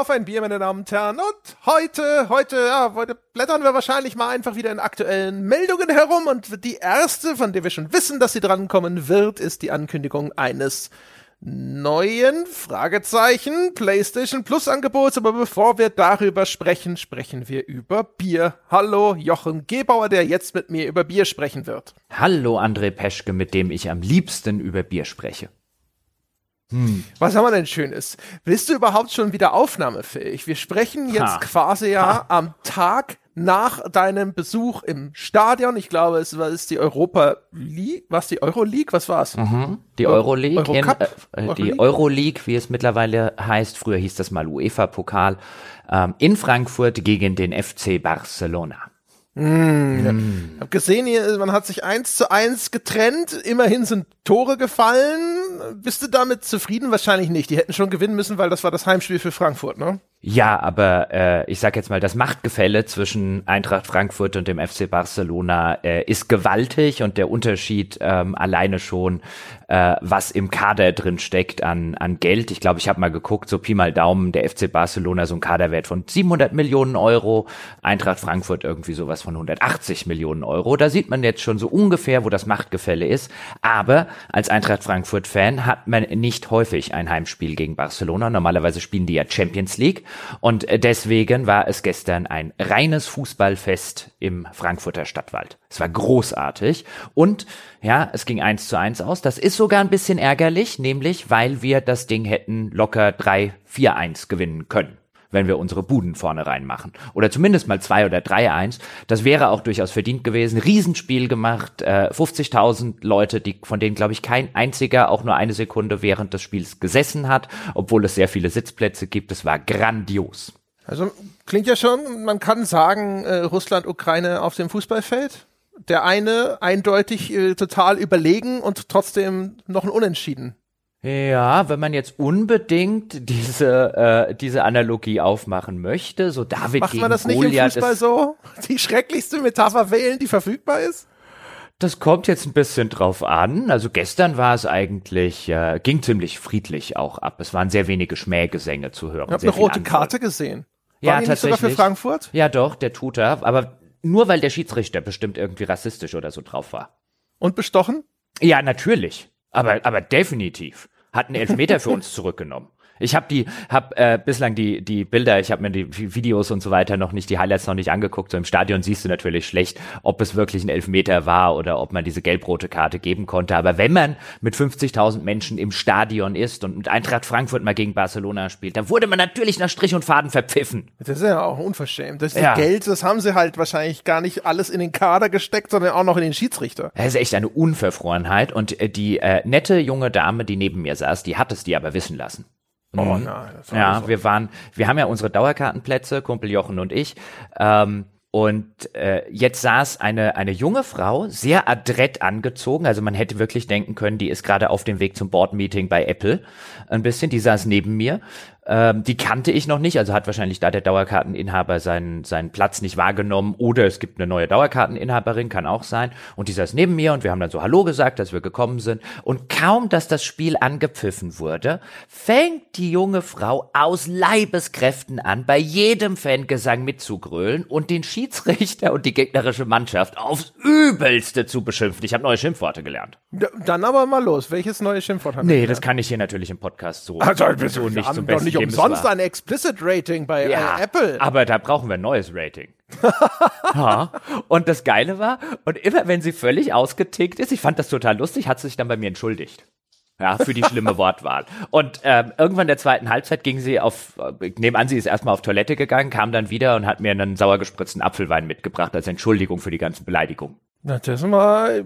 auf ein Bier, meine Damen und Herren. Und heute, heute, ja, heute blättern wir wahrscheinlich mal einfach wieder in aktuellen Meldungen herum. Und die erste, von der wir schon wissen, dass sie drankommen wird, ist die Ankündigung eines neuen Fragezeichen PlayStation Plus Angebots. Aber bevor wir darüber sprechen, sprechen wir über Bier. Hallo, Jochen Gebauer, der jetzt mit mir über Bier sprechen wird. Hallo, André Peschke, mit dem ich am liebsten über Bier spreche. Hm. Was haben wir denn Schönes? Bist du überhaupt schon wieder aufnahmefähig? Wir sprechen jetzt ha. quasi ja ha. am Tag nach deinem Besuch im Stadion. Ich glaube, es war ist die Europa League, was die Euro League, was war's? Mhm. Die Euro League, Euro in, äh, die Euro League, wie es mittlerweile heißt. Früher hieß das mal UEFA Pokal ähm, in Frankfurt gegen den FC Barcelona. Mm, mm. Ich habe gesehen, hier, man hat sich eins zu eins getrennt. Immerhin sind Tore gefallen. Bist du damit zufrieden? Wahrscheinlich nicht. Die hätten schon gewinnen müssen, weil das war das Heimspiel für Frankfurt, ne? Ja, aber äh, ich sag jetzt mal, das Machtgefälle zwischen Eintracht Frankfurt und dem FC Barcelona äh, ist gewaltig und der Unterschied ähm, alleine schon, äh, was im Kader drin steckt an, an Geld. Ich glaube, ich habe mal geguckt, so Pi mal Daumen, der FC Barcelona so ein Kaderwert von 700 Millionen Euro, Eintracht Frankfurt irgendwie sowas von 180 Millionen Euro. Da sieht man jetzt schon so ungefähr, wo das Machtgefälle ist. Aber als Eintracht Frankfurt-Fan hat man nicht häufig ein Heimspiel gegen Barcelona. Normalerweise spielen die ja Champions League. Und deswegen war es gestern ein reines Fußballfest im Frankfurter Stadtwald. Es war großartig und ja, es ging eins zu eins aus. Das ist sogar ein bisschen ärgerlich, nämlich weil wir das Ding hätten locker 3-4-1 gewinnen können wenn wir unsere Buden vorne reinmachen. Oder zumindest mal 2 oder 3-1. Das wäre auch durchaus verdient gewesen. Riesenspiel gemacht, äh, 50.000 Leute, die, von denen, glaube ich, kein einziger auch nur eine Sekunde während des Spiels gesessen hat, obwohl es sehr viele Sitzplätze gibt. Es war grandios. Also klingt ja schon, man kann sagen, äh, Russland, Ukraine auf dem Fußballfeld. Der eine eindeutig äh, total überlegen und trotzdem noch ein Unentschieden. Ja, wenn man jetzt unbedingt diese äh, diese Analogie aufmachen möchte, so David Macht gegen man das Goliath nicht im Fußball so? Die schrecklichste Metapher wählen, die verfügbar ist? Das kommt jetzt ein bisschen drauf an. Also gestern war es eigentlich, äh, ging ziemlich friedlich auch ab. Es waren sehr wenige Schmähgesänge zu hören. Ich habe eine rote Antwort. Karte gesehen. War ja, tatsächlich. Sogar für Frankfurt? Ja, doch, der tut er. Aber nur weil der Schiedsrichter bestimmt irgendwie rassistisch oder so drauf war. Und bestochen? Ja, natürlich. Aber, aber definitiv. Hat einen Elfmeter für uns zurückgenommen. Ich habe die, habe äh, bislang die die Bilder, ich habe mir die Videos und so weiter noch nicht, die Highlights noch nicht angeguckt. So im Stadion siehst du natürlich schlecht, ob es wirklich ein Elfmeter war oder ob man diese gelb-rote Karte geben konnte. Aber wenn man mit 50.000 Menschen im Stadion ist und mit Eintracht Frankfurt mal gegen Barcelona spielt, dann wurde man natürlich nach Strich und Faden verpfiffen. Das ist ja auch unverschämt. Das ja. Geld, das haben sie halt wahrscheinlich gar nicht alles in den Kader gesteckt, sondern auch noch in den Schiedsrichter. Das ist echt eine Unverfrorenheit. Und äh, die äh, nette junge Dame, die neben mir saß, die hat es dir aber wissen lassen. Oh mhm. nein. ja, wir waren, wir haben ja unsere Dauerkartenplätze, Kumpel Jochen und ich. Ähm, und äh, jetzt saß eine, eine junge Frau, sehr adrett angezogen, also man hätte wirklich denken können, die ist gerade auf dem Weg zum Board-Meeting bei Apple. Ein bisschen, die saß neben mir ähm, die kannte ich noch nicht, also hat wahrscheinlich da der Dauerkarteninhaber seinen, seinen Platz nicht wahrgenommen oder es gibt eine neue Dauerkarteninhaberin, kann auch sein. Und die saß neben mir und wir haben dann so Hallo gesagt, dass wir gekommen sind. Und kaum, dass das Spiel angepfiffen wurde, fängt die junge Frau aus Leibeskräften an, bei jedem Fangesang mitzugrölen und den Schiedsrichter und die gegnerische Mannschaft aufs Übelste zu beschimpfen. Ich habe neue Schimpfworte gelernt. Dann aber mal los. Welches neue Schimpfwort haben Nee, das kann ich hier natürlich im Podcast so, also, so nicht zum Besten nicht umsonst ein Explicit Rating bei äh, ja, Apple. Aber da brauchen wir ein neues Rating. ja. Und das Geile war, und immer wenn sie völlig ausgetickt ist, ich fand das total lustig, hat sie sich dann bei mir entschuldigt. Ja, für die schlimme Wortwahl. Und ähm, irgendwann in der zweiten Halbzeit ging sie auf, ich nehme an, sie ist erstmal auf Toilette gegangen, kam dann wieder und hat mir einen sauer gespritzten Apfelwein mitgebracht als Entschuldigung für die ganzen Beleidigungen. Na, das mal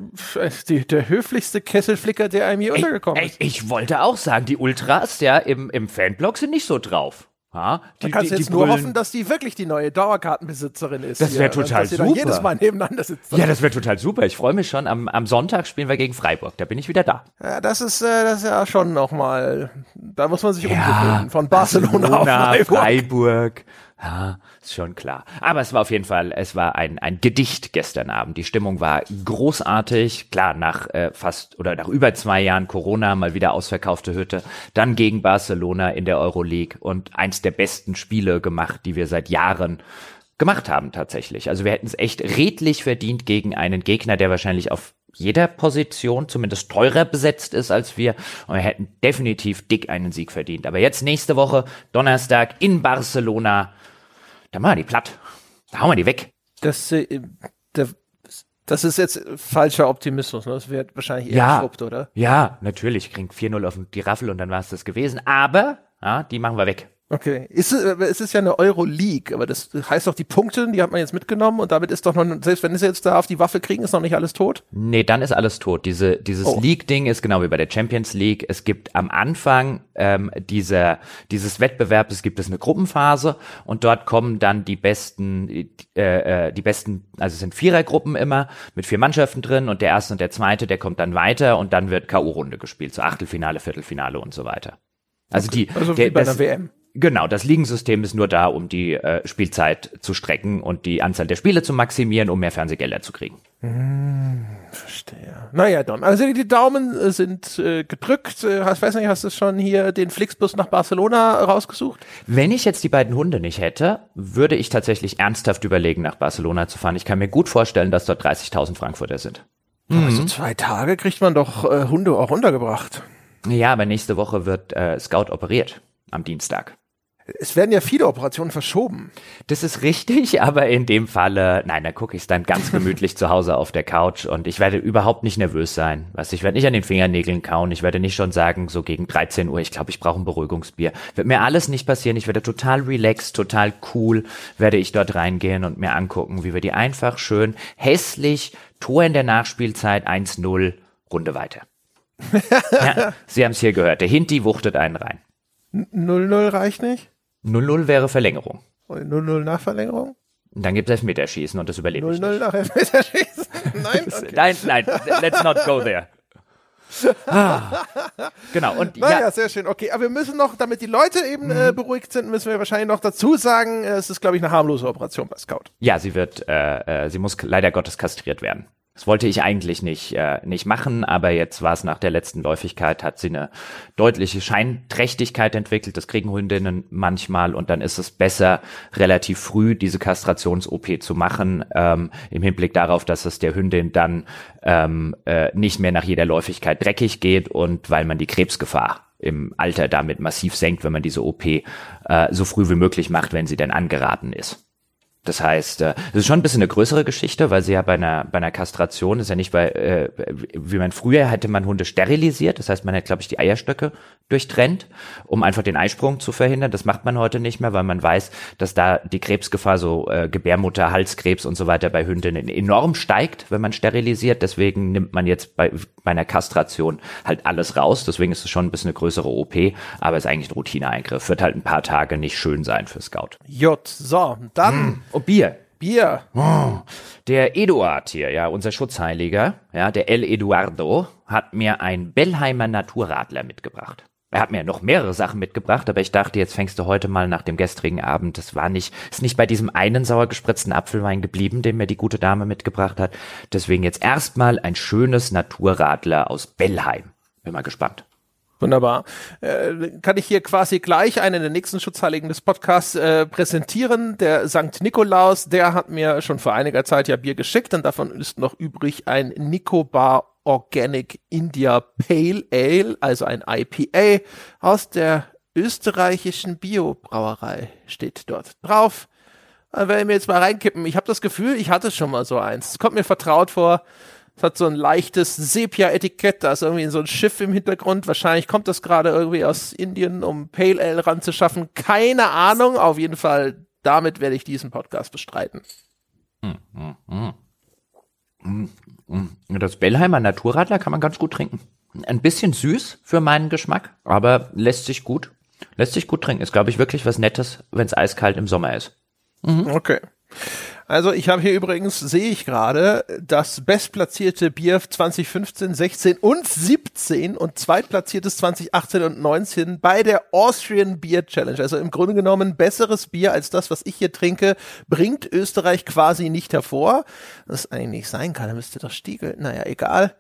die, der höflichste Kesselflicker, der einem hier untergekommen ist. Ich, ich wollte auch sagen, die Ultras ja im, im Fanblog sind nicht so drauf. Ha? Die, da kannst du jetzt nur hoffen, dass die wirklich die neue Dauerkartenbesitzerin ist. Das wäre total dass super. Dass jedes Mal nebeneinander sitzt. Ja, das wäre total super. Ich freue mich schon. Am, am Sonntag spielen wir gegen Freiburg. Da bin ich wieder da. Ja, das ist, äh, das ist ja schon nochmal. Da muss man sich ja, umgewöhnen. Von Barcelona, Barcelona auf Freiburg. Freiburg. Ja, ist schon klar. Aber es war auf jeden Fall, es war ein, ein Gedicht gestern Abend. Die Stimmung war großartig. Klar, nach äh, fast oder nach über zwei Jahren Corona mal wieder ausverkaufte Hütte. Dann gegen Barcelona in der Euroleague und eins der besten Spiele gemacht, die wir seit Jahren gemacht haben tatsächlich. Also wir hätten es echt redlich verdient gegen einen Gegner, der wahrscheinlich auf jeder Position zumindest teurer besetzt ist als wir. Und wir hätten definitiv dick einen Sieg verdient. Aber jetzt nächste Woche, Donnerstag in Barcelona, da machen wir die platt. Da hauen wir die weg. Das, äh, das ist jetzt falscher Optimismus. Ne? Das wird wahrscheinlich eher Ja. geschrubbt, oder? Ja, natürlich, kriegen 4-0 auf die Raffel und dann war es das gewesen. Aber, ja, die machen wir weg. Okay. Ist, es- äh, es ist ja eine Euro-League, aber das heißt doch, die Punkte, die hat man jetzt mitgenommen und damit ist doch noch, selbst wenn sie jetzt da auf die Waffe kriegen, ist noch nicht alles tot? Nee, dann ist alles tot. Diese, dieses Oh. League-Ding ist genau wie bei der Champions League. Es gibt am Anfang ähm, dieser, dieses Wettbewerbs gibt es eine Gruppenphase und dort kommen dann die besten, äh, äh, die besten, also es sind Vierergruppen immer mit vier Mannschaften drin und der erste und der zweite, der kommt dann weiter und dann wird K.O.-Runde gespielt, so Achtelfinale, Viertelfinale und so weiter. Also die, Also der, bei das, einer WM. Genau, das Ligensystem ist nur da, um die äh, Spielzeit zu strecken und die Anzahl der Spiele zu maximieren, um mehr Fernsehgelder zu kriegen. Verstehe. Naja, dann. Also die Daumen äh, sind äh, gedrückt. Äh, hast, weiß nicht, hast du schon hier den Flixbus nach Barcelona rausgesucht? Wenn ich jetzt die beiden Hunde nicht hätte, würde ich tatsächlich ernsthaft überlegen, nach Barcelona zu fahren. Ich kann mir gut vorstellen, dass dort 30.000 Frankfurter sind. Aber so zwei Tage kriegt man doch äh, Hunde auch runtergebracht. Ja, aber nächste Woche wird äh, Scout operiert am Dienstag. Es werden ja viele Operationen verschoben. Das ist richtig, aber in dem Falle, nein, da gucke ich dann ganz gemütlich zu Hause auf der Couch und ich werde überhaupt nicht nervös sein. Was ich werde nicht an den Fingernägeln kauen, ich werde nicht schon sagen, so gegen 13 Uhr, ich glaube, ich brauche ein Beruhigungsbier. Wird mir alles nicht passieren, ich werde total relaxed, total cool, werde ich dort reingehen und mir angucken, wie wir die einfach schön hässlich, Tor in der Nachspielzeit 1-0, Runde weiter. ja, Sie haben es hier gehört, der Hinti wuchtet einen rein. 0-0 reicht nicht? 0-0 wäre Verlängerung. 0-0 nach Verlängerung? Und dann gibt es Elfmeterschießen und das überlebe ich. 0-0 nach Elfmeterschießen? Nein? Okay. Nein, nein, let's not go there. Ah, genau, und Naja, ja, sehr schön. Okay, aber wir müssen noch, damit die Leute eben äh, beruhigt sind, müssen wir wahrscheinlich noch dazu sagen, äh, es ist, glaube ich, eine harmlose Operation bei Scout. ja, sie wird, äh, äh, sie muss leider Gottes kastriert werden. Das wollte ich eigentlich nicht, äh, nicht machen, aber jetzt war es nach der letzten Läufigkeit, hat sie eine deutliche Scheinträchtigkeit entwickelt. Das kriegen Hundinnen manchmal und dann ist es besser, relativ früh diese Kastrations-OP zu machen, ähm, im Hinblick darauf, dass es der Hündin dann ähm, äh, nicht mehr nach jeder Läufigkeit dreckig geht und weil man die Krebsgefahr im Alter damit massiv senkt, wenn man diese OP äh, so früh wie möglich macht, wenn sie denn angeraten ist. Das heißt, äh, es ist schon ein bisschen eine größere Geschichte, weil sie ja bei einer, bei einer Kastration ist ja nicht bei, äh, wie man früher hätte man Hunde sterilisiert. Das heißt, man hat, glaube ich, die Eierstöcke durchtrennt, um einfach den Eisprung zu verhindern. Das macht man heute nicht mehr, weil man weiß, dass da die Krebsgefahr, so äh, Gebärmutter, Halskrebs und so weiter bei Hündinnen enorm steigt, wenn man sterilisiert. Deswegen nimmt man jetzt bei, bei einer Kastration halt alles raus. Deswegen ist es schon ein bisschen eine größere OP, aber ist eigentlich ein Routineeingriff. Wird halt ein paar Tage nicht schön sein für Scout. J. So, dann Und Bier. Bier. Der Eduard hier, ja, unser Schutzheiliger, ja, der El Eduardo, hat mir ein Bellheimer Naturradler mitgebracht. Er hat mir noch mehrere Sachen mitgebracht, aber ich dachte, jetzt fängst du heute mal nach dem gestrigen Abend. Das war nicht, ist nicht bei diesem einen sauer gespritzten Apfelwein geblieben, den mir die gute Dame mitgebracht hat. Deswegen jetzt erstmal ein schönes Naturradler aus Bellheim. Bin mal gespannt. Wunderbar. Äh, kann ich hier quasi gleich einen der nächsten Schutzheiligen des Podcasts äh, präsentieren. Der Sankt Nikolaus, der hat mir schon vor einiger Zeit ja Bier geschickt und davon ist noch übrig ein Nicobar Organic India Pale Ale, also ein IPA aus der österreichischen Biobrauerei steht dort drauf. Dann werde ich mir jetzt mal reinkippen. Ich habe das Gefühl, ich hatte schon mal so eins. Es kommt mir vertraut vor. Es hat so ein leichtes Sepia-Etikett, da ist irgendwie so ein Schiff im Hintergrund. Wahrscheinlich kommt das gerade irgendwie aus Indien, um Pale Ale ranzuschaffen. Keine Ahnung. Auf jeden Fall, damit werde ich diesen Podcast bestreiten. Das Bellheimer Naturradler kann man ganz gut trinken. Ein bisschen süß für meinen Geschmack, aber lässt sich gut, lässt sich gut trinken. Ist, glaube ich, wirklich was Nettes, wenn es eiskalt im Sommer ist. Okay. Also ich habe hier übrigens, sehe ich gerade, das bestplatzierte Bier 2015, 16 und 17 und zweitplatziertes 2018 und 19 bei der Austrian Beer Challenge. Also im Grunde genommen besseres Bier als das, was ich hier trinke, bringt Österreich quasi nicht hervor. Das eigentlich nicht sein kann, da müsste doch Stiegel. Naja, egal.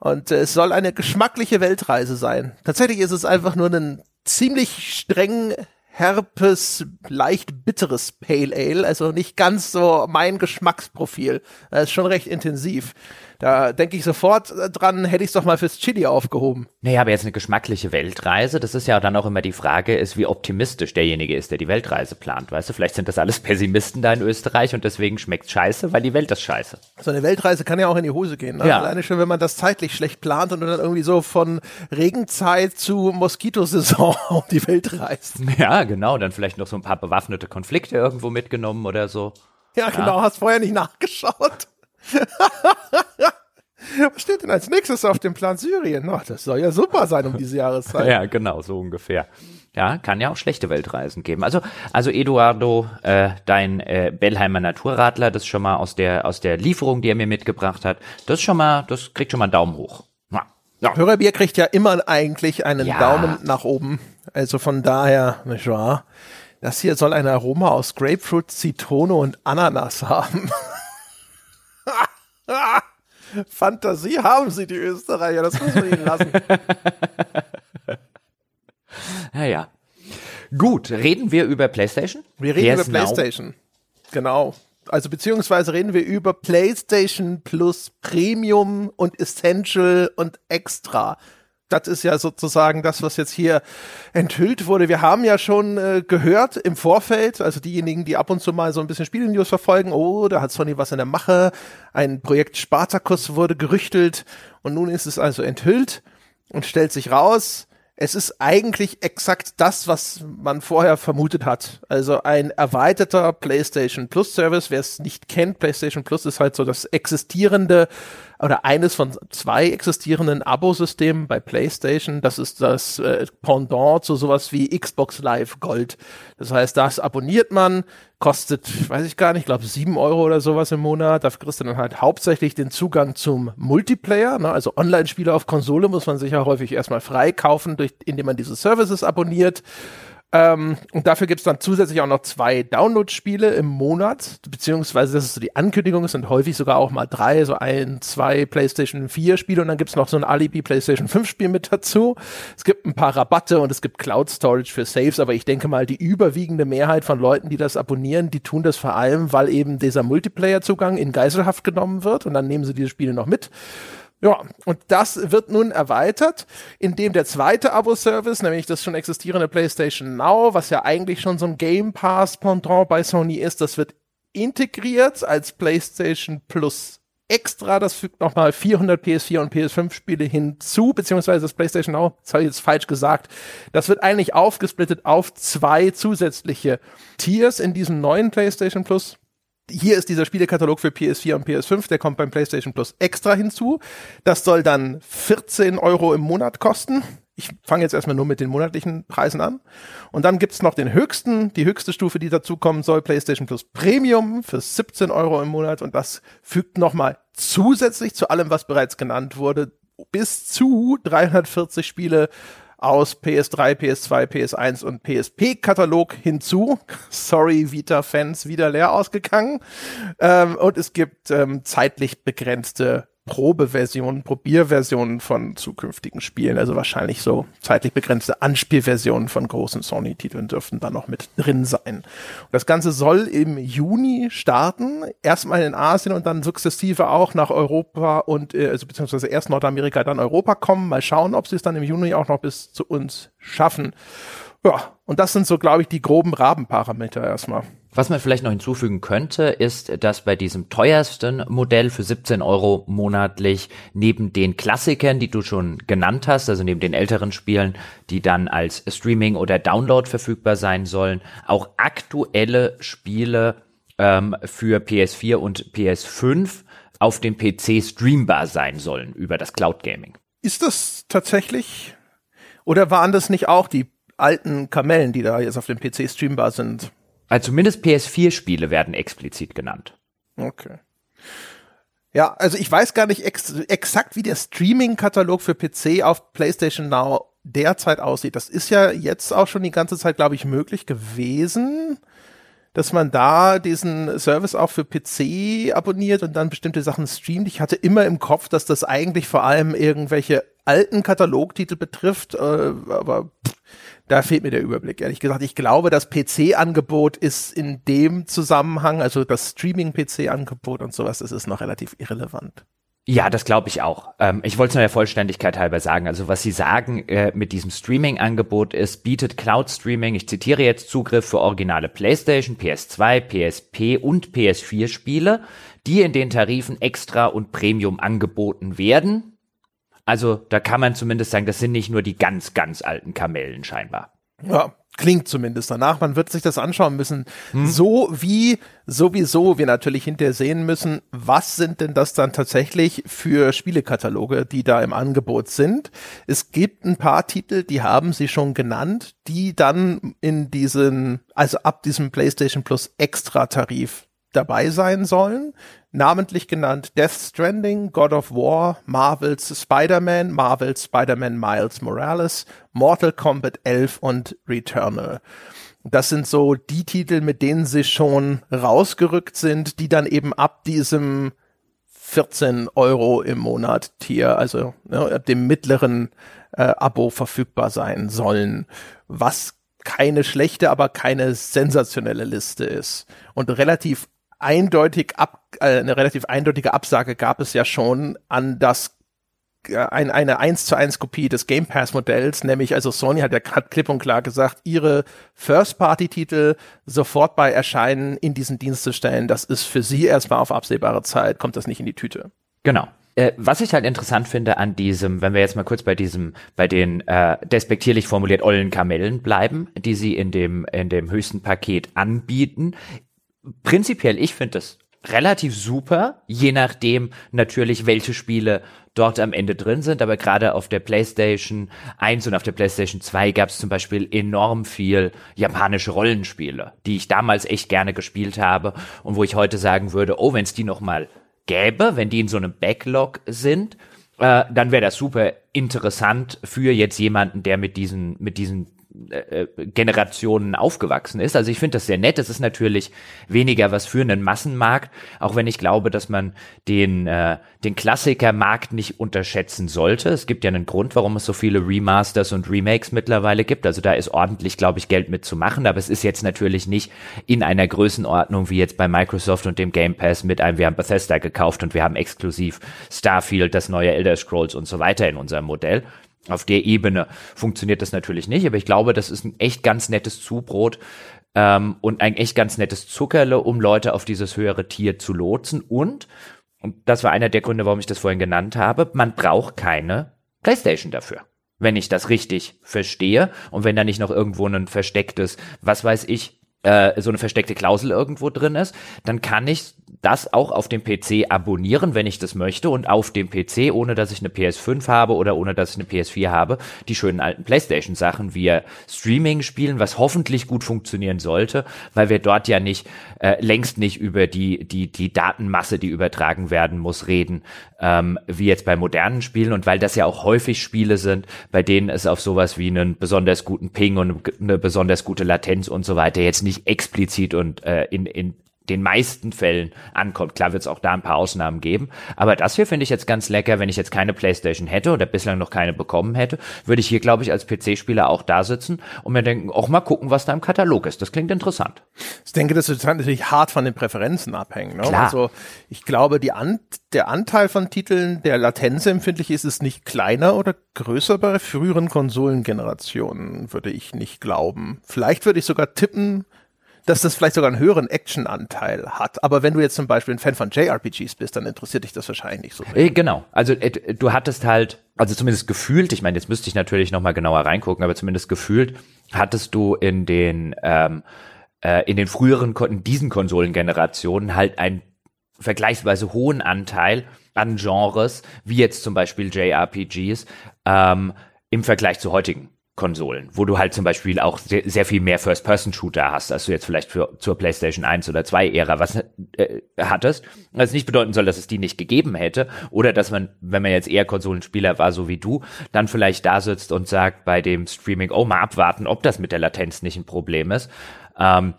Und äh, es soll eine geschmackliche Weltreise sein. Tatsächlich ist es einfach nur ein ziemlich streng herpes, leicht bitteres Pale Ale, also nicht ganz so mein Geschmacksprofil. Das ist schon recht intensiv. Da denke ich sofort dran, hätte ich es doch mal fürs Chili aufgehoben. Naja, aber jetzt eine geschmackliche Weltreise, das ist ja dann auch immer die Frage, ist, wie optimistisch derjenige ist, der die Weltreise plant. Weißt du, vielleicht sind das alles Pessimisten da in Österreich und deswegen schmeckt scheiße, weil die Welt ist scheiße. So eine Weltreise kann ja auch in die Hose gehen. Ne? Ja. Alleine schon, wenn man das zeitlich schlecht plant und dann irgendwie so von Regenzeit zu Moskitosaison um die Welt reist. Ja, genau. Dann vielleicht noch so ein paar bewaffnete Konflikte irgendwo mitgenommen oder so. Ja, genau. Ja. Hast vorher nicht nachgeschaut. Was steht denn als nächstes auf dem Plan Syrien? Oh, das soll ja super sein um diese Jahreszeit. ja, genau, so ungefähr. Ja, kann ja auch schlechte Weltreisen geben. Also, also Eduardo, äh, dein äh, Bellheimer Naturradler, das ist schon mal aus der aus der Lieferung, die er mir mitgebracht hat, das schon mal, das kriegt schon mal einen Daumen hoch. Ja. ja. Hörerbier kriegt ja immer eigentlich einen ja. Daumen nach oben. Also von daher, nicht wahr? Das hier soll ein Aroma aus Grapefruit, Zitrone und Ananas haben. Fantasie haben sie, die Österreicher, das muss man ihnen lassen. naja. Gut, reden wir über PlayStation? Wir reden Here's über PlayStation. Now. Genau. Also beziehungsweise reden wir über PlayStation Plus Premium und Essential und Extra das ist ja sozusagen das, was jetzt hier enthüllt wurde. Wir haben ja schon äh, gehört im Vorfeld, also diejenigen, die ab und zu mal so ein bisschen Spiele-News verfolgen, oh, da hat Sony was in der Mache, ein Projekt Spartacus wurde gerüchtelt und nun ist es also enthüllt und stellt sich raus, es ist eigentlich exakt das, was man vorher vermutet hat. Also ein erweiterter PlayStation Plus Service. Wer es nicht kennt, PlayStation Plus ist halt so das existierende oder eines von zwei existierenden Abo-Systemen bei PlayStation. Das ist das äh, Pendant zu sowas wie Xbox Live Gold. Das heißt, das abonniert man, kostet, weiß ich gar nicht, glaube sieben Euro oder sowas im Monat. Dafür kriegst du dann halt hauptsächlich den Zugang zum Multiplayer. Ne? Also Online-Spiele auf Konsole muss man sich ja häufig erstmal freikaufen, durch, indem man diese Services abonniert. Ähm, und dafür gibt's dann zusätzlich auch noch zwei Download-Spiele im Monat, beziehungsweise das ist so die Ankündigung, es sind häufig sogar auch mal drei, so ein, zwei PlayStation 4 Spiele und dann gibt's noch so ein Alibi PlayStation 5 Spiel mit dazu. Es gibt ein paar Rabatte und es gibt Cloud Storage für Saves, aber ich denke mal, die überwiegende Mehrheit von Leuten, die das abonnieren, die tun das vor allem, weil eben dieser Multiplayer-Zugang in Geiselhaft genommen wird und dann nehmen sie diese Spiele noch mit. Ja, und das wird nun erweitert, indem der zweite Abo-Service, nämlich das schon existierende PlayStation Now, was ja eigentlich schon so ein Game Pass Pendant bei Sony ist, das wird integriert als PlayStation Plus extra. Das fügt nochmal 400 PS4 und PS5 Spiele hinzu, beziehungsweise das PlayStation Now, das habe ich jetzt falsch gesagt. Das wird eigentlich aufgesplittet auf zwei zusätzliche Tiers in diesem neuen PlayStation Plus hier ist dieser Spielekatalog für PS4 und PS5, der kommt beim PlayStation Plus extra hinzu. Das soll dann 14 Euro im Monat kosten. Ich fange jetzt erstmal nur mit den monatlichen Preisen an. Und dann gibt's noch den höchsten, die höchste Stufe, die dazukommen soll, PlayStation Plus Premium für 17 Euro im Monat. Und das fügt nochmal zusätzlich zu allem, was bereits genannt wurde, bis zu 340 Spiele aus PS3, PS2, PS1 und PSP-Katalog hinzu. Sorry, Vita-Fans, wieder leer ausgegangen. Ähm, und es gibt ähm, zeitlich begrenzte Probeversionen, Probierversionen von zukünftigen Spielen, also wahrscheinlich so zeitlich begrenzte Anspielversionen von großen Sony-Titeln dürften da noch mit drin sein. Und das Ganze soll im Juni starten, erstmal in Asien und dann sukzessive auch nach Europa und äh, also beziehungsweise erst Nordamerika, dann Europa kommen. Mal schauen, ob sie es dann im Juni auch noch bis zu uns schaffen. Ja, und das sind so, glaube ich, die groben Rabenparameter erstmal. Was man vielleicht noch hinzufügen könnte, ist, dass bei diesem teuersten Modell für 17 Euro monatlich neben den Klassikern, die du schon genannt hast, also neben den älteren Spielen, die dann als Streaming oder Download verfügbar sein sollen, auch aktuelle Spiele ähm, für PS4 und PS5 auf dem PC streambar sein sollen über das Cloud Gaming. Ist das tatsächlich oder waren das nicht auch die alten Kamellen, die da jetzt auf dem PC streambar sind? Also zumindest PS4-Spiele werden explizit genannt. Okay. Ja, also ich weiß gar nicht ex exakt, wie der Streaming-Katalog für PC auf PlayStation Now derzeit aussieht. Das ist ja jetzt auch schon die ganze Zeit, glaube ich, möglich gewesen, dass man da diesen Service auch für PC abonniert und dann bestimmte Sachen streamt. Ich hatte immer im Kopf, dass das eigentlich vor allem irgendwelche alten Katalogtitel betrifft, äh, aber da fehlt mir der Überblick, ehrlich gesagt. Ich glaube, das PC-Angebot ist in dem Zusammenhang, also das Streaming-PC-Angebot und sowas, das ist noch relativ irrelevant. Ja, das glaube ich auch. Ähm, ich wollte es nur der Vollständigkeit halber sagen. Also was Sie sagen äh, mit diesem Streaming-Angebot ist, bietet Cloud-Streaming, ich zitiere jetzt, Zugriff für originale PlayStation, PS2, PSP und PS4-Spiele, die in den Tarifen extra und Premium angeboten werden. Also da kann man zumindest sagen, das sind nicht nur die ganz, ganz alten Kamellen scheinbar. Ja, klingt zumindest danach. Man wird sich das anschauen müssen. Hm. So wie sowieso wir natürlich hinterher sehen müssen, was sind denn das dann tatsächlich für Spielekataloge, die da im Angebot sind. Es gibt ein paar Titel, die haben sie schon genannt, die dann in diesen, also ab diesem PlayStation Plus Extra Tarif dabei sein sollen. Namentlich genannt Death Stranding, God of War, Marvels Spider-Man, Marvels Spider-Man Miles Morales, Mortal Kombat 11 und Returnal. Das sind so die Titel, mit denen sie schon rausgerückt sind, die dann eben ab diesem 14 Euro im Monat Tier, also ne, dem mittleren äh, Abo verfügbar sein sollen, was keine schlechte, aber keine sensationelle Liste ist. Und relativ eindeutig ab, äh, eine relativ eindeutige Absage gab es ja schon an das äh, ein, eine 1 zu 1 Kopie des Game Pass Modells, nämlich also Sony hat ja hat klipp und klar gesagt, ihre First Party Titel sofort bei Erscheinen in diesen Dienst zu stellen, das ist für sie erstmal auf absehbare Zeit, kommt das nicht in die Tüte. Genau äh, was ich halt interessant finde an diesem, wenn wir jetzt mal kurz bei diesem, bei den äh, despektierlich formuliert ollen Kamellen bleiben, die sie in dem in dem höchsten Paket anbieten, prinzipiell, ich finde das relativ super, je nachdem natürlich, welche Spiele dort am Ende drin sind. Aber gerade auf der PlayStation 1 und auf der PlayStation 2 gab es zum Beispiel enorm viel japanische Rollenspiele, die ich damals echt gerne gespielt habe und wo ich heute sagen würde, oh, wenn es die noch mal gäbe, wenn die in so einem Backlog sind, äh, dann wäre das super interessant für jetzt jemanden, der mit diesen mit diesen äh, äh, Generationen aufgewachsen ist. Also ich finde das sehr nett. Es ist natürlich weniger was für einen Massenmarkt, auch wenn ich glaube, dass man den, äh, den Klassikermarkt nicht unterschätzen sollte. Es gibt ja einen Grund, warum es so viele Remasters und Remakes mittlerweile gibt. Also da ist ordentlich, glaube ich, Geld mitzumachen, aber es ist jetzt natürlich nicht in einer Größenordnung wie jetzt bei Microsoft und dem Game Pass mit einem, wir haben Bethesda gekauft und wir haben exklusiv Starfield, das neue Elder Scrolls und so weiter in unserem Modell. Auf der Ebene funktioniert das natürlich nicht, aber ich glaube, das ist ein echt ganz nettes Zubrot ähm, und ein echt ganz nettes Zuckerle, um Leute auf dieses höhere Tier zu lotsen. Und, und das war einer der Gründe, warum ich das vorhin genannt habe, man braucht keine PlayStation dafür. Wenn ich das richtig verstehe und wenn da nicht noch irgendwo ein verstecktes, was weiß ich, äh, so eine versteckte Klausel irgendwo drin ist, dann kann ich das auch auf dem PC abonnieren, wenn ich das möchte und auf dem PC, ohne dass ich eine PS5 habe oder ohne dass ich eine PS4 habe, die schönen alten PlayStation Sachen via Streaming spielen, was hoffentlich gut funktionieren sollte, weil wir dort ja nicht äh, längst nicht über die die die Datenmasse, die übertragen werden muss, reden, ähm, wie jetzt bei modernen Spielen und weil das ja auch häufig Spiele sind, bei denen es auf sowas wie einen besonders guten Ping und eine besonders gute Latenz und so weiter jetzt nicht explizit und äh, in in den meisten Fällen ankommt. Klar wird es auch da ein paar Ausnahmen geben, aber das hier finde ich jetzt ganz lecker. Wenn ich jetzt keine PlayStation hätte oder bislang noch keine bekommen hätte, würde ich hier, glaube ich, als PC-Spieler auch da sitzen und mir denken, auch mal gucken, was da im Katalog ist. Das klingt interessant. Ich denke, das wird natürlich hart von den Präferenzen abhängen. Ne? Klar. Also ich glaube, die An der Anteil von Titeln, der latenzempfindlich ist, ist nicht kleiner oder größer bei früheren Konsolengenerationen, würde ich nicht glauben. Vielleicht würde ich sogar tippen, dass das vielleicht sogar einen höheren Action-Anteil hat. Aber wenn du jetzt zum Beispiel ein Fan von JRPGs bist, dann interessiert dich das wahrscheinlich nicht so. Äh, genau. Also äh, du hattest halt, also zumindest gefühlt, ich meine, jetzt müsste ich natürlich noch mal genauer reingucken, aber zumindest gefühlt hattest du in den ähm, äh, in den früheren, in diesen Konsolengenerationen halt einen vergleichsweise hohen Anteil an Genres, wie jetzt zum Beispiel JRPGs, ähm, im Vergleich zu heutigen Konsolen, wo du halt zum Beispiel auch sehr, sehr viel mehr First-Person-Shooter hast, als du jetzt vielleicht für, zur PlayStation 1 oder 2 Ära was äh, hattest. Was nicht bedeuten soll, dass es die nicht gegeben hätte oder dass man, wenn man jetzt eher Konsolenspieler war, so wie du, dann vielleicht da sitzt und sagt bei dem Streaming, oh, mal abwarten, ob das mit der Latenz nicht ein Problem ist. Ähm,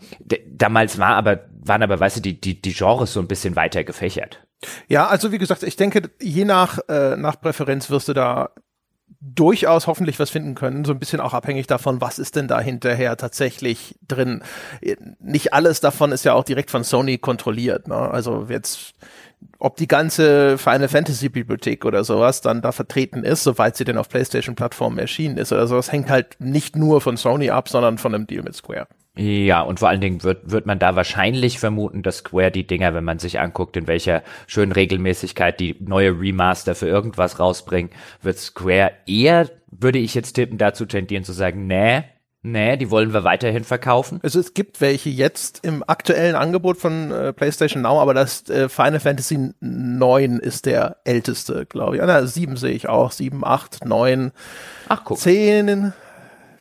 damals war aber, waren aber, weißt du, die, die, die Genres so ein bisschen weiter gefächert. Ja, also wie gesagt, ich denke, je nach, äh, nach Präferenz wirst du da durchaus hoffentlich was finden können, so ein bisschen auch abhängig davon, was ist denn da hinterher tatsächlich drin. Nicht alles davon ist ja auch direkt von Sony kontrolliert. Ne? Also jetzt, ob die ganze Final Fantasy Bibliothek oder sowas dann da vertreten ist, soweit sie denn auf PlayStation-Plattformen erschienen ist oder sowas, hängt halt nicht nur von Sony ab, sondern von einem Deal mit Square. Ja, und vor allen Dingen wird, wird man da wahrscheinlich vermuten, dass Square die Dinger, wenn man sich anguckt, in welcher schönen Regelmäßigkeit die neue Remaster für irgendwas rausbringen, wird Square eher, würde ich jetzt tippen, dazu tendieren zu sagen, nee, Nee, die wollen wir weiterhin verkaufen. Also es gibt welche jetzt im aktuellen Angebot von äh, PlayStation Now, aber das äh, Final Fantasy 9 ist der älteste, glaube ich. Ah, na, 7 sehe ich auch. 7, 8, 9, Ach, guck. 10,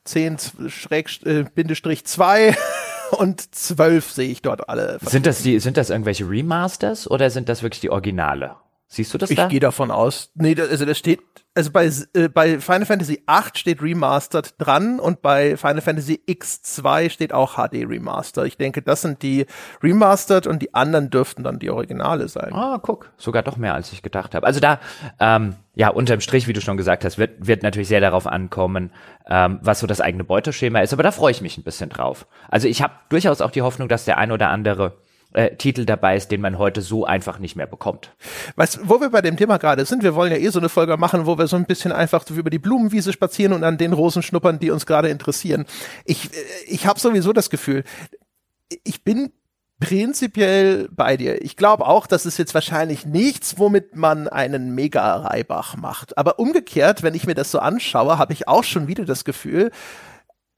10 Schräg, äh, Bindestrich 2 und 12 sehe ich dort alle. Sind das die, sind das irgendwelche Remasters oder sind das wirklich die Originale? Siehst du das ich da? Ich gehe davon aus. Nee, das, also das steht, also bei, äh, bei Final Fantasy 8 steht Remastered dran und bei Final Fantasy X2 steht auch HD Remastered. Ich denke, das sind die Remastered und die anderen dürften dann die Originale sein. Ah, guck, sogar doch mehr, als ich gedacht habe. Also da, ähm, ja, unterm Strich, wie du schon gesagt hast, wird, wird natürlich sehr darauf ankommen, ähm, was so das eigene Beuteschema ist, aber da freue ich mich ein bisschen drauf. Also ich habe durchaus auch die Hoffnung, dass der ein oder andere äh, Titel dabei ist, den man heute so einfach nicht mehr bekommt. Weißt, wo wir bei dem Thema gerade sind, wir wollen ja eh so eine Folge machen, wo wir so ein bisschen einfach über die Blumenwiese spazieren und an den Rosen schnuppern, die uns gerade interessieren. Ich, äh, ich habe sowieso das Gefühl, ich bin prinzipiell bei dir. Ich glaube auch, das ist jetzt wahrscheinlich nichts, womit man einen Mega-Reibach macht. Aber umgekehrt, wenn ich mir das so anschaue, habe ich auch schon wieder das Gefühl,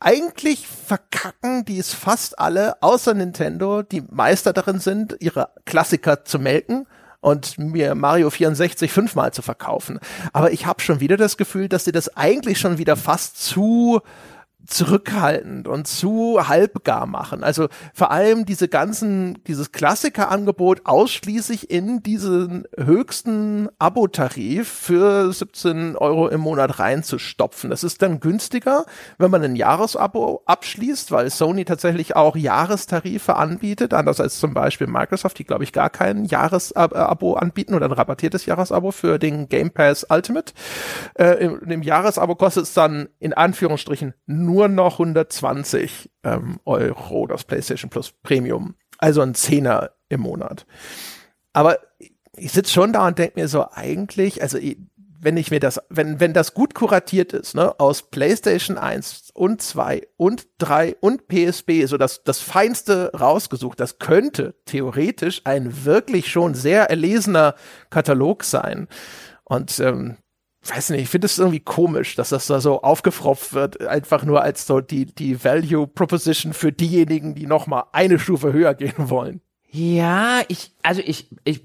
eigentlich verkacken die es fast alle, außer Nintendo, die Meister darin sind, ihre Klassiker zu melken und mir Mario 64 fünfmal zu verkaufen. Aber ich habe schon wieder das Gefühl, dass sie das eigentlich schon wieder fast zu zurückhaltend und zu halbgar machen. Also vor allem diese ganzen, dieses Klassikerangebot ausschließlich in diesen höchsten Abo-Tarif für 17 Euro im Monat reinzustopfen. Das ist dann günstiger, wenn man ein Jahresabo abschließt, weil Sony tatsächlich auch Jahrestarife anbietet, anders als zum Beispiel Microsoft, die glaube ich gar kein Jahresabo anbieten oder ein rabattiertes Jahresabo für den Game Pass Ultimate. Äh, im, Im Jahresabo kostet es dann in Anführungsstrichen nur noch 120 ähm, Euro, das PlayStation Plus Premium. Also ein Zehner im Monat. Aber ich sitze schon da und denke mir so, eigentlich, also wenn ich mir das, wenn, wenn das gut kuratiert ist, ne, aus PlayStation 1 und 2 und 3 und PSP, so das, das Feinste rausgesucht, das könnte theoretisch ein wirklich schon sehr erlesener Katalog sein. Und ähm, weiß nicht, ich finde es irgendwie komisch, dass das da so aufgefropft wird, einfach nur als so die, die Value Proposition für diejenigen, die noch mal eine Stufe höher gehen wollen. Ja, ich, also ich, ich,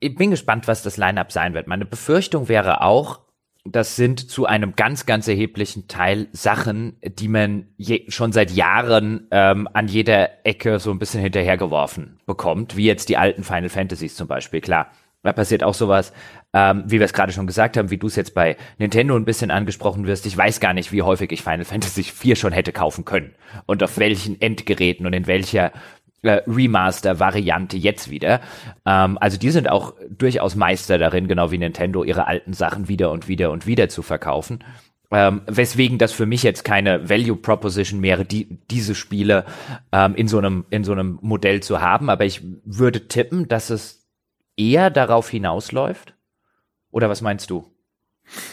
ich bin gespannt, was das Line-Up sein wird. Meine Befürchtung wäre auch, das sind zu einem ganz, ganz erheblichen Teil Sachen, die man je, schon seit Jahren ähm, an jeder Ecke so ein bisschen hinterhergeworfen bekommt, wie jetzt die alten Final Fantasies zum Beispiel. Klar, da passiert auch sowas, ähm, wie wir es gerade schon gesagt haben, wie du es jetzt bei Nintendo ein bisschen angesprochen wirst. Ich weiß gar nicht, wie häufig ich Final Fantasy IV schon hätte kaufen können und auf welchen Endgeräten und in welcher äh, Remaster-Variante jetzt wieder. Ähm, also die sind auch durchaus Meister darin, genau wie Nintendo, ihre alten Sachen wieder und wieder und wieder zu verkaufen. Ähm, weswegen das für mich jetzt keine Value Proposition wäre, die, diese Spiele ähm, in so einem in so einem Modell zu haben. Aber ich würde tippen, dass es eher darauf hinausläuft, oder was meinst du?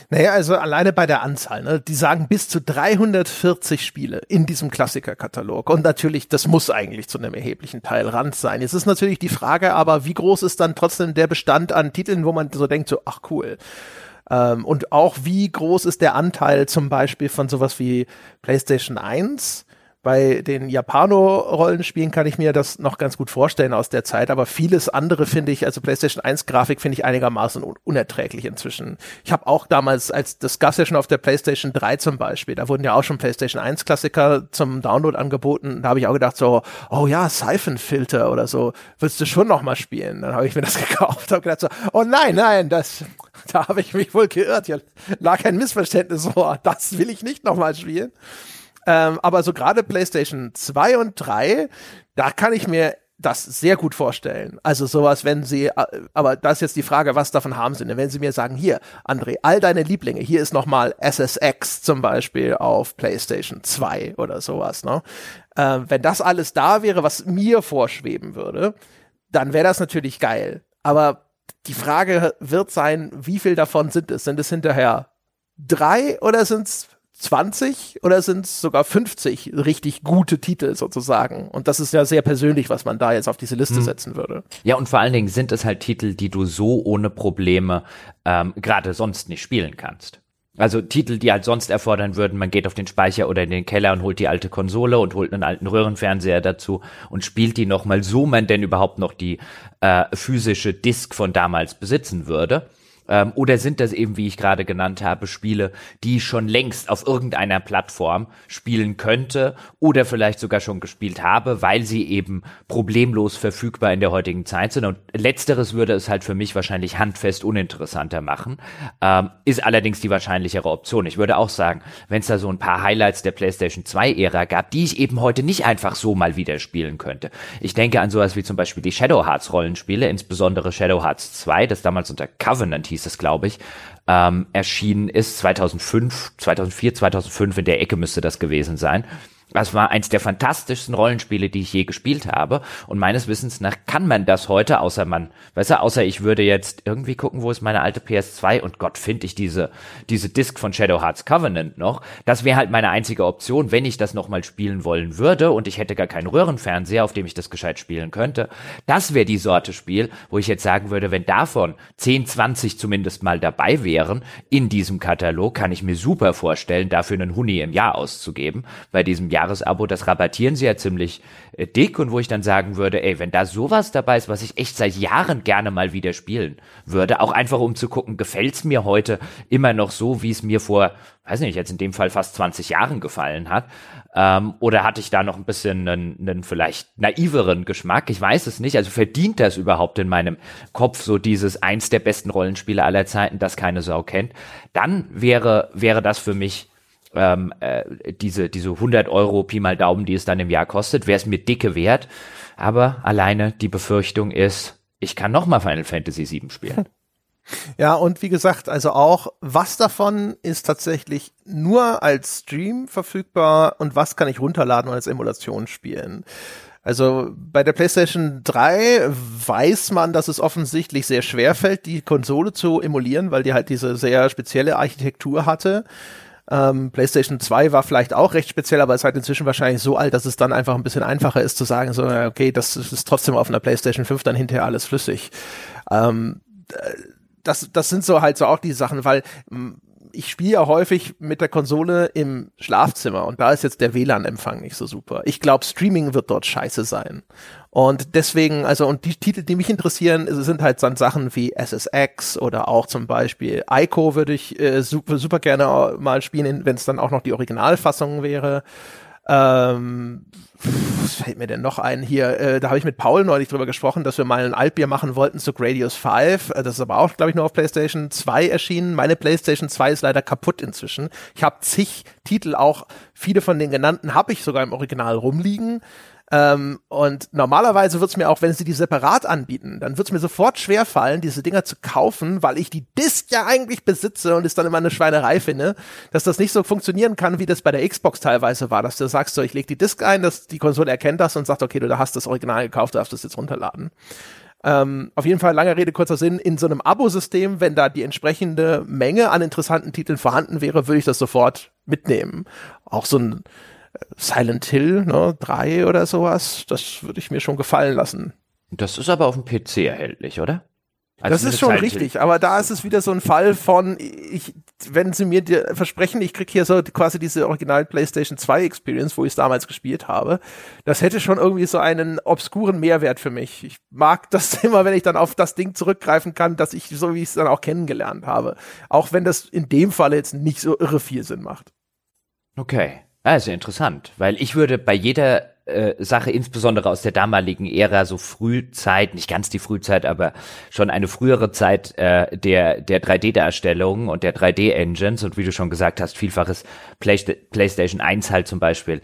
Naja, also alleine bei der Anzahl, ne? die sagen bis zu 340 Spiele in diesem Klassikerkatalog. Und natürlich, das muss eigentlich zu einem erheblichen Teil Rand sein. Jetzt ist natürlich die Frage aber, wie groß ist dann trotzdem der Bestand an Titeln, wo man so denkt, so, ach cool. Ähm, und auch wie groß ist der Anteil zum Beispiel von sowas wie PlayStation 1, bei den Japano-Rollenspielen kann ich mir das noch ganz gut vorstellen aus der Zeit, aber vieles andere finde ich, also PlayStation 1 Grafik finde ich einigermaßen un unerträglich inzwischen. Ich habe auch damals, als das gab's ja schon auf der PlayStation 3 zum Beispiel, da wurden ja auch schon PlayStation 1 Klassiker zum Download angeboten. Da habe ich auch gedacht so, oh ja, Siphon-Filter oder so, willst du schon noch mal spielen? Dann habe ich mir das gekauft, habe gedacht so, oh nein, nein, das, da habe ich mich wohl geirrt. Hier lag ein Missverständnis vor. Das will ich nicht noch mal spielen. Ähm, aber so gerade PlayStation 2 und 3, da kann ich mir das sehr gut vorstellen. Also sowas, wenn sie, äh, aber da ist jetzt die Frage, was davon haben sie denn? Wenn sie mir sagen, hier, André, all deine Lieblinge, hier ist nochmal SSX zum Beispiel auf PlayStation 2 oder sowas, ne? Ähm, wenn das alles da wäre, was mir vorschweben würde, dann wäre das natürlich geil. Aber die Frage wird sein, wie viel davon sind es? Sind es hinterher drei oder sind es 20 oder sind es sogar 50 richtig gute Titel sozusagen? Und das ist ja sehr persönlich, was man da jetzt auf diese Liste hm. setzen würde. Ja, und vor allen Dingen sind es halt Titel, die du so ohne Probleme ähm, gerade sonst nicht spielen kannst. Also Titel, die halt sonst erfordern würden, man geht auf den Speicher oder in den Keller und holt die alte Konsole und holt einen alten Röhrenfernseher dazu und spielt die nochmal so, man denn überhaupt noch die äh, physische Disk von damals besitzen würde. Ähm, oder sind das eben, wie ich gerade genannt habe, Spiele, die ich schon längst auf irgendeiner Plattform spielen könnte oder vielleicht sogar schon gespielt habe, weil sie eben problemlos verfügbar in der heutigen Zeit sind. Und letzteres würde es halt für mich wahrscheinlich handfest uninteressanter machen. Ähm, ist allerdings die wahrscheinlichere Option. Ich würde auch sagen, wenn es da so ein paar Highlights der PlayStation 2-Ära gab, die ich eben heute nicht einfach so mal wieder spielen könnte. Ich denke an sowas wie zum Beispiel die Shadow Hearts Rollenspiele, insbesondere Shadow Hearts 2, das damals unter Covenant hieß es, glaube ich, ähm, erschienen ist, 2005, 2004, 2005, in der Ecke müsste das gewesen sein. Das war eins der fantastischsten Rollenspiele, die ich je gespielt habe. Und meines Wissens nach kann man das heute, außer man, weißt du, außer ich würde jetzt irgendwie gucken, wo ist meine alte PS2 und Gott finde ich diese, diese Disc von Shadow Hearts Covenant noch. Das wäre halt meine einzige Option, wenn ich das nochmal spielen wollen würde und ich hätte gar keinen Röhrenfernseher, auf dem ich das gescheit spielen könnte. Das wäre die Sorte Spiel, wo ich jetzt sagen würde, wenn davon 10, 20 zumindest mal dabei wären in diesem Katalog, kann ich mir super vorstellen, dafür einen Huni im Jahr auszugeben. Bei diesem Jahr Jahresabo, das rabattieren sie ja ziemlich äh, dick und wo ich dann sagen würde, ey, wenn da sowas dabei ist, was ich echt seit Jahren gerne mal wieder spielen würde, auch einfach um zu gucken, gefällt's mir heute immer noch so, wie es mir vor, weiß nicht, jetzt in dem Fall fast 20 Jahren gefallen hat, ähm, oder hatte ich da noch ein bisschen einen, einen vielleicht naiveren Geschmack? Ich weiß es nicht. Also verdient das überhaupt in meinem Kopf so dieses eins der besten Rollenspiele aller Zeiten, das keine Sau kennt? Dann wäre, wäre das für mich ähm, äh, diese, diese 100 Euro Pi mal Daumen, die es dann im Jahr kostet, wäre es mir dicke wert. Aber alleine die Befürchtung ist, ich kann noch mal Final Fantasy VII spielen. Ja, und wie gesagt, also auch, was davon ist tatsächlich nur als Stream verfügbar und was kann ich runterladen und als Emulation spielen. Also bei der PlayStation 3 weiß man, dass es offensichtlich sehr schwer fällt, die Konsole zu emulieren, weil die halt diese sehr spezielle Architektur hatte. Ähm, PlayStation 2 war vielleicht auch recht speziell, aber ist halt inzwischen wahrscheinlich so alt, dass es dann einfach ein bisschen einfacher ist zu sagen, so, okay, das ist trotzdem auf einer PlayStation 5 dann hinterher alles flüssig. Ähm, das, das sind so halt so auch die Sachen, weil ich spiele ja häufig mit der Konsole im Schlafzimmer und da ist jetzt der WLAN-Empfang nicht so super. Ich glaube, Streaming wird dort scheiße sein. Und deswegen, also, und die Titel, die mich interessieren, sind halt dann Sachen wie SSX oder auch zum Beispiel Ico würde ich äh, super, super gerne mal spielen, wenn es dann auch noch die Originalfassung wäre. Ähm, was fällt mir denn noch ein hier? Äh, da habe ich mit Paul neulich drüber gesprochen, dass wir mal ein Altbier machen wollten zu Gradius 5. Äh, das ist aber auch, glaube ich, nur auf PlayStation 2 erschienen. Meine PlayStation 2 ist leider kaputt inzwischen. Ich habe zig Titel, auch viele von den genannten habe ich sogar im Original rumliegen. Ähm, und normalerweise wird es mir auch, wenn sie die separat anbieten, dann wird es mir sofort schwer fallen, diese Dinger zu kaufen, weil ich die Disc ja eigentlich besitze und es dann immer eine Schweinerei finde, dass das nicht so funktionieren kann, wie das bei der Xbox teilweise war, dass du sagst, so, ich leg die Disc ein, dass die Konsole erkennt das und sagt, okay, du hast das Original gekauft, du darfst das jetzt runterladen. Ähm, auf jeden Fall, lange Rede, kurzer Sinn, in so einem Abo-System, wenn da die entsprechende Menge an interessanten Titeln vorhanden wäre, würde ich das sofort mitnehmen. Auch so ein Silent Hill, ne, 3 oder sowas, das würde ich mir schon gefallen lassen. Das ist aber auf dem PC erhältlich, oder? Also das ist schon Silent richtig, Hill. aber da ist es wieder so ein Fall von, ich, wenn sie mir versprechen, ich krieg hier so quasi diese original PlayStation 2 Experience, wo ich es damals gespielt habe, das hätte schon irgendwie so einen obskuren Mehrwert für mich. Ich mag das immer, wenn ich dann auf das Ding zurückgreifen kann, dass ich so wie ich es dann auch kennengelernt habe. Auch wenn das in dem Fall jetzt nicht so irre viel Sinn macht. Okay. Also interessant, weil ich würde bei jeder äh, Sache, insbesondere aus der damaligen Ära, so Frühzeit, nicht ganz die Frühzeit, aber schon eine frühere Zeit äh, der, der 3D-Darstellung und der 3D-Engines und wie du schon gesagt hast, vielfaches Play PlayStation 1 halt zum Beispiel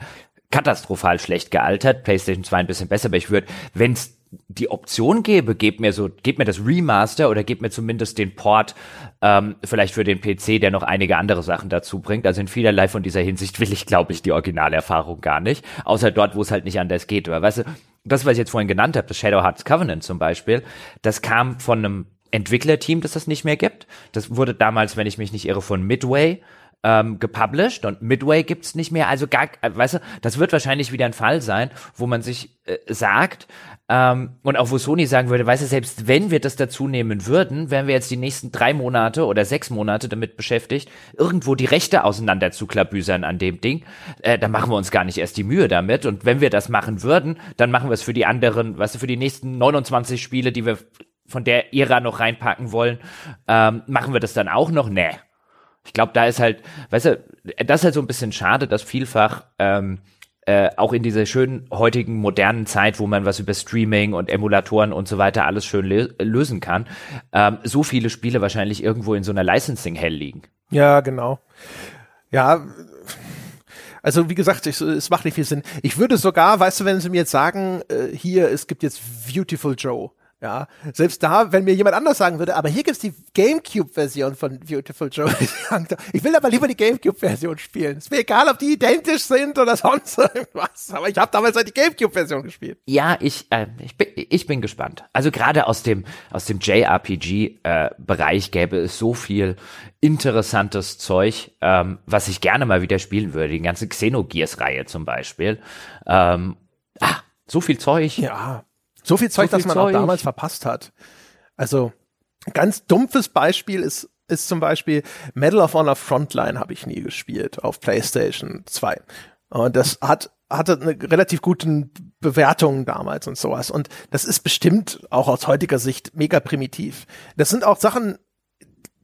katastrophal schlecht gealtert, PlayStation 2 ein bisschen besser, aber ich würde, wenn es die Option gäbe, gebt mir so, gebt mir das Remaster oder gebt mir zumindest den Port, ähm, vielleicht für den PC, der noch einige andere Sachen dazu bringt. Also in vielerlei von dieser Hinsicht will ich, glaube ich, die Originalerfahrung gar nicht. Außer dort, wo es halt nicht anders geht. Aber weißt du, das, was ich jetzt vorhin genannt habe, das Shadow Hearts Covenant zum Beispiel, das kam von einem Entwicklerteam, das das nicht mehr gibt. Das wurde damals, wenn ich mich nicht irre, von Midway ähm, gepublished und Midway gibt's nicht mehr. Also gar, äh, weißt du, das wird wahrscheinlich wieder ein Fall sein, wo man sich äh, sagt, ähm, und auch wo Sony sagen würde, weißt du, selbst wenn wir das dazu nehmen würden, wären wir jetzt die nächsten drei Monate oder sechs Monate damit beschäftigt, irgendwo die Rechte auseinander zu klabüsern an dem Ding. Äh, dann machen wir uns gar nicht erst die Mühe damit. Und wenn wir das machen würden, dann machen wir es für die anderen, weißt du, für die nächsten 29 Spiele, die wir von der Ära noch reinpacken wollen, ähm, machen wir das dann auch noch? Nee. Ich glaube, da ist halt, weißt du, das ist halt so ein bisschen schade, dass vielfach ähm, äh, auch in dieser schönen heutigen modernen Zeit, wo man was über Streaming und Emulatoren und so weiter alles schön lösen kann, ähm, so viele Spiele wahrscheinlich irgendwo in so einer Licensing-Hell liegen. Ja, genau. Ja, also wie gesagt, ich, es macht nicht viel Sinn. Ich würde sogar, weißt du, wenn sie mir jetzt sagen, äh, hier, es gibt jetzt Beautiful Joe, ja, selbst da, wenn mir jemand anders sagen würde, aber hier gibt's die Gamecube-Version von Beautiful Joe. ich will aber lieber die Gamecube-Version spielen. Ist mir egal, ob die identisch sind oder sonst irgendwas. Aber ich habe damals halt die Gamecube-Version gespielt. Ja, ich, äh, ich, bin, ich bin gespannt. Also gerade aus dem, aus dem JRPG-Bereich äh, gäbe es so viel interessantes Zeug, ähm, was ich gerne mal wieder spielen würde. Die ganze Xenogears-Reihe zum Beispiel. Ähm, ah, so viel Zeug. Ja. So viel Zeug, so viel dass man Zeug. auch damals verpasst hat. Also ganz dumpfes Beispiel ist ist zum Beispiel Medal of Honor Frontline habe ich nie gespielt auf PlayStation 2. Und das hat hatte eine relativ guten Bewertung damals und sowas. Und das ist bestimmt auch aus heutiger Sicht mega primitiv. Das sind auch Sachen,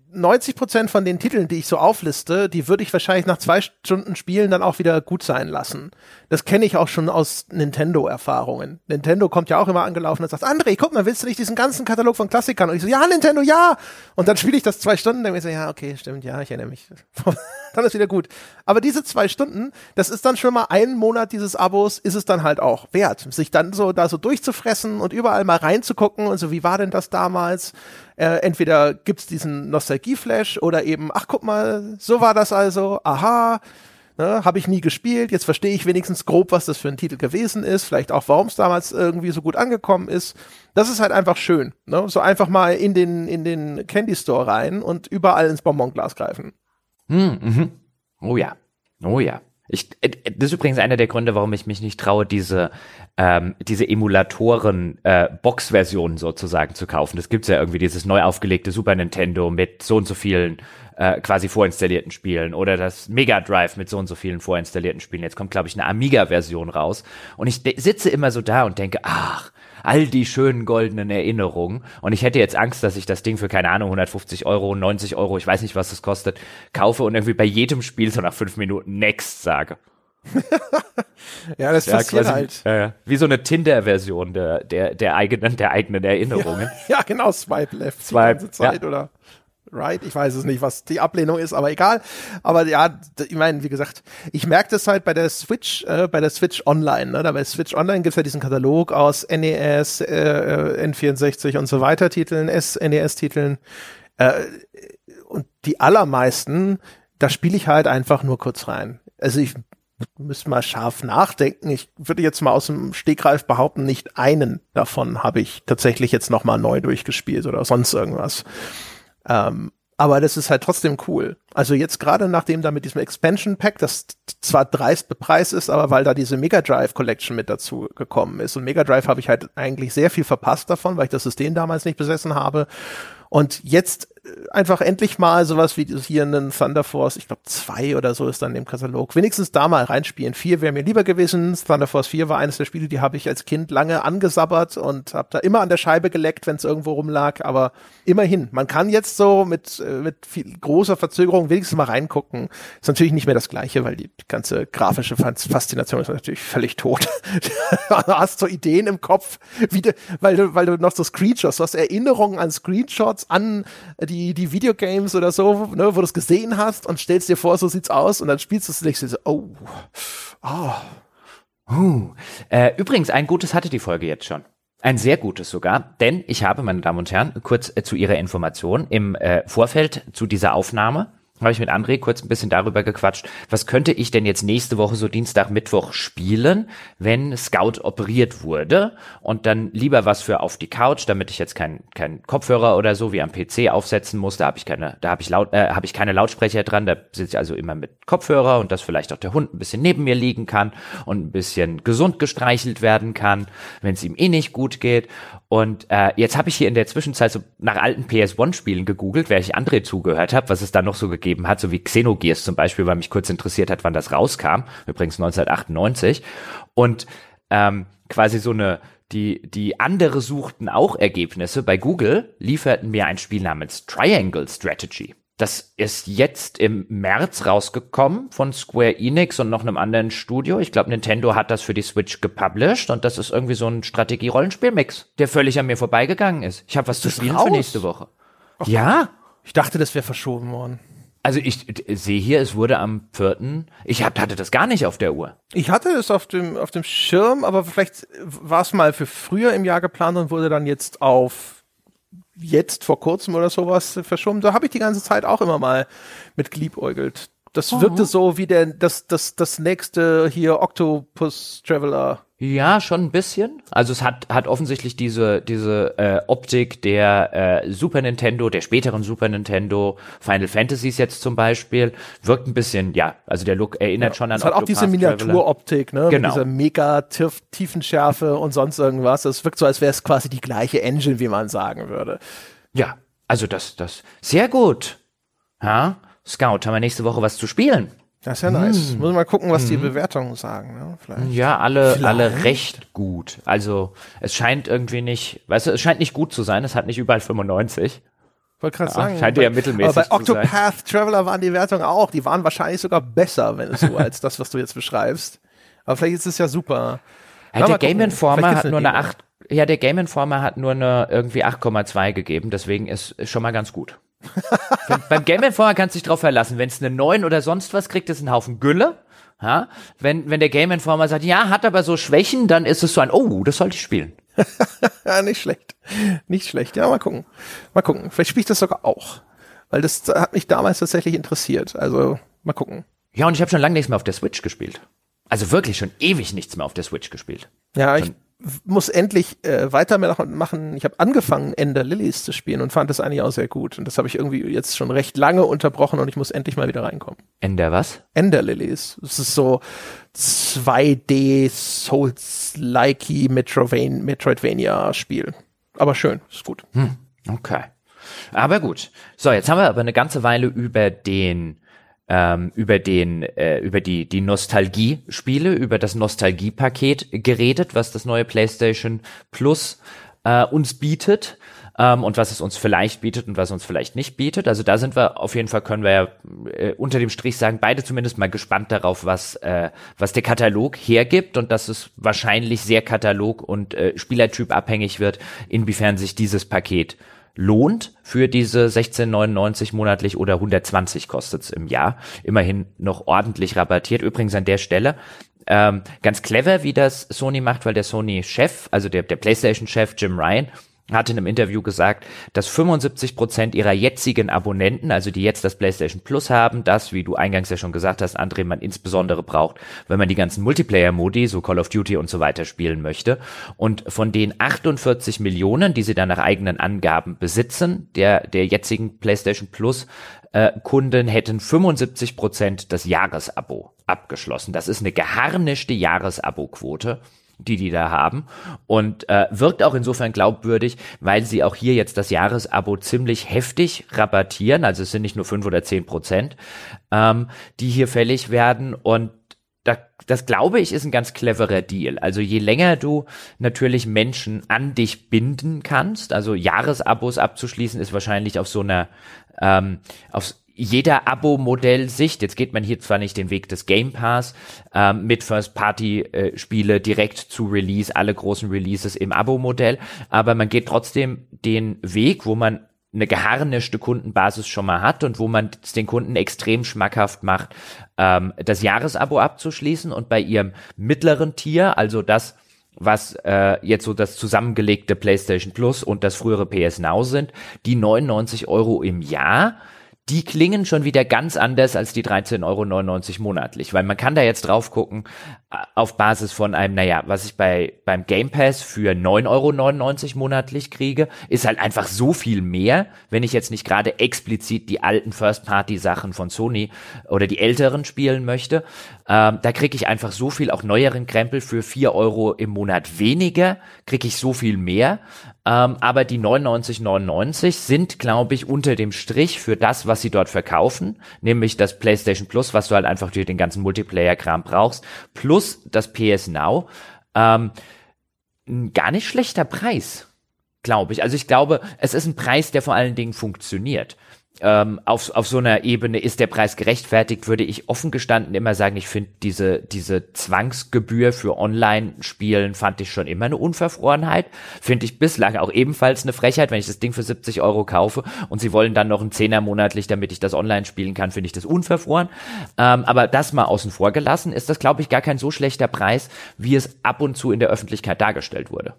90 Prozent von den Titeln, die ich so aufliste, die würde ich wahrscheinlich nach zwei Stunden Spielen dann auch wieder gut sein lassen. Das kenne ich auch schon aus Nintendo-Erfahrungen. Nintendo kommt ja auch immer angelaufen und sagt, André, guck mal, willst du nicht diesen ganzen Katalog von Klassikern? Und ich so, ja, Nintendo, ja! Und dann spiele ich das zwei Stunden, dann ich so, ja, okay, stimmt, ja, ich erinnere mich. dann ist wieder gut. Aber diese zwei Stunden, das ist dann schon mal einen Monat dieses Abos, ist es dann halt auch wert, sich dann so da so durchzufressen und überall mal reinzugucken und so, wie war denn das damals? Äh, entweder gibt's diesen Nostalgie-Flash oder eben, ach guck mal, so war das also, aha, ne, habe ich nie gespielt, jetzt verstehe ich wenigstens grob, was das für ein Titel gewesen ist, vielleicht auch, warum es damals irgendwie so gut angekommen ist. Das ist halt einfach schön, ne? so einfach mal in den, in den Candy Store rein und überall ins Bonbonglas greifen. Hm, mhm. Oh ja, oh ja. Ich, äh, das ist übrigens einer der Gründe, warum ich mich nicht traue, diese, ähm, diese Emulatoren äh, sozusagen zu kaufen. Das gibt's ja irgendwie, dieses neu aufgelegte Super Nintendo mit so und so vielen äh, quasi vorinstallierten Spielen oder das Mega Drive mit so und so vielen vorinstallierten Spielen. Jetzt kommt, glaube ich, eine Amiga-Version raus. Und ich sitze immer so da und denke, ach, all die schönen goldenen Erinnerungen. Und ich hätte jetzt Angst, dass ich das Ding für, keine Ahnung, 150 Euro, 90 Euro, ich weiß nicht, was das kostet, kaufe und irgendwie bei jedem Spiel so nach fünf Minuten Next sage. ja, das ja, passiert quasi, halt. Äh, wie so eine Tinder-Version der, der, der eigenen, der eigenen Erinnerungen. Ja, ja genau, Swipe Left Swipe, die ganze Zeit, ja. oder? Right? Ich weiß es nicht, was die Ablehnung ist, aber egal. Aber ja, ich meine, wie gesagt, ich merke das halt bei der Switch, äh, bei der Switch Online. Ne? Da bei Switch Online gibt's ja diesen Katalog aus NES, äh, N64 und so weiter Titeln, SNES-Titeln. Äh, und die allermeisten, da spiele ich halt einfach nur kurz rein. Also ich müsste mal scharf nachdenken. Ich würde jetzt mal aus dem Stegreif behaupten, nicht einen davon habe ich tatsächlich jetzt noch mal neu durchgespielt oder sonst irgendwas. Ähm, aber das ist halt trotzdem cool. Also jetzt gerade nachdem da mit diesem Expansion Pack, das zwar dreist bepreist ist, aber weil da diese Mega Drive Collection mit dazu gekommen ist. Und Mega Drive habe ich halt eigentlich sehr viel verpasst davon, weil ich das System damals nicht besessen habe. Und jetzt einfach endlich mal sowas wie hier einen Thunder Force, ich glaube zwei oder so ist dann im Katalog. Wenigstens da mal reinspielen. Vier wäre mir lieber gewesen. Thunder Force 4 war eines der Spiele, die habe ich als Kind lange angesabbert und habe da immer an der Scheibe geleckt, wenn es irgendwo rumlag. Aber immerhin, man kann jetzt so mit, äh, mit viel großer Verzögerung wenigstens mal reingucken. Ist natürlich nicht mehr das Gleiche, weil die ganze grafische Faszination ist natürlich völlig tot. du hast so Ideen im Kopf, wie de, weil du, weil du noch so Screenshots, du hast Erinnerungen an Screenshots, an die, die Videogames oder so, ne, wo du es gesehen hast und stellst dir vor, so sieht's aus und dann spielst du es und so, oh, oh. Uh. Äh, übrigens, ein gutes hatte die Folge jetzt schon. Ein sehr gutes sogar, denn ich habe, meine Damen und Herren, kurz äh, zu Ihrer Information im äh, Vorfeld zu dieser Aufnahme habe ich mit André kurz ein bisschen darüber gequatscht, was könnte ich denn jetzt nächste Woche so Dienstag, Mittwoch spielen, wenn Scout operiert wurde? Und dann lieber was für auf die Couch, damit ich jetzt keinen kein Kopfhörer oder so wie am PC aufsetzen muss, da habe ich keine, da habe ich laut, äh, habe ich keine Lautsprecher dran, da sitze ich also immer mit Kopfhörer und dass vielleicht auch der Hund ein bisschen neben mir liegen kann und ein bisschen gesund gestreichelt werden kann, wenn es ihm eh nicht gut geht und äh, jetzt habe ich hier in der Zwischenzeit so nach alten PS1-Spielen gegoogelt, wer ich André zugehört habe, was es da noch so gegeben hat, so wie Xenogears zum Beispiel, weil mich kurz interessiert hat, wann das rauskam, übrigens 1998. Und ähm, quasi so eine, die, die andere suchten auch Ergebnisse. Bei Google lieferten mir ein Spiel namens Triangle Strategy. Das ist jetzt im März rausgekommen von Square Enix und noch einem anderen Studio. Ich glaube, Nintendo hat das für die Switch gepublished und das ist irgendwie so ein Strategie-Rollenspiel-Mix, der völlig an mir vorbeigegangen ist. Ich habe was zu spielen für nächste Woche. Ach, ja? Ich dachte, das wäre verschoben worden. Also ich sehe hier, es wurde am 4. Ich hab, hatte das gar nicht auf der Uhr. Ich hatte es auf dem, auf dem Schirm, aber vielleicht war es mal für früher im Jahr geplant und wurde dann jetzt auf jetzt vor kurzem oder sowas verschoben. Da habe ich die ganze Zeit auch immer mal mit geliebäugelt. Das oh. wirkte so wie der, das, das, das nächste hier Octopus Traveler ja, schon ein bisschen. Also es hat, hat offensichtlich diese, diese äh, Optik der äh, Super Nintendo, der späteren Super Nintendo, Final Fantasies jetzt zum Beispiel, wirkt ein bisschen, ja, also der Look erinnert ja, schon an Es hat auch diese Miniaturoptik, ne? Genau. Mit dieser mega Tiefenschärfe und sonst irgendwas. Es wirkt so, als wäre es quasi die gleiche Engine, wie man sagen würde. Ja, also das, das, sehr gut. Ja, Scout, haben wir nächste Woche was zu spielen. Das ist ja nice. Hm. Muss mal gucken, was hm. die Bewertungen sagen. Ne? Vielleicht. Ja, alle, Vielleicht. alle recht gut. Also es scheint irgendwie nicht, weißt du, es scheint nicht gut zu sein. Es hat nicht überall 95. Wollte gerade ja, sagen. Scheint ja mittelmäßig aber bei Octopath Traveler waren die Wertungen auch. Die waren wahrscheinlich sogar besser, wenn es so als das, was du jetzt beschreibst. Aber vielleicht ist es ja super. Ja, der Game Informer hat nur eine 8, ja, der Game Informer hat nur eine irgendwie 8,2 gegeben. Deswegen ist, ist schon mal ganz gut. Beim Game Informer kannst du dich drauf verlassen. Wenn es eine 9 oder sonst was kriegt, ist ein Haufen Gülle. Ja? Wenn, wenn der Game Informer sagt, ja, hat aber so Schwächen, dann ist es so ein, oh, das sollte ich spielen. ja, nicht schlecht. Nicht schlecht. Ja, mal gucken. Mal gucken. Vielleicht spiele ich das sogar auch. Weil das hat mich damals tatsächlich interessiert. Also, mal gucken. Ja, und ich habe schon lange nichts mehr auf der Switch gespielt. Also wirklich schon ewig nichts mehr auf der Switch gespielt. Ja, ich muss endlich äh, weitermachen. Ich habe angefangen, Ender Lilies zu spielen und fand das eigentlich auch sehr gut. Und das habe ich irgendwie jetzt schon recht lange unterbrochen und ich muss endlich mal wieder reinkommen. Ender was? Ender Lilies. Es ist so 2D Souls-likey Metroidvania-Spiel. Aber schön, ist gut. Hm, okay. Aber gut. So, jetzt haben wir aber eine ganze Weile über den ähm, über den äh, über die die Nostalgie-Spiele, über das Nostalgie-Paket geredet, was das neue PlayStation Plus äh, uns bietet ähm, und was es uns vielleicht bietet und was uns vielleicht nicht bietet. Also da sind wir auf jeden Fall können wir ja äh, unter dem Strich sagen, beide zumindest mal gespannt darauf, was äh, was der Katalog hergibt und dass es wahrscheinlich sehr Katalog und äh, Spielertyp abhängig wird, inwiefern sich dieses Paket lohnt für diese 16,99 monatlich oder 120 kostet's im Jahr. Immerhin noch ordentlich rabattiert. Übrigens an der Stelle, ähm, ganz clever, wie das Sony macht, weil der Sony-Chef, also der, der PlayStation-Chef Jim Ryan, hat in einem Interview gesagt, dass 75 Prozent ihrer jetzigen Abonnenten, also die jetzt das PlayStation Plus haben, das, wie du eingangs ja schon gesagt hast, André, man insbesondere braucht, wenn man die ganzen Multiplayer-Modi, so Call of Duty und so weiter spielen möchte. Und von den 48 Millionen, die sie dann nach eigenen Angaben besitzen, der, der jetzigen PlayStation Plus äh, Kunden hätten 75 Prozent das Jahresabo abgeschlossen. Das ist eine geharnischte Jahresabo-Quote die die da haben. Und äh, wirkt auch insofern glaubwürdig, weil sie auch hier jetzt das Jahresabo ziemlich heftig rabattieren, also es sind nicht nur fünf oder zehn Prozent, ähm, die hier fällig werden. Und da, das glaube ich ist ein ganz cleverer Deal. Also je länger du natürlich Menschen an dich binden kannst, also Jahresabos abzuschließen, ist wahrscheinlich auf so einer ähm, auf jeder Abo-Modell-Sicht, jetzt geht man hier zwar nicht den Weg des Game Pass, ähm, mit First-Party-Spiele äh, direkt zu Release, alle großen Releases im Abo-Modell, aber man geht trotzdem den Weg, wo man eine geharnischte Kundenbasis schon mal hat und wo man es den Kunden extrem schmackhaft macht, ähm, das Jahresabo abzuschließen und bei ihrem mittleren Tier, also das, was äh, jetzt so das zusammengelegte PlayStation Plus und das frühere PS Now sind, die 99 Euro im Jahr die klingen schon wieder ganz anders als die 13,99 Euro monatlich, weil man kann da jetzt drauf gucken, äh, auf Basis von einem, naja, was ich bei, beim Game Pass für 9,99 Euro monatlich kriege, ist halt einfach so viel mehr, wenn ich jetzt nicht gerade explizit die alten First-Party-Sachen von Sony oder die älteren spielen möchte. Ähm, da kriege ich einfach so viel, auch neueren Krempel für 4 Euro im Monat weniger, kriege ich so viel mehr. Ähm, aber die 99,99 sind, glaube ich, unter dem Strich für das, was sie dort verkaufen, nämlich das PlayStation Plus, was du halt einfach durch den ganzen Multiplayer-Kram brauchst, plus das PS Now, ähm, ein gar nicht schlechter Preis, glaube ich. Also ich glaube, es ist ein Preis, der vor allen Dingen funktioniert ähm, auf, auf so einer Ebene ist der Preis gerechtfertigt, würde ich offen gestanden immer sagen, ich finde diese, diese Zwangsgebühr für Online-Spielen fand ich schon immer eine Unverfrorenheit. Finde ich bislang auch ebenfalls eine Frechheit, wenn ich das Ding für 70 Euro kaufe und sie wollen dann noch einen Zehner monatlich, damit ich das online spielen kann, finde ich das unverfroren. Ähm, aber das mal außen vor gelassen, ist das, glaube ich, gar kein so schlechter Preis, wie es ab und zu in der Öffentlichkeit dargestellt wurde.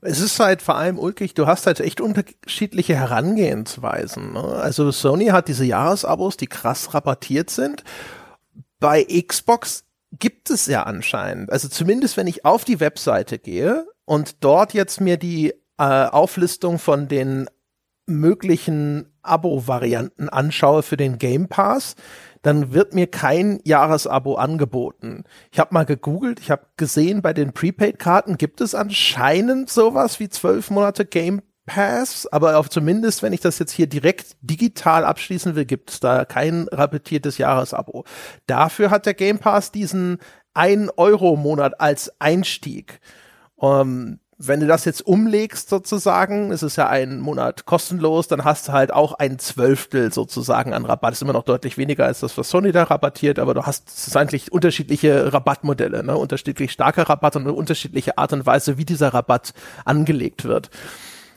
Es ist halt vor allem ulkig, du hast halt echt unterschiedliche Herangehensweisen. Ne? Also Sony hat diese Jahresabos, die krass rabattiert sind. Bei Xbox gibt es ja anscheinend, also zumindest wenn ich auf die Webseite gehe und dort jetzt mir die äh, Auflistung von den möglichen Abo-Varianten anschaue für den Game Pass, dann wird mir kein Jahresabo angeboten. Ich habe mal gegoogelt, ich habe gesehen, bei den Prepaid-Karten gibt es anscheinend sowas wie zwölf Monate Game Pass, aber auch zumindest, wenn ich das jetzt hier direkt digital abschließen will, gibt es da kein repetiertes Jahresabo. Dafür hat der Game Pass diesen 1 Euro Monat als Einstieg. Ähm, wenn du das jetzt umlegst sozusagen, es ist ja ein Monat kostenlos, dann hast du halt auch ein Zwölftel sozusagen an Rabatt. Das ist immer noch deutlich weniger als das, was Sony da rabattiert, aber du hast es eigentlich unterschiedliche Rabattmodelle, ne? unterschiedlich starke Rabatt und eine unterschiedliche Art und Weise, wie dieser Rabatt angelegt wird.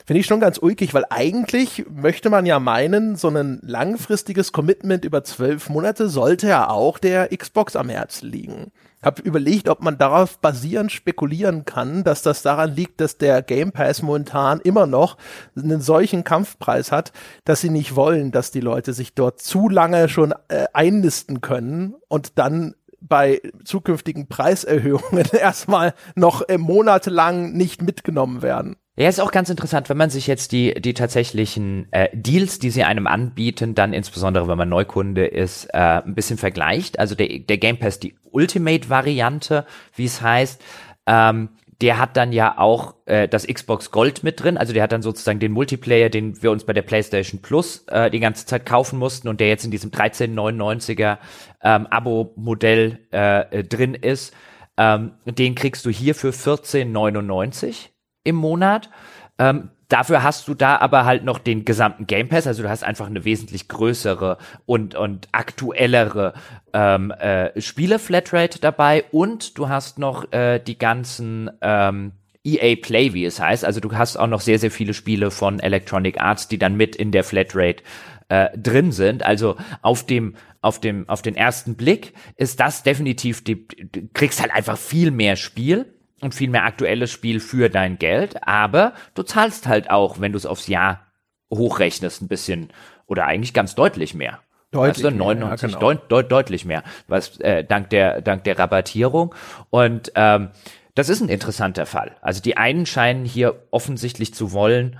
Finde ich schon ganz ulkig, weil eigentlich möchte man ja meinen, so ein langfristiges Commitment über zwölf Monate sollte ja auch der Xbox am Herzen liegen. Hab überlegt, ob man darauf basierend spekulieren kann, dass das daran liegt, dass der Game Pass momentan immer noch einen solchen Kampfpreis hat, dass sie nicht wollen, dass die Leute sich dort zu lange schon äh, einnisten können und dann bei zukünftigen Preiserhöhungen erstmal noch äh, monatelang nicht mitgenommen werden. Ja, ist auch ganz interessant, wenn man sich jetzt die, die tatsächlichen äh, Deals, die sie einem anbieten, dann insbesondere, wenn man Neukunde ist, äh, ein bisschen vergleicht. Also der, der Game Pass, die Ultimate-Variante, wie es heißt, ähm, der hat dann ja auch äh, das Xbox Gold mit drin. Also der hat dann sozusagen den Multiplayer, den wir uns bei der PlayStation Plus äh, die ganze Zeit kaufen mussten und der jetzt in diesem 1399er ähm, Abo-Modell äh, drin ist. Ähm, den kriegst du hier für 1499 im Monat. Ähm, dafür hast du da aber halt noch den gesamten Game Pass, also du hast einfach eine wesentlich größere und, und aktuellere ähm, äh, Spiele-Flatrate dabei und du hast noch äh, die ganzen ähm, EA Play, wie es heißt. Also du hast auch noch sehr, sehr viele Spiele von Electronic Arts, die dann mit in der Flatrate äh, drin sind. Also auf dem auf dem auf den ersten Blick ist das definitiv die du kriegst halt einfach viel mehr Spiel und viel mehr aktuelles Spiel für dein Geld, aber du zahlst halt auch, wenn du es aufs Jahr hochrechnest, ein bisschen oder eigentlich ganz deutlich mehr. Deutlich du, 99, mehr, ja, genau. deut, deutlich mehr, was äh, dank der dank der Rabattierung und ähm, das ist ein interessanter Fall. Also die einen scheinen hier offensichtlich zu wollen,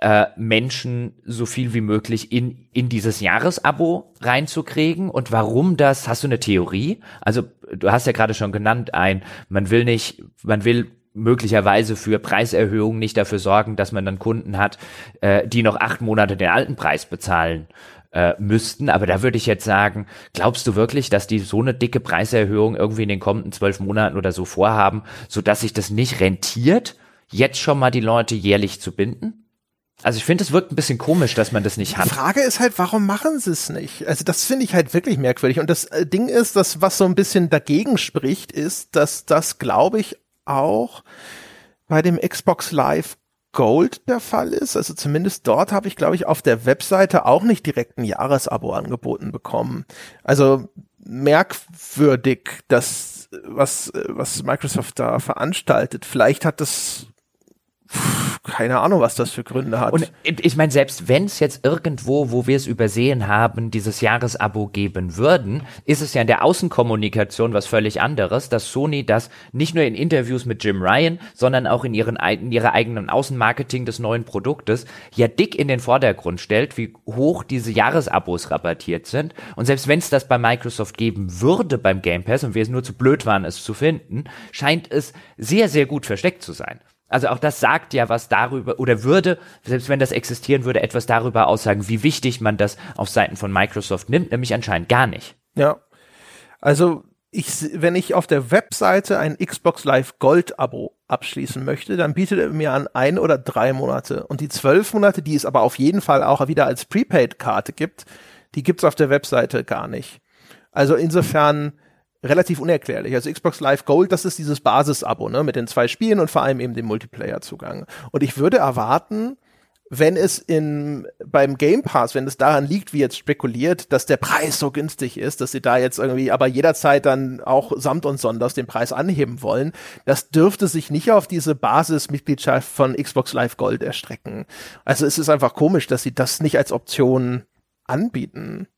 äh, Menschen so viel wie möglich in, in dieses Jahresabo reinzukriegen. Und warum das? Hast du eine Theorie? Also du hast ja gerade schon genannt, ein, man will nicht, man will möglicherweise für Preiserhöhungen nicht dafür sorgen, dass man dann Kunden hat, äh, die noch acht Monate den alten Preis bezahlen äh, müssten. Aber da würde ich jetzt sagen, glaubst du wirklich, dass die so eine dicke Preiserhöhung irgendwie in den kommenden zwölf Monaten oder so vorhaben, so dass sich das nicht rentiert, jetzt schon mal die Leute jährlich zu binden? Also ich finde, es wirkt ein bisschen komisch, dass man das nicht hat. Die Frage ist halt, warum machen sie es nicht? Also das finde ich halt wirklich merkwürdig. Und das äh, Ding ist, dass was so ein bisschen dagegen spricht, ist, dass das, glaube ich, auch bei dem Xbox Live Gold der Fall ist. Also zumindest dort habe ich, glaube ich, auf der Webseite auch nicht direkt ein Jahresabo angeboten bekommen. Also merkwürdig, dass was, was Microsoft da veranstaltet. Vielleicht hat das keine Ahnung, was das für Gründe hat. Und ich meine, selbst wenn es jetzt irgendwo, wo wir es übersehen haben, dieses Jahresabo geben würden, ist es ja in der Außenkommunikation was völlig anderes, dass Sony das nicht nur in Interviews mit Jim Ryan, sondern auch in, ihren, in ihrer eigenen Außenmarketing des neuen Produktes ja dick in den Vordergrund stellt, wie hoch diese Jahresabos rabattiert sind. Und selbst wenn es das bei Microsoft geben würde beim Game Pass und wir es nur zu blöd waren, es zu finden, scheint es sehr, sehr gut versteckt zu sein. Also auch das sagt ja was darüber oder würde, selbst wenn das existieren würde, etwas darüber aussagen, wie wichtig man das auf Seiten von Microsoft nimmt, nämlich anscheinend gar nicht. Ja. Also ich, wenn ich auf der Webseite ein Xbox Live Gold Abo abschließen möchte, dann bietet er mir an ein oder drei Monate. Und die zwölf Monate, die es aber auf jeden Fall auch wieder als Prepaid-Karte gibt, die gibt's auf der Webseite gar nicht. Also insofern relativ unerklärlich. Also Xbox Live Gold, das ist dieses Basis-Abo, ne, mit den zwei Spielen und vor allem eben dem Multiplayer-Zugang. Und ich würde erwarten, wenn es in, beim Game Pass, wenn es daran liegt, wie jetzt spekuliert, dass der Preis so günstig ist, dass sie da jetzt irgendwie aber jederzeit dann auch samt und sonders den Preis anheben wollen, das dürfte sich nicht auf diese Basismitgliedschaft von Xbox Live Gold erstrecken. Also es ist einfach komisch, dass sie das nicht als Option anbieten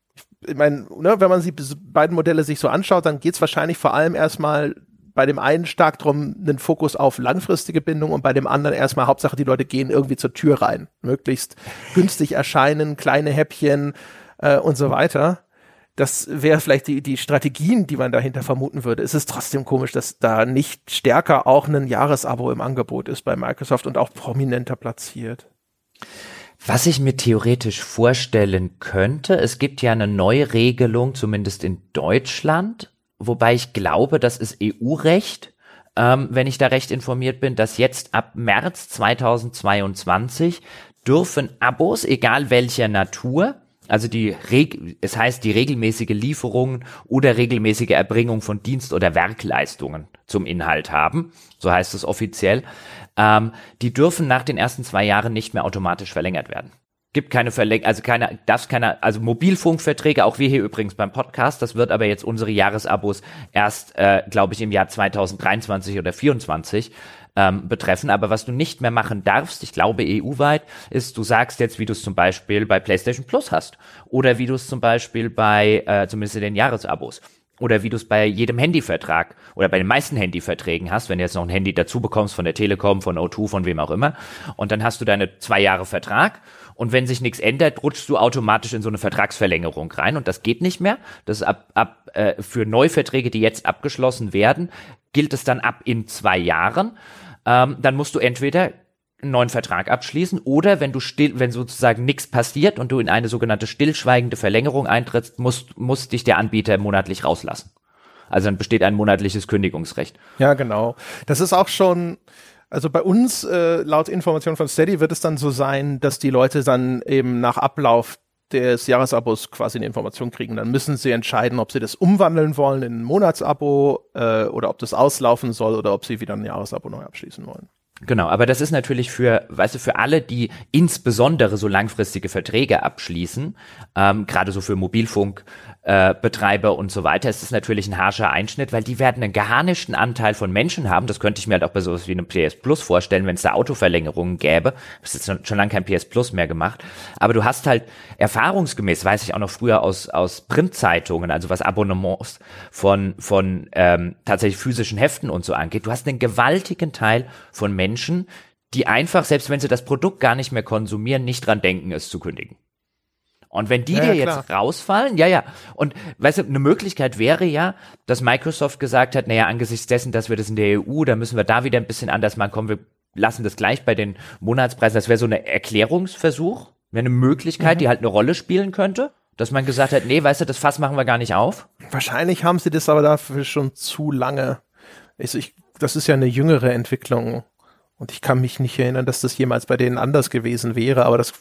ich meine, ne, wenn man die beiden Modelle sich so anschaut, dann geht es wahrscheinlich vor allem erstmal bei dem einen stark drum einen Fokus auf langfristige Bindung und bei dem anderen erstmal Hauptsache die Leute gehen irgendwie zur Tür rein, möglichst günstig erscheinen, kleine Häppchen äh, und so weiter. Das wäre vielleicht die, die Strategien, die man dahinter vermuten würde. Es ist trotzdem komisch, dass da nicht stärker auch ein Jahresabo im Angebot ist bei Microsoft und auch prominenter platziert. Was ich mir theoretisch vorstellen könnte, es gibt ja eine neue Regelung, zumindest in Deutschland, wobei ich glaube, das ist EU-Recht, ähm, wenn ich da recht informiert bin, dass jetzt ab März 2022 dürfen Abos, egal welcher Natur, also die Reg es heißt die regelmäßige Lieferung oder regelmäßige Erbringung von Dienst- oder Werkleistungen zum Inhalt haben, so heißt es offiziell, ähm, die dürfen nach den ersten zwei Jahren nicht mehr automatisch verlängert werden. Gibt keine Verlängerung, also keine, darf keine, also Mobilfunkverträge, auch wir hier übrigens beim Podcast, das wird aber jetzt unsere Jahresabos erst, äh, glaube ich, im Jahr 2023 oder 2024 ähm, betreffen. Aber was du nicht mehr machen darfst, ich glaube EU-weit, ist, du sagst jetzt, wie du es zum Beispiel bei PlayStation Plus hast oder wie du es zum Beispiel bei, äh, zumindest in den Jahresabos oder wie du es bei jedem Handyvertrag oder bei den meisten Handyverträgen hast, wenn du jetzt noch ein Handy dazu bekommst von der Telekom, von O2, von wem auch immer, und dann hast du deine zwei Jahre Vertrag und wenn sich nichts ändert, rutschst du automatisch in so eine Vertragsverlängerung rein und das geht nicht mehr. Das ist ab, ab äh, für Neuverträge, die jetzt abgeschlossen werden, gilt es dann ab in zwei Jahren. Ähm, dann musst du entweder einen neuen Vertrag abschließen oder wenn du still, wenn sozusagen nichts passiert und du in eine sogenannte stillschweigende Verlängerung eintrittst, muss, muss dich der Anbieter monatlich rauslassen. Also dann besteht ein monatliches Kündigungsrecht. Ja, genau. Das ist auch schon, also bei uns, äh, laut Informationen von Steady, wird es dann so sein, dass die Leute dann eben nach Ablauf des Jahresabos quasi eine Information kriegen. Dann müssen sie entscheiden, ob sie das umwandeln wollen in ein Monatsabo äh, oder ob das auslaufen soll oder ob sie wieder ein Jahresabo neu abschließen wollen. Genau, aber das ist natürlich für, weißt du, für alle, die insbesondere so langfristige Verträge abschließen, ähm, gerade so für Mobilfunk, äh, Betreiber und so weiter, ist es natürlich ein harscher Einschnitt, weil die werden einen geharnischten Anteil von Menschen haben. Das könnte ich mir halt auch bei sowas wie einem PS Plus vorstellen, wenn es da Autoverlängerungen gäbe. Das ist jetzt schon lange kein PS Plus mehr gemacht. Aber du hast halt erfahrungsgemäß, weiß ich auch noch früher aus, aus Printzeitungen, also was Abonnements von, von ähm, tatsächlich physischen Heften und so angeht, du hast einen gewaltigen Teil von Menschen, die einfach, selbst wenn sie das Produkt gar nicht mehr konsumieren, nicht dran denken, es zu kündigen. Und wenn die ja, dir ja, jetzt rausfallen, ja, ja. Und weißt du, eine Möglichkeit wäre ja, dass Microsoft gesagt hat, naja, angesichts dessen, dass wir das in der EU, da müssen wir da wieder ein bisschen anders machen, kommen wir lassen das gleich bei den Monatspreisen. Das wäre so eine Erklärungsversuch, wäre eine Möglichkeit, mhm. die halt eine Rolle spielen könnte. Dass man gesagt hat, nee, weißt du, das Fass machen wir gar nicht auf. Wahrscheinlich haben sie das aber dafür schon zu lange. Also ich, das ist ja eine jüngere Entwicklung. Und ich kann mich nicht erinnern, dass das jemals bei denen anders gewesen wäre, aber das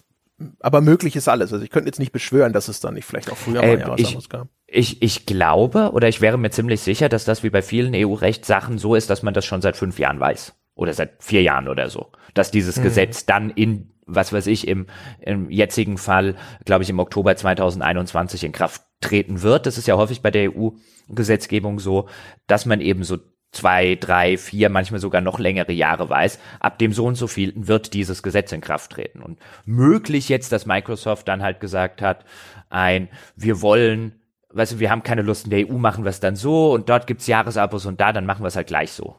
aber möglich ist alles. Also ich könnte jetzt nicht beschwören, dass es dann nicht vielleicht auch früher äh, mal Jahresabos gab. Ich, ich glaube oder ich wäre mir ziemlich sicher, dass das wie bei vielen EU-Rechtssachen so ist, dass man das schon seit fünf Jahren weiß. Oder seit vier Jahren oder so. Dass dieses hm. Gesetz dann in, was weiß ich, im, im jetzigen Fall, glaube ich, im Oktober 2021 in Kraft treten wird. Das ist ja häufig bei der EU-Gesetzgebung so, dass man eben so zwei, drei, vier, manchmal sogar noch längere Jahre weiß, ab dem so und so vielten wird dieses Gesetz in Kraft treten. Und möglich jetzt, dass Microsoft dann halt gesagt hat, ein, wir wollen, weißt du, wir haben keine Lust in der EU, machen wir es dann so und dort gibt's Jahresabos und da, dann machen wir es halt gleich so.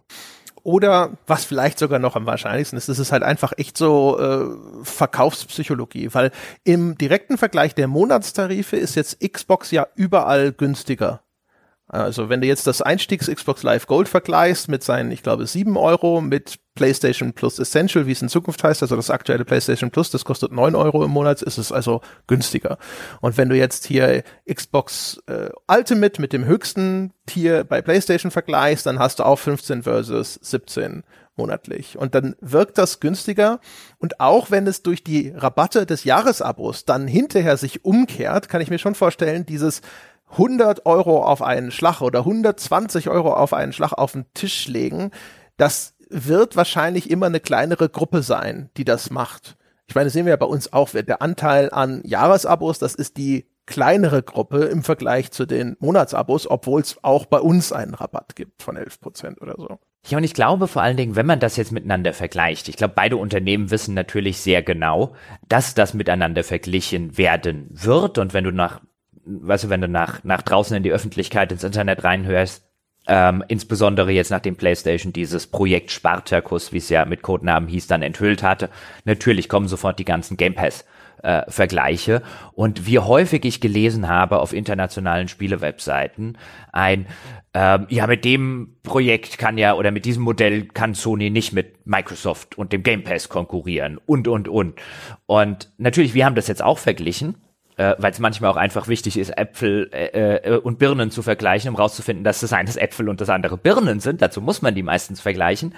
Oder was vielleicht sogar noch am wahrscheinlichsten ist, ist es halt einfach echt so äh, Verkaufspsychologie, weil im direkten Vergleich der Monatstarife ist jetzt Xbox ja überall günstiger also wenn du jetzt das Einstiegs Xbox Live Gold vergleichst mit seinen, ich glaube, sieben Euro mit PlayStation Plus Essential, wie es in Zukunft heißt, also das aktuelle PlayStation Plus, das kostet neun Euro im Monat, ist es also günstiger. Und wenn du jetzt hier Xbox äh, Ultimate mit dem höchsten Tier bei PlayStation vergleichst, dann hast du auch 15 versus 17 monatlich. Und dann wirkt das günstiger. Und auch wenn es durch die Rabatte des Jahresabos dann hinterher sich umkehrt, kann ich mir schon vorstellen, dieses 100 Euro auf einen Schlag oder 120 Euro auf einen Schlag auf den Tisch legen, das wird wahrscheinlich immer eine kleinere Gruppe sein, die das macht. Ich meine, sehen wir ja bei uns auch, der Anteil an Jahresabos, das ist die kleinere Gruppe im Vergleich zu den Monatsabos, obwohl es auch bei uns einen Rabatt gibt von 11 Prozent oder so. Ja, und ich glaube vor allen Dingen, wenn man das jetzt miteinander vergleicht, ich glaube, beide Unternehmen wissen natürlich sehr genau, dass das miteinander verglichen werden wird. Und wenn du nach weißt du, wenn du nach, nach draußen in die Öffentlichkeit, ins Internet reinhörst, ähm, insbesondere jetzt nachdem PlayStation dieses Projekt Spartacus, wie es ja mit Codenamen hieß, dann enthüllt hatte, natürlich kommen sofort die ganzen Game Pass äh, Vergleiche. Und wie häufig ich gelesen habe auf internationalen Spielewebseiten, ein, ähm, ja, mit dem Projekt kann ja, oder mit diesem Modell kann Sony nicht mit Microsoft und dem Game Pass konkurrieren und, und, und. Und natürlich, wir haben das jetzt auch verglichen äh, weil es manchmal auch einfach wichtig ist, Äpfel äh, äh, und Birnen zu vergleichen, um rauszufinden, dass das eine Äpfel und das andere Birnen sind. Dazu muss man die meistens vergleichen.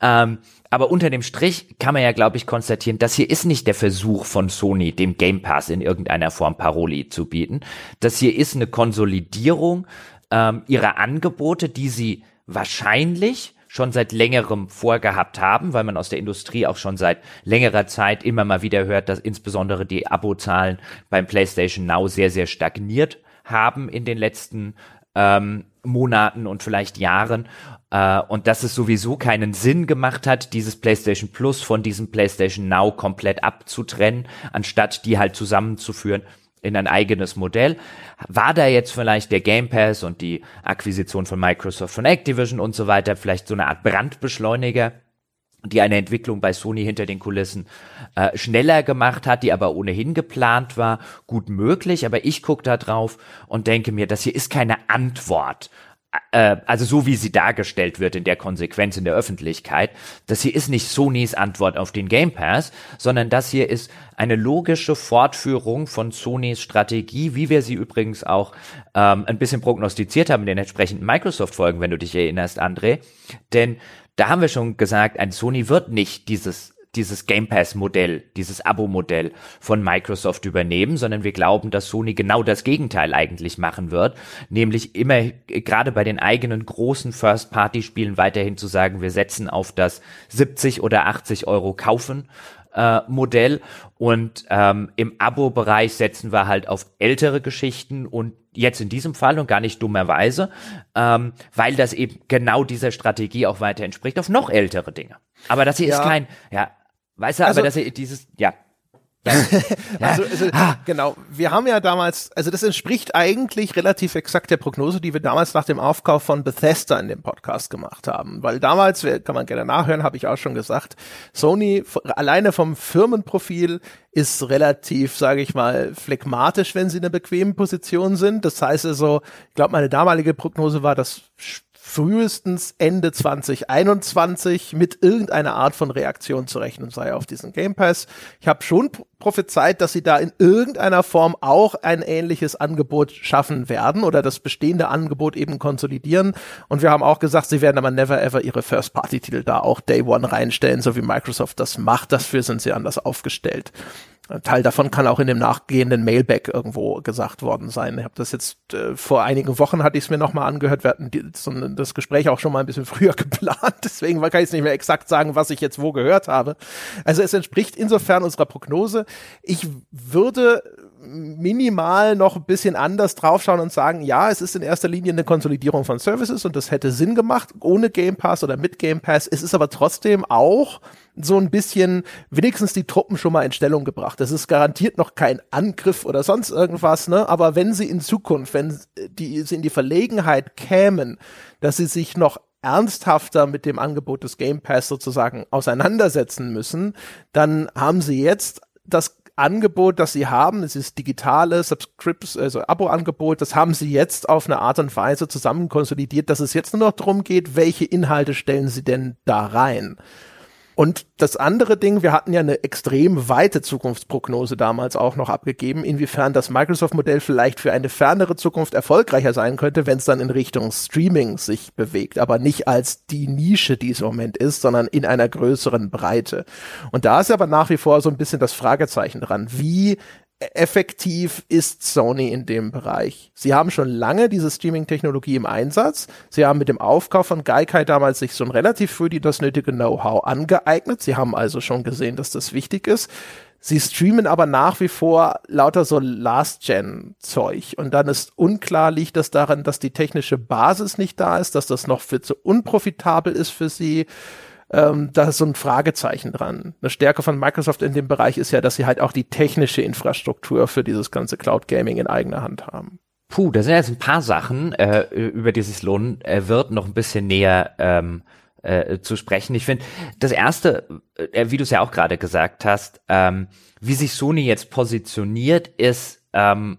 Ähm, aber unter dem Strich kann man ja, glaube ich, konstatieren, das hier ist nicht der Versuch von Sony, dem Game Pass in irgendeiner Form Paroli zu bieten. Das hier ist eine Konsolidierung ähm, ihrer Angebote, die sie wahrscheinlich schon seit längerem vorgehabt haben, weil man aus der Industrie auch schon seit längerer Zeit immer mal wieder hört, dass insbesondere die Abozahlen beim PlayStation Now sehr, sehr stagniert haben in den letzten ähm, Monaten und vielleicht Jahren. Äh, und dass es sowieso keinen Sinn gemacht hat, dieses PlayStation Plus von diesem PlayStation Now komplett abzutrennen, anstatt die halt zusammenzuführen in ein eigenes Modell. War da jetzt vielleicht der Game Pass und die Akquisition von Microsoft von Activision und so weiter vielleicht so eine Art Brandbeschleuniger, die eine Entwicklung bei Sony hinter den Kulissen äh, schneller gemacht hat, die aber ohnehin geplant war, gut möglich. Aber ich gucke da drauf und denke mir, das hier ist keine Antwort äh, also so wie sie dargestellt wird in der Konsequenz in der Öffentlichkeit, das hier ist nicht Sonys Antwort auf den Game Pass, sondern das hier ist eine logische Fortführung von Sonys Strategie, wie wir sie übrigens auch ähm, ein bisschen prognostiziert haben in den entsprechenden Microsoft-Folgen, wenn du dich erinnerst, André. Denn da haben wir schon gesagt, ein Sony wird nicht dieses dieses Game Pass Modell, dieses Abo Modell von Microsoft übernehmen, sondern wir glauben, dass Sony genau das Gegenteil eigentlich machen wird, nämlich immer gerade bei den eigenen großen First Party Spielen weiterhin zu sagen, wir setzen auf das 70 oder 80 Euro kaufen äh, Modell und ähm, im Abo-Bereich setzen wir halt auf ältere Geschichten und jetzt in diesem Fall und gar nicht dummerweise, ähm, weil das eben genau dieser Strategie auch weiter entspricht, auf noch ältere Dinge. Aber das hier ja. ist kein, ja, Weißt du, also, aber dass er dieses, ja. also, also genau, wir haben ja damals, also das entspricht eigentlich relativ exakt der Prognose, die wir damals nach dem Aufkauf von Bethesda in dem Podcast gemacht haben. Weil damals, kann man gerne nachhören, habe ich auch schon gesagt, Sony alleine vom Firmenprofil ist relativ, sage ich mal, phlegmatisch, wenn sie in einer bequemen Position sind. Das heißt also, ich glaube, meine damalige Prognose war, dass frühestens Ende 2021 mit irgendeiner Art von Reaktion zu rechnen sei auf diesen Game Pass. Ich habe schon prophezeit, dass sie da in irgendeiner Form auch ein ähnliches Angebot schaffen werden oder das bestehende Angebot eben konsolidieren. Und wir haben auch gesagt, sie werden aber never ever ihre First-Party-Titel da auch Day One reinstellen, so wie Microsoft das macht. Dafür sind sie anders aufgestellt. Teil davon kann auch in dem nachgehenden Mailback irgendwo gesagt worden sein. Ich habe das jetzt äh, vor einigen Wochen hatte ich es mir nochmal angehört. Wir hatten die, so, das Gespräch auch schon mal ein bisschen früher geplant. Deswegen kann ich es nicht mehr exakt sagen, was ich jetzt wo gehört habe. Also es entspricht insofern unserer Prognose. Ich würde minimal noch ein bisschen anders draufschauen und sagen, ja, es ist in erster Linie eine Konsolidierung von Services und das hätte Sinn gemacht, ohne Game Pass oder mit Game Pass. Es ist aber trotzdem auch so ein bisschen wenigstens die Truppen schon mal in Stellung gebracht. Das ist garantiert noch kein Angriff oder sonst irgendwas, ne? Aber wenn sie in Zukunft, wenn die sie in die Verlegenheit kämen, dass sie sich noch ernsthafter mit dem Angebot des Game Pass sozusagen auseinandersetzen müssen, dann haben sie jetzt das Angebot, das sie haben, es ist digitale Subscripts, also Abo-Angebot, das haben sie jetzt auf eine Art und Weise zusammen konsolidiert, dass es jetzt nur noch darum geht, welche Inhalte stellen sie denn da rein. Und das andere Ding, wir hatten ja eine extrem weite Zukunftsprognose damals auch noch abgegeben, inwiefern das Microsoft-Modell vielleicht für eine fernere Zukunft erfolgreicher sein könnte, wenn es dann in Richtung Streaming sich bewegt, aber nicht als die Nische, die es im Moment ist, sondern in einer größeren Breite. Und da ist aber nach wie vor so ein bisschen das Fragezeichen dran. Wie effektiv ist Sony in dem Bereich. Sie haben schon lange diese Streaming-Technologie im Einsatz. Sie haben mit dem Aufkauf von Gaikai damals sich schon relativ früh die das nötige Know-how angeeignet. Sie haben also schon gesehen, dass das wichtig ist. Sie streamen aber nach wie vor lauter so Last-Gen-Zeug. Und dann ist unklar, liegt das daran, dass die technische Basis nicht da ist, dass das noch viel zu unprofitabel ist für sie ähm, da ist so ein Fragezeichen dran. Eine Stärke von Microsoft in dem Bereich ist ja, dass sie halt auch die technische Infrastruktur für dieses ganze Cloud Gaming in eigener Hand haben. Puh, da sind jetzt ein paar Sachen, äh, über die es lohnen äh, wird, noch ein bisschen näher ähm, äh, zu sprechen. Ich finde, das erste, äh, wie du es ja auch gerade gesagt hast, ähm, wie sich Sony jetzt positioniert, ist ähm,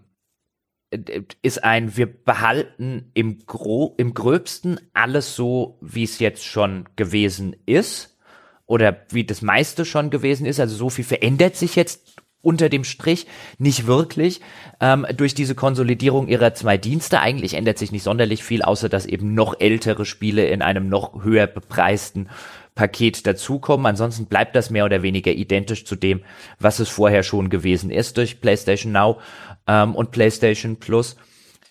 ist ein, wir behalten im, Gro im gröbsten alles so, wie es jetzt schon gewesen ist oder wie das meiste schon gewesen ist. Also so viel verändert sich jetzt unter dem Strich nicht wirklich ähm, durch diese Konsolidierung ihrer zwei Dienste. Eigentlich ändert sich nicht sonderlich viel, außer dass eben noch ältere Spiele in einem noch höher bepreisten Paket dazukommen. Ansonsten bleibt das mehr oder weniger identisch zu dem, was es vorher schon gewesen ist durch PlayStation Now ähm, und PlayStation Plus.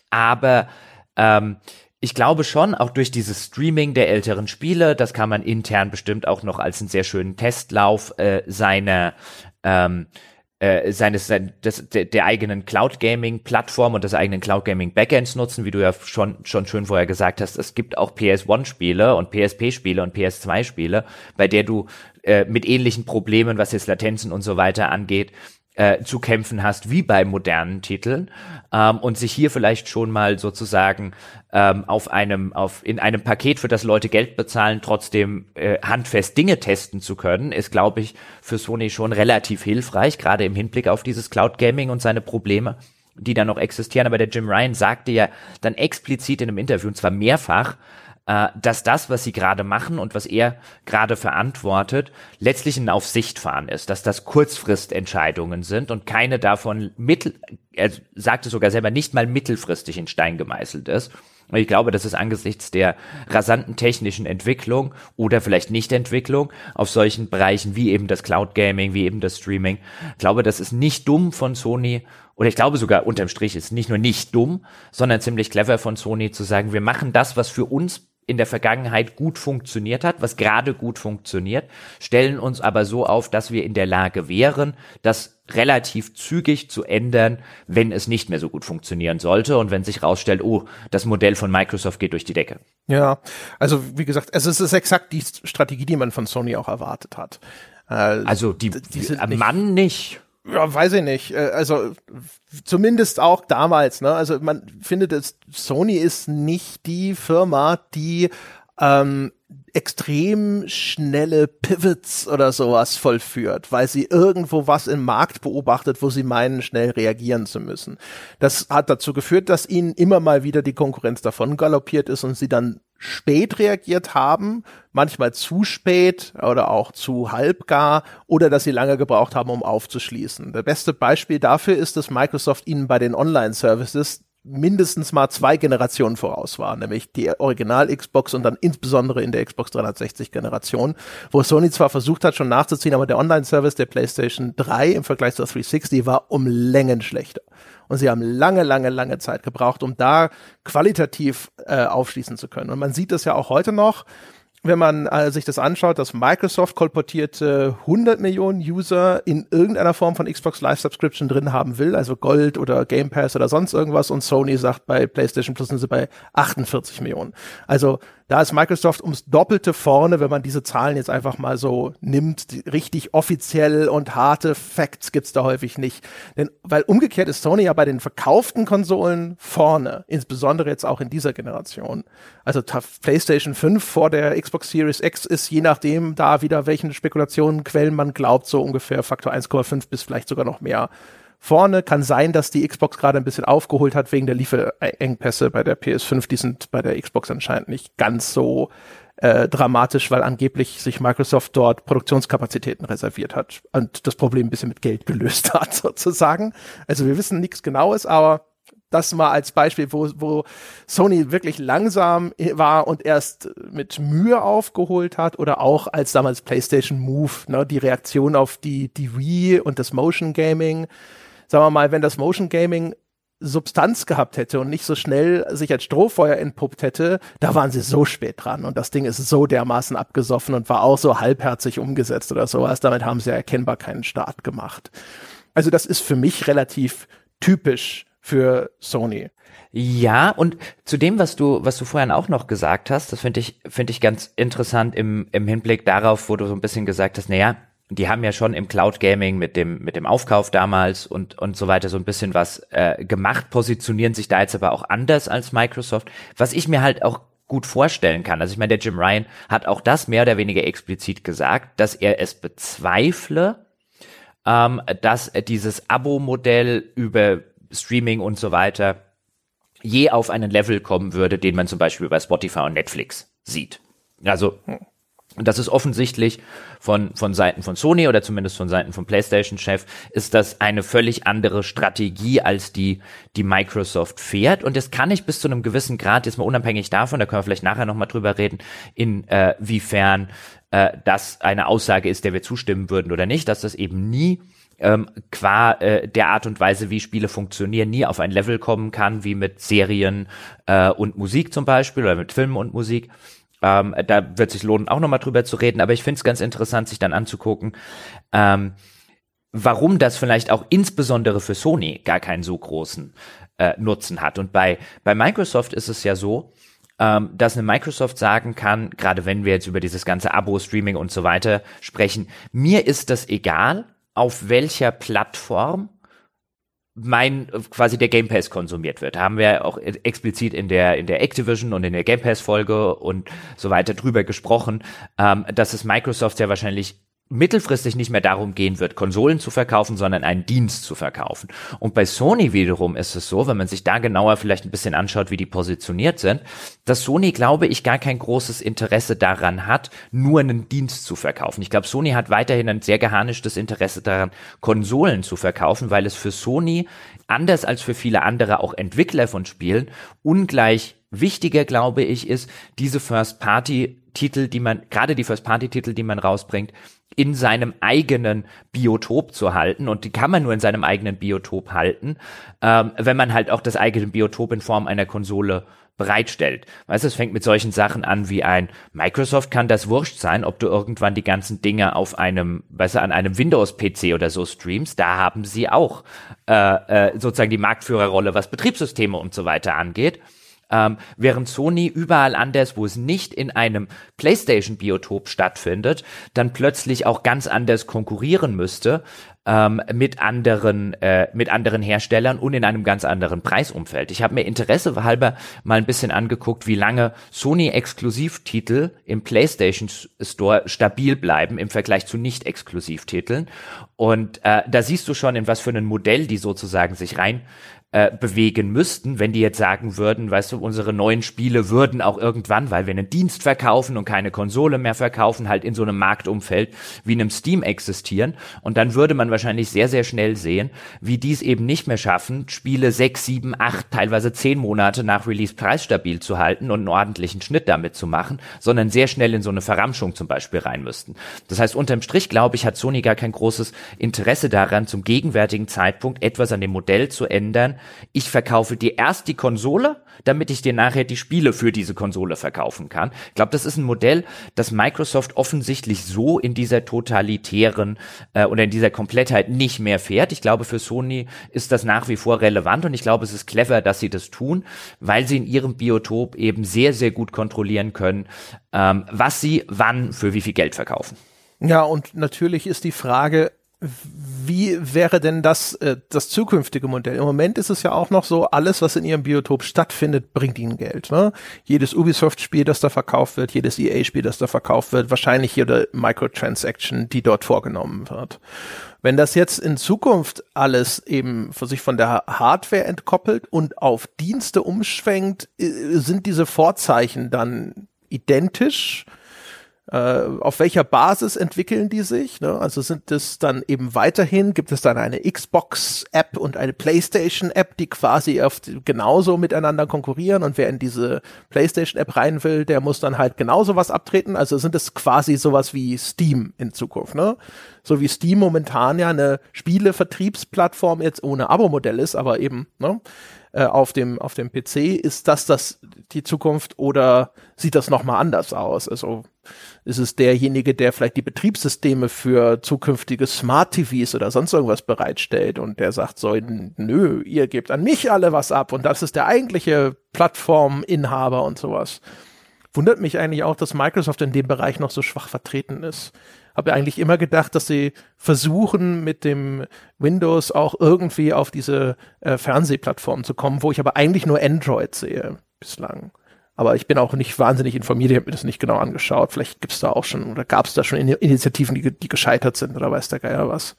Aber ähm, ich glaube schon, auch durch dieses Streaming der älteren Spiele, das kann man intern bestimmt auch noch als einen sehr schönen Testlauf äh, seiner ähm, äh, seines sein, des, der, der eigenen Cloud Gaming Plattform und des eigenen Cloud Gaming Backends nutzen, wie du ja schon schon schön vorher gesagt hast. Es gibt auch PS1 Spiele und PSP Spiele und PS2 Spiele, bei der du äh, mit ähnlichen Problemen, was jetzt Latenzen und so weiter angeht, äh, zu kämpfen hast wie bei modernen Titeln ähm, und sich hier vielleicht schon mal sozusagen ähm, auf einem auf in einem Paket, für das Leute Geld bezahlen, trotzdem äh, handfest Dinge testen zu können, ist glaube ich für Sony schon relativ hilfreich, gerade im Hinblick auf dieses Cloud Gaming und seine Probleme die da noch existieren. Aber der Jim Ryan sagte ja dann explizit in einem Interview, und zwar mehrfach, dass das, was sie gerade machen und was er gerade verantwortet, letztlich ein auf Sicht fahren ist, dass das Kurzfristentscheidungen sind und keine davon mittel, er sagte sogar selber nicht mal mittelfristig in Stein gemeißelt ist. Und ich glaube, das ist angesichts der rasanten technischen Entwicklung oder vielleicht Nichtentwicklung auf solchen Bereichen wie eben das Cloud Gaming, wie eben das Streaming. Ich glaube, das ist nicht dumm von Sony oder ich glaube sogar unterm Strich ist nicht nur nicht dumm, sondern ziemlich clever von Sony zu sagen, wir machen das, was für uns in der Vergangenheit gut funktioniert hat, was gerade gut funktioniert, stellen uns aber so auf, dass wir in der Lage wären, das relativ zügig zu ändern, wenn es nicht mehr so gut funktionieren sollte und wenn sich rausstellt, oh, das Modell von Microsoft geht durch die Decke. Ja, also wie gesagt, es ist exakt die Strategie, die man von Sony auch erwartet hat. Äh, also die, die, die Mann nicht. Ja, weiß ich nicht. Äh, also zumindest auch damals. Ne? Also man findet, es, Sony ist nicht die Firma, die ähm, extrem schnelle Pivots oder sowas vollführt, weil sie irgendwo was im Markt beobachtet, wo sie meinen, schnell reagieren zu müssen. Das hat dazu geführt, dass ihnen immer mal wieder die Konkurrenz davon galoppiert ist und sie dann spät reagiert haben, manchmal zu spät oder auch zu halbgar oder dass sie lange gebraucht haben, um aufzuschließen. Das beste Beispiel dafür ist, dass Microsoft ihnen bei den Online-Services mindestens mal zwei Generationen voraus war, nämlich die Original-Xbox und dann insbesondere in der Xbox 360-Generation, wo Sony zwar versucht hat, schon nachzuziehen, aber der Online-Service der PlayStation 3 im Vergleich zur 360 war um Längen schlechter. Und sie haben lange, lange, lange Zeit gebraucht, um da qualitativ äh, aufschließen zu können. Und man sieht das ja auch heute noch wenn man äh, sich das anschaut, dass Microsoft kolportierte 100 Millionen User in irgendeiner Form von Xbox Live Subscription drin haben will, also Gold oder Game Pass oder sonst irgendwas und Sony sagt bei PlayStation Plus sind sie bei 48 Millionen. Also da ist Microsoft ums Doppelte vorne, wenn man diese Zahlen jetzt einfach mal so nimmt. richtig offiziell und harte Facts gibt's da häufig nicht. Denn, weil umgekehrt ist Sony ja bei den verkauften Konsolen vorne, insbesondere jetzt auch in dieser Generation. Also PlayStation 5 vor der Xbox Series X ist je nachdem da wieder welchen Spekulationenquellen man glaubt, so ungefähr Faktor 1,5 bis vielleicht sogar noch mehr vorne. Kann sein, dass die Xbox gerade ein bisschen aufgeholt hat wegen der Lieferengpässe bei der PS5. Die sind bei der Xbox anscheinend nicht ganz so äh, dramatisch, weil angeblich sich Microsoft dort Produktionskapazitäten reserviert hat und das Problem ein bisschen mit Geld gelöst hat, sozusagen. Also wir wissen nichts Genaues, aber das mal als Beispiel, wo, wo Sony wirklich langsam war und erst mit Mühe aufgeholt hat oder auch als damals PlayStation Move, ne, die Reaktion auf die, die Wii und das Motion Gaming sagen wir mal, wenn das Motion Gaming Substanz gehabt hätte und nicht so schnell sich als Strohfeuer entpuppt hätte, da waren sie so spät dran und das Ding ist so dermaßen abgesoffen und war auch so halbherzig umgesetzt oder sowas. Damit haben sie erkennbar keinen Start gemacht. Also das ist für mich relativ typisch für Sony. Ja, und zu dem, was du, was du vorhin auch noch gesagt hast, das finde ich, finde ich ganz interessant im, im Hinblick darauf, wo du so ein bisschen gesagt hast, naja, die haben ja schon im Cloud Gaming mit dem mit dem Aufkauf damals und und so weiter so ein bisschen was äh, gemacht, positionieren sich da jetzt aber auch anders als Microsoft. Was ich mir halt auch gut vorstellen kann. Also ich meine, der Jim Ryan hat auch das mehr oder weniger explizit gesagt, dass er es bezweifle, ähm, dass dieses Abo-Modell über Streaming und so weiter je auf einen Level kommen würde, den man zum Beispiel bei Spotify und Netflix sieht. Also das ist offensichtlich von, von Seiten von Sony oder zumindest von Seiten von PlayStation-Chef, ist das eine völlig andere Strategie, als die, die Microsoft fährt. Und das kann ich bis zu einem gewissen Grad, jetzt mal unabhängig davon, da können wir vielleicht nachher nochmal drüber reden, inwiefern äh, äh, das eine Aussage ist, der wir zustimmen würden oder nicht, dass das eben nie ähm, qua äh, der Art und Weise, wie Spiele funktionieren, nie auf ein Level kommen kann, wie mit Serien äh, und Musik zum Beispiel oder mit Filmen und Musik. Ähm, da wird sich lohnen, auch nochmal drüber zu reden, aber ich finde es ganz interessant, sich dann anzugucken, ähm, warum das vielleicht auch insbesondere für Sony gar keinen so großen äh, Nutzen hat. Und bei, bei Microsoft ist es ja so, ähm, dass eine Microsoft sagen kann, gerade wenn wir jetzt über dieses ganze Abo-Streaming und so weiter sprechen, mir ist das egal, auf welcher Plattform mein quasi der Game Pass konsumiert wird. Da haben wir auch explizit in der in der Activision und in der Game Pass Folge und so weiter drüber gesprochen, ähm, dass es Microsoft ja wahrscheinlich mittelfristig nicht mehr darum gehen wird, Konsolen zu verkaufen, sondern einen Dienst zu verkaufen. Und bei Sony wiederum ist es so, wenn man sich da genauer vielleicht ein bisschen anschaut, wie die positioniert sind, dass Sony, glaube ich, gar kein großes Interesse daran hat, nur einen Dienst zu verkaufen. Ich glaube, Sony hat weiterhin ein sehr geharnischtes Interesse daran, Konsolen zu verkaufen, weil es für Sony, anders als für viele andere auch Entwickler von Spielen, ungleich wichtiger, glaube ich, ist, diese First-Party-Titel, die man, gerade die First-Party-Titel, die man rausbringt, in seinem eigenen Biotop zu halten. Und die kann man nur in seinem eigenen Biotop halten, ähm, wenn man halt auch das eigene Biotop in Form einer Konsole bereitstellt. Weißt du, es fängt mit solchen Sachen an wie ein Microsoft kann das wurscht sein, ob du irgendwann die ganzen Dinge auf einem, weißt du, an einem Windows-PC oder so streamst. Da haben sie auch äh, äh, sozusagen die Marktführerrolle, was Betriebssysteme und so weiter angeht. Ähm, während Sony überall anders, wo es nicht in einem PlayStation-Biotop stattfindet, dann plötzlich auch ganz anders konkurrieren müsste ähm, mit anderen äh, mit anderen Herstellern und in einem ganz anderen Preisumfeld. Ich habe mir Interesse halber mal ein bisschen angeguckt, wie lange Sony Exklusivtitel im PlayStation Store stabil bleiben im Vergleich zu nicht Exklusivtiteln und äh, da siehst du schon in was für ein Modell die sozusagen sich rein äh, bewegen müssten, wenn die jetzt sagen würden, weißt du, unsere neuen Spiele würden auch irgendwann, weil wir einen Dienst verkaufen und keine Konsole mehr verkaufen, halt in so einem Marktumfeld wie einem Steam existieren. Und dann würde man wahrscheinlich sehr, sehr schnell sehen, wie die es eben nicht mehr schaffen, Spiele sechs, sieben, acht, teilweise zehn Monate nach Release preisstabil zu halten und einen ordentlichen Schnitt damit zu machen, sondern sehr schnell in so eine Verramschung zum Beispiel rein müssten. Das heißt, unterm Strich, glaube ich, hat Sony gar kein großes Interesse daran, zum gegenwärtigen Zeitpunkt etwas an dem Modell zu ändern, ich verkaufe dir erst die Konsole, damit ich dir nachher die Spiele für diese Konsole verkaufen kann. Ich glaube, das ist ein Modell, das Microsoft offensichtlich so in dieser totalitären äh, oder in dieser Komplettheit nicht mehr fährt. Ich glaube, für Sony ist das nach wie vor relevant und ich glaube, es ist clever, dass sie das tun, weil sie in ihrem Biotop eben sehr, sehr gut kontrollieren können, ähm, was sie wann für wie viel Geld verkaufen. Ja, und natürlich ist die Frage, wie wäre denn das, äh, das zukünftige Modell? Im Moment ist es ja auch noch so, alles, was in ihrem Biotop stattfindet, bringt ihnen Geld. Ne? Jedes Ubisoft-Spiel, das da verkauft wird, jedes EA-Spiel, das da verkauft wird, wahrscheinlich jede Microtransaction, die dort vorgenommen wird. Wenn das jetzt in Zukunft alles eben für sich von der Hardware entkoppelt und auf Dienste umschwenkt, äh, sind diese Vorzeichen dann identisch? Äh, auf welcher Basis entwickeln die sich? Ne? Also sind es dann eben weiterhin, gibt es dann eine Xbox-App und eine PlayStation-App, die quasi auf genauso miteinander konkurrieren und wer in diese PlayStation-App rein will, der muss dann halt genauso was abtreten. Also sind es quasi sowas wie Steam in Zukunft, ne? So wie Steam momentan ja eine Spielevertriebsplattform jetzt ohne Abo-Modell ist, aber eben, ne? Äh, auf dem auf dem PC ist das das die Zukunft oder sieht das noch mal anders aus? Also ist es derjenige, der vielleicht die Betriebssysteme für zukünftige Smart TVs oder sonst irgendwas bereitstellt und der sagt so, nö, ihr gebt an mich alle was ab und das ist der eigentliche Plattforminhaber und sowas. Wundert mich eigentlich auch, dass Microsoft in dem Bereich noch so schwach vertreten ist habe eigentlich immer gedacht, dass sie versuchen, mit dem Windows auch irgendwie auf diese äh, Fernsehplattform zu kommen, wo ich aber eigentlich nur Android sehe bislang. Aber ich bin auch nicht wahnsinnig informiert, ich habe mir das nicht genau angeschaut. Vielleicht gibt es da auch schon oder gab es da schon Initiativen, die, die gescheitert sind oder weiß der Geier was.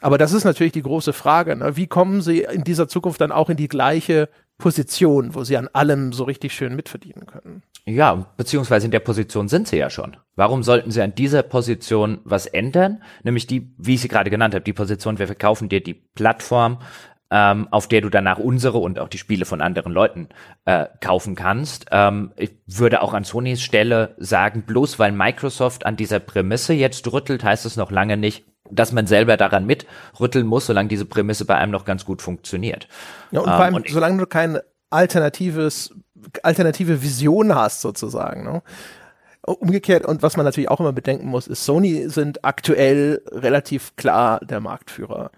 Aber das ist natürlich die große Frage. Ne? Wie kommen sie in dieser Zukunft dann auch in die gleiche Position, wo sie an allem so richtig schön mitverdienen können? Ja, beziehungsweise in der Position sind sie ja schon. Warum sollten sie an dieser Position was ändern? Nämlich die, wie ich sie gerade genannt habe, die Position, wir verkaufen dir die Plattform, ähm, auf der du danach unsere und auch die Spiele von anderen Leuten äh, kaufen kannst. Ähm, ich würde auch an Sonys Stelle sagen, bloß weil Microsoft an dieser Prämisse jetzt rüttelt, heißt es noch lange nicht, dass man selber daran mitrütteln muss, solange diese Prämisse bei einem noch ganz gut funktioniert. Ja, und vor allem, ähm, und solange du kein alternatives alternative Vision hast sozusagen. Ne? Umgekehrt, und was man natürlich auch immer bedenken muss, ist, Sony sind aktuell relativ klar der Marktführer.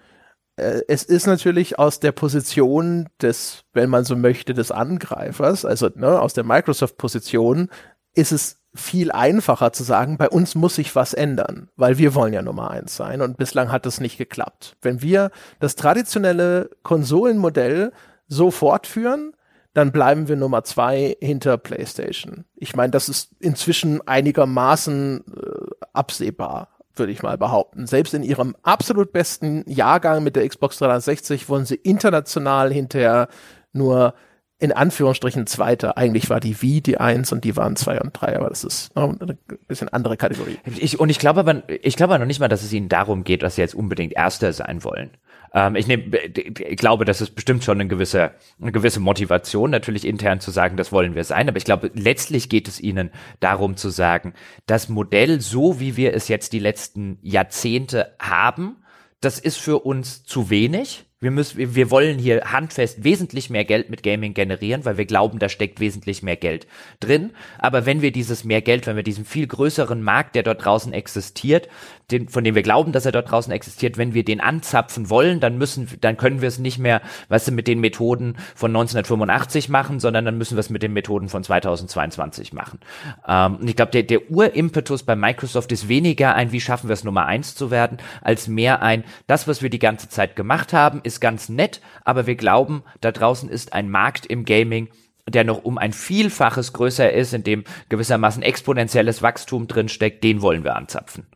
Äh, es ist natürlich aus der Position des, wenn man so möchte, des Angreifers, also ne, aus der Microsoft-Position, ist es viel einfacher zu sagen, bei uns muss sich was ändern, weil wir wollen ja Nummer eins sein und bislang hat das nicht geklappt. Wenn wir das traditionelle Konsolenmodell so fortführen, dann bleiben wir Nummer zwei hinter PlayStation. Ich meine, das ist inzwischen einigermaßen äh, absehbar, würde ich mal behaupten. Selbst in ihrem absolut besten Jahrgang mit der Xbox 360 wurden sie international hinterher nur in Anführungsstrichen Zweiter. Eigentlich war die Wii die Eins und die waren zwei und drei, aber das ist noch eine bisschen andere Kategorie. Ich, und ich glaube aber, ich glaube noch nicht mal, dass es ihnen darum geht, dass sie jetzt unbedingt Erster sein wollen. Ähm, ich, nehm, ich glaube, das ist bestimmt schon eine gewisse, eine gewisse Motivation, natürlich intern zu sagen, das wollen wir sein. Aber ich glaube, letztlich geht es ihnen darum zu sagen, das Modell, so wie wir es jetzt die letzten Jahrzehnte haben, das ist für uns zu wenig Wir müssen, wir, wollen hier handfest wesentlich mehr Geld mit Gaming generieren, weil wir glauben, da steckt wesentlich mehr Geld drin. Aber wenn wir dieses mehr Geld, wenn wir diesen viel größeren Markt, der dort draußen existiert, den, von dem wir glauben, dass er dort draußen existiert, wenn wir den anzapfen wollen, dann müssen, dann können wir es nicht mehr, weißt du, mit den Methoden von 1985 machen, sondern dann müssen wir es mit den Methoden von 2022 machen. Ähm, und ich glaube, der, der Urimpetus bei Microsoft ist weniger ein, wie schaffen wir es Nummer eins zu werden, als mehr ein, das, was wir die ganze Zeit gemacht haben, ist ganz nett, aber wir glauben, da draußen ist ein Markt im Gaming, der noch um ein Vielfaches größer ist, in dem gewissermaßen exponentielles Wachstum drinsteckt, den wollen wir anzapfen.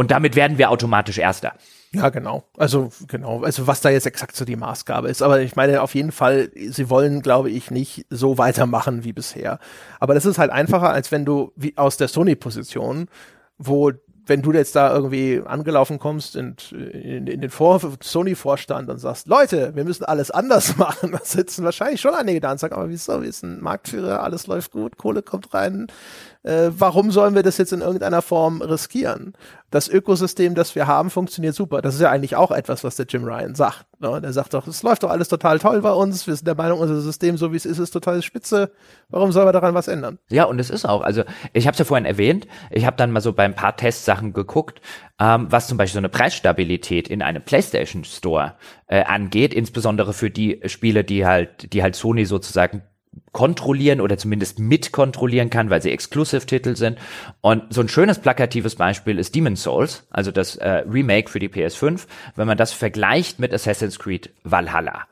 Und damit werden wir automatisch Erster. Ja, genau. Also, genau. Also, was da jetzt exakt so die Maßgabe ist. Aber ich meine, auf jeden Fall, sie wollen, glaube ich, nicht so weitermachen wie bisher. Aber das ist halt einfacher, als wenn du wie aus der Sony-Position, wo wenn du jetzt da irgendwie angelaufen kommst in, in, in den Vor Sony-Vorstand und sagst, Leute, wir müssen alles anders machen, da sitzen wahrscheinlich schon einige da und sagen, aber wieso, wir sind Marktführer, alles läuft gut, Kohle kommt rein, äh, warum sollen wir das jetzt in irgendeiner Form riskieren? Das Ökosystem, das wir haben, funktioniert super. Das ist ja eigentlich auch etwas, was der Jim Ryan sagt. Ne? Der sagt doch, es läuft doch alles total toll bei uns. Wir sind der Meinung, unser System, so wie es ist, ist total spitze. Warum sollen wir daran was ändern? Ja, und es ist auch. Also ich habe es ja vorhin erwähnt. Ich habe dann mal so bei ein paar Testsachen geguckt, ähm, was zum Beispiel so eine Preisstabilität in einem PlayStation Store äh, angeht, insbesondere für die Spiele, die halt, die halt Sony sozusagen kontrollieren oder zumindest mitkontrollieren kann, weil sie Exclusive-Titel sind. Und so ein schönes plakatives Beispiel ist Demon's Souls, also das äh, Remake für die PS5, wenn man das vergleicht mit Assassin's Creed Valhalla.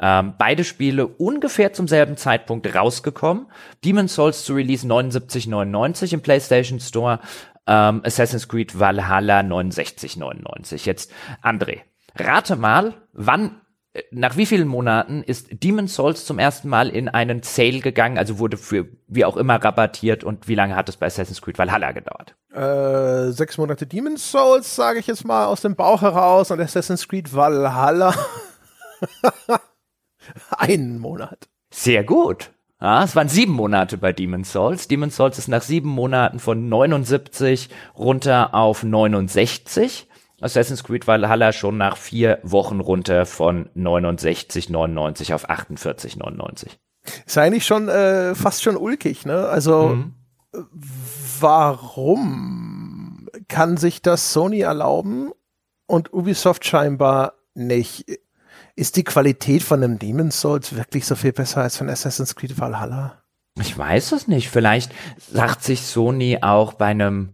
Ähm, beide Spiele ungefähr zum selben Zeitpunkt rausgekommen. Demon's Souls zu Release 79,99 im PlayStation Store, ähm, Assassin's Creed Valhalla 69,99. Jetzt André, rate mal, wann nach wie vielen Monaten ist Demon's Souls zum ersten Mal in einen Sale gegangen, also wurde für wie auch immer rabattiert und wie lange hat es bei Assassin's Creed Valhalla gedauert? Äh, sechs Monate Demon's Souls, sage ich jetzt mal aus dem Bauch heraus und Assassin's Creed Valhalla einen Monat. Sehr gut. Ja, es waren sieben Monate bei Demon's Souls. Demon's Souls ist nach sieben Monaten von 79 runter auf 69. Assassin's Creed Valhalla schon nach vier Wochen runter von 69,99 auf 48,99. Ist eigentlich schon äh, fast schon ulkig, ne? Also mhm. warum kann sich das Sony erlauben und Ubisoft scheinbar nicht? Ist die Qualität von einem Demon's Souls wirklich so viel besser als von Assassin's Creed Valhalla? Ich weiß es nicht. Vielleicht sagt sich Sony auch bei einem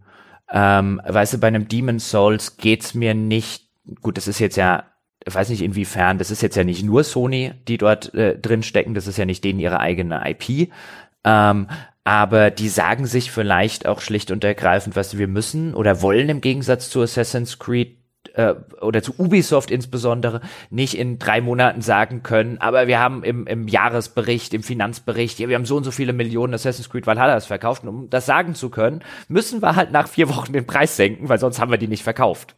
ähm, weißt du, bei einem Demon's Souls geht's mir nicht, gut, das ist jetzt ja, ich weiß nicht inwiefern, das ist jetzt ja nicht nur Sony, die dort äh, drin stecken, das ist ja nicht denen ihre eigene IP. Ähm, aber die sagen sich vielleicht auch schlicht und ergreifend, was wir müssen oder wollen im Gegensatz zu Assassin's Creed äh, oder zu Ubisoft insbesondere nicht in drei Monaten sagen können, aber wir haben im, im Jahresbericht, im Finanzbericht, ja, wir haben so und so viele Millionen Assassin's Creed Valhalla verkauft. Und um das sagen zu können, müssen wir halt nach vier Wochen den Preis senken, weil sonst haben wir die nicht verkauft.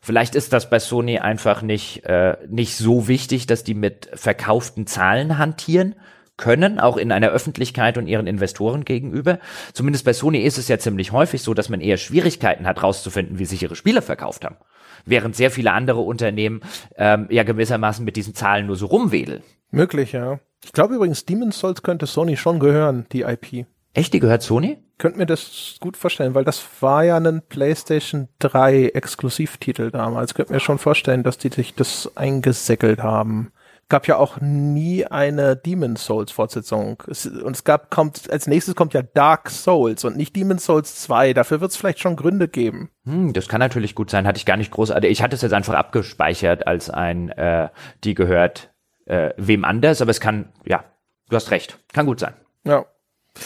Vielleicht ist das bei Sony einfach nicht, äh, nicht so wichtig, dass die mit verkauften Zahlen hantieren können, auch in einer Öffentlichkeit und ihren Investoren gegenüber. Zumindest bei Sony ist es ja ziemlich häufig so, dass man eher Schwierigkeiten hat, rauszufinden, wie sich ihre Spiele verkauft haben während sehr viele andere Unternehmen ähm, ja gewissermaßen mit diesen Zahlen nur so rumwedeln. Möglich, ja. Ich glaube übrigens, Demon's Souls könnte Sony schon gehören, die IP. Echt, die gehört Sony? Könnte mir das gut vorstellen, weil das war ja ein PlayStation 3 Exklusivtitel damals. Könnte mir schon vorstellen, dass die sich das eingesäckelt haben gab ja auch nie eine Demon's Souls Fortsetzung. Es, und es gab, kommt, als nächstes kommt ja Dark Souls und nicht Demon's Souls 2. Dafür wird es vielleicht schon Gründe geben. Hm, das kann natürlich gut sein. Hatte ich gar nicht großartig. Ich hatte es jetzt einfach abgespeichert als ein, äh, die gehört äh, wem anders, aber es kann, ja, du hast recht. Kann gut sein. Ja.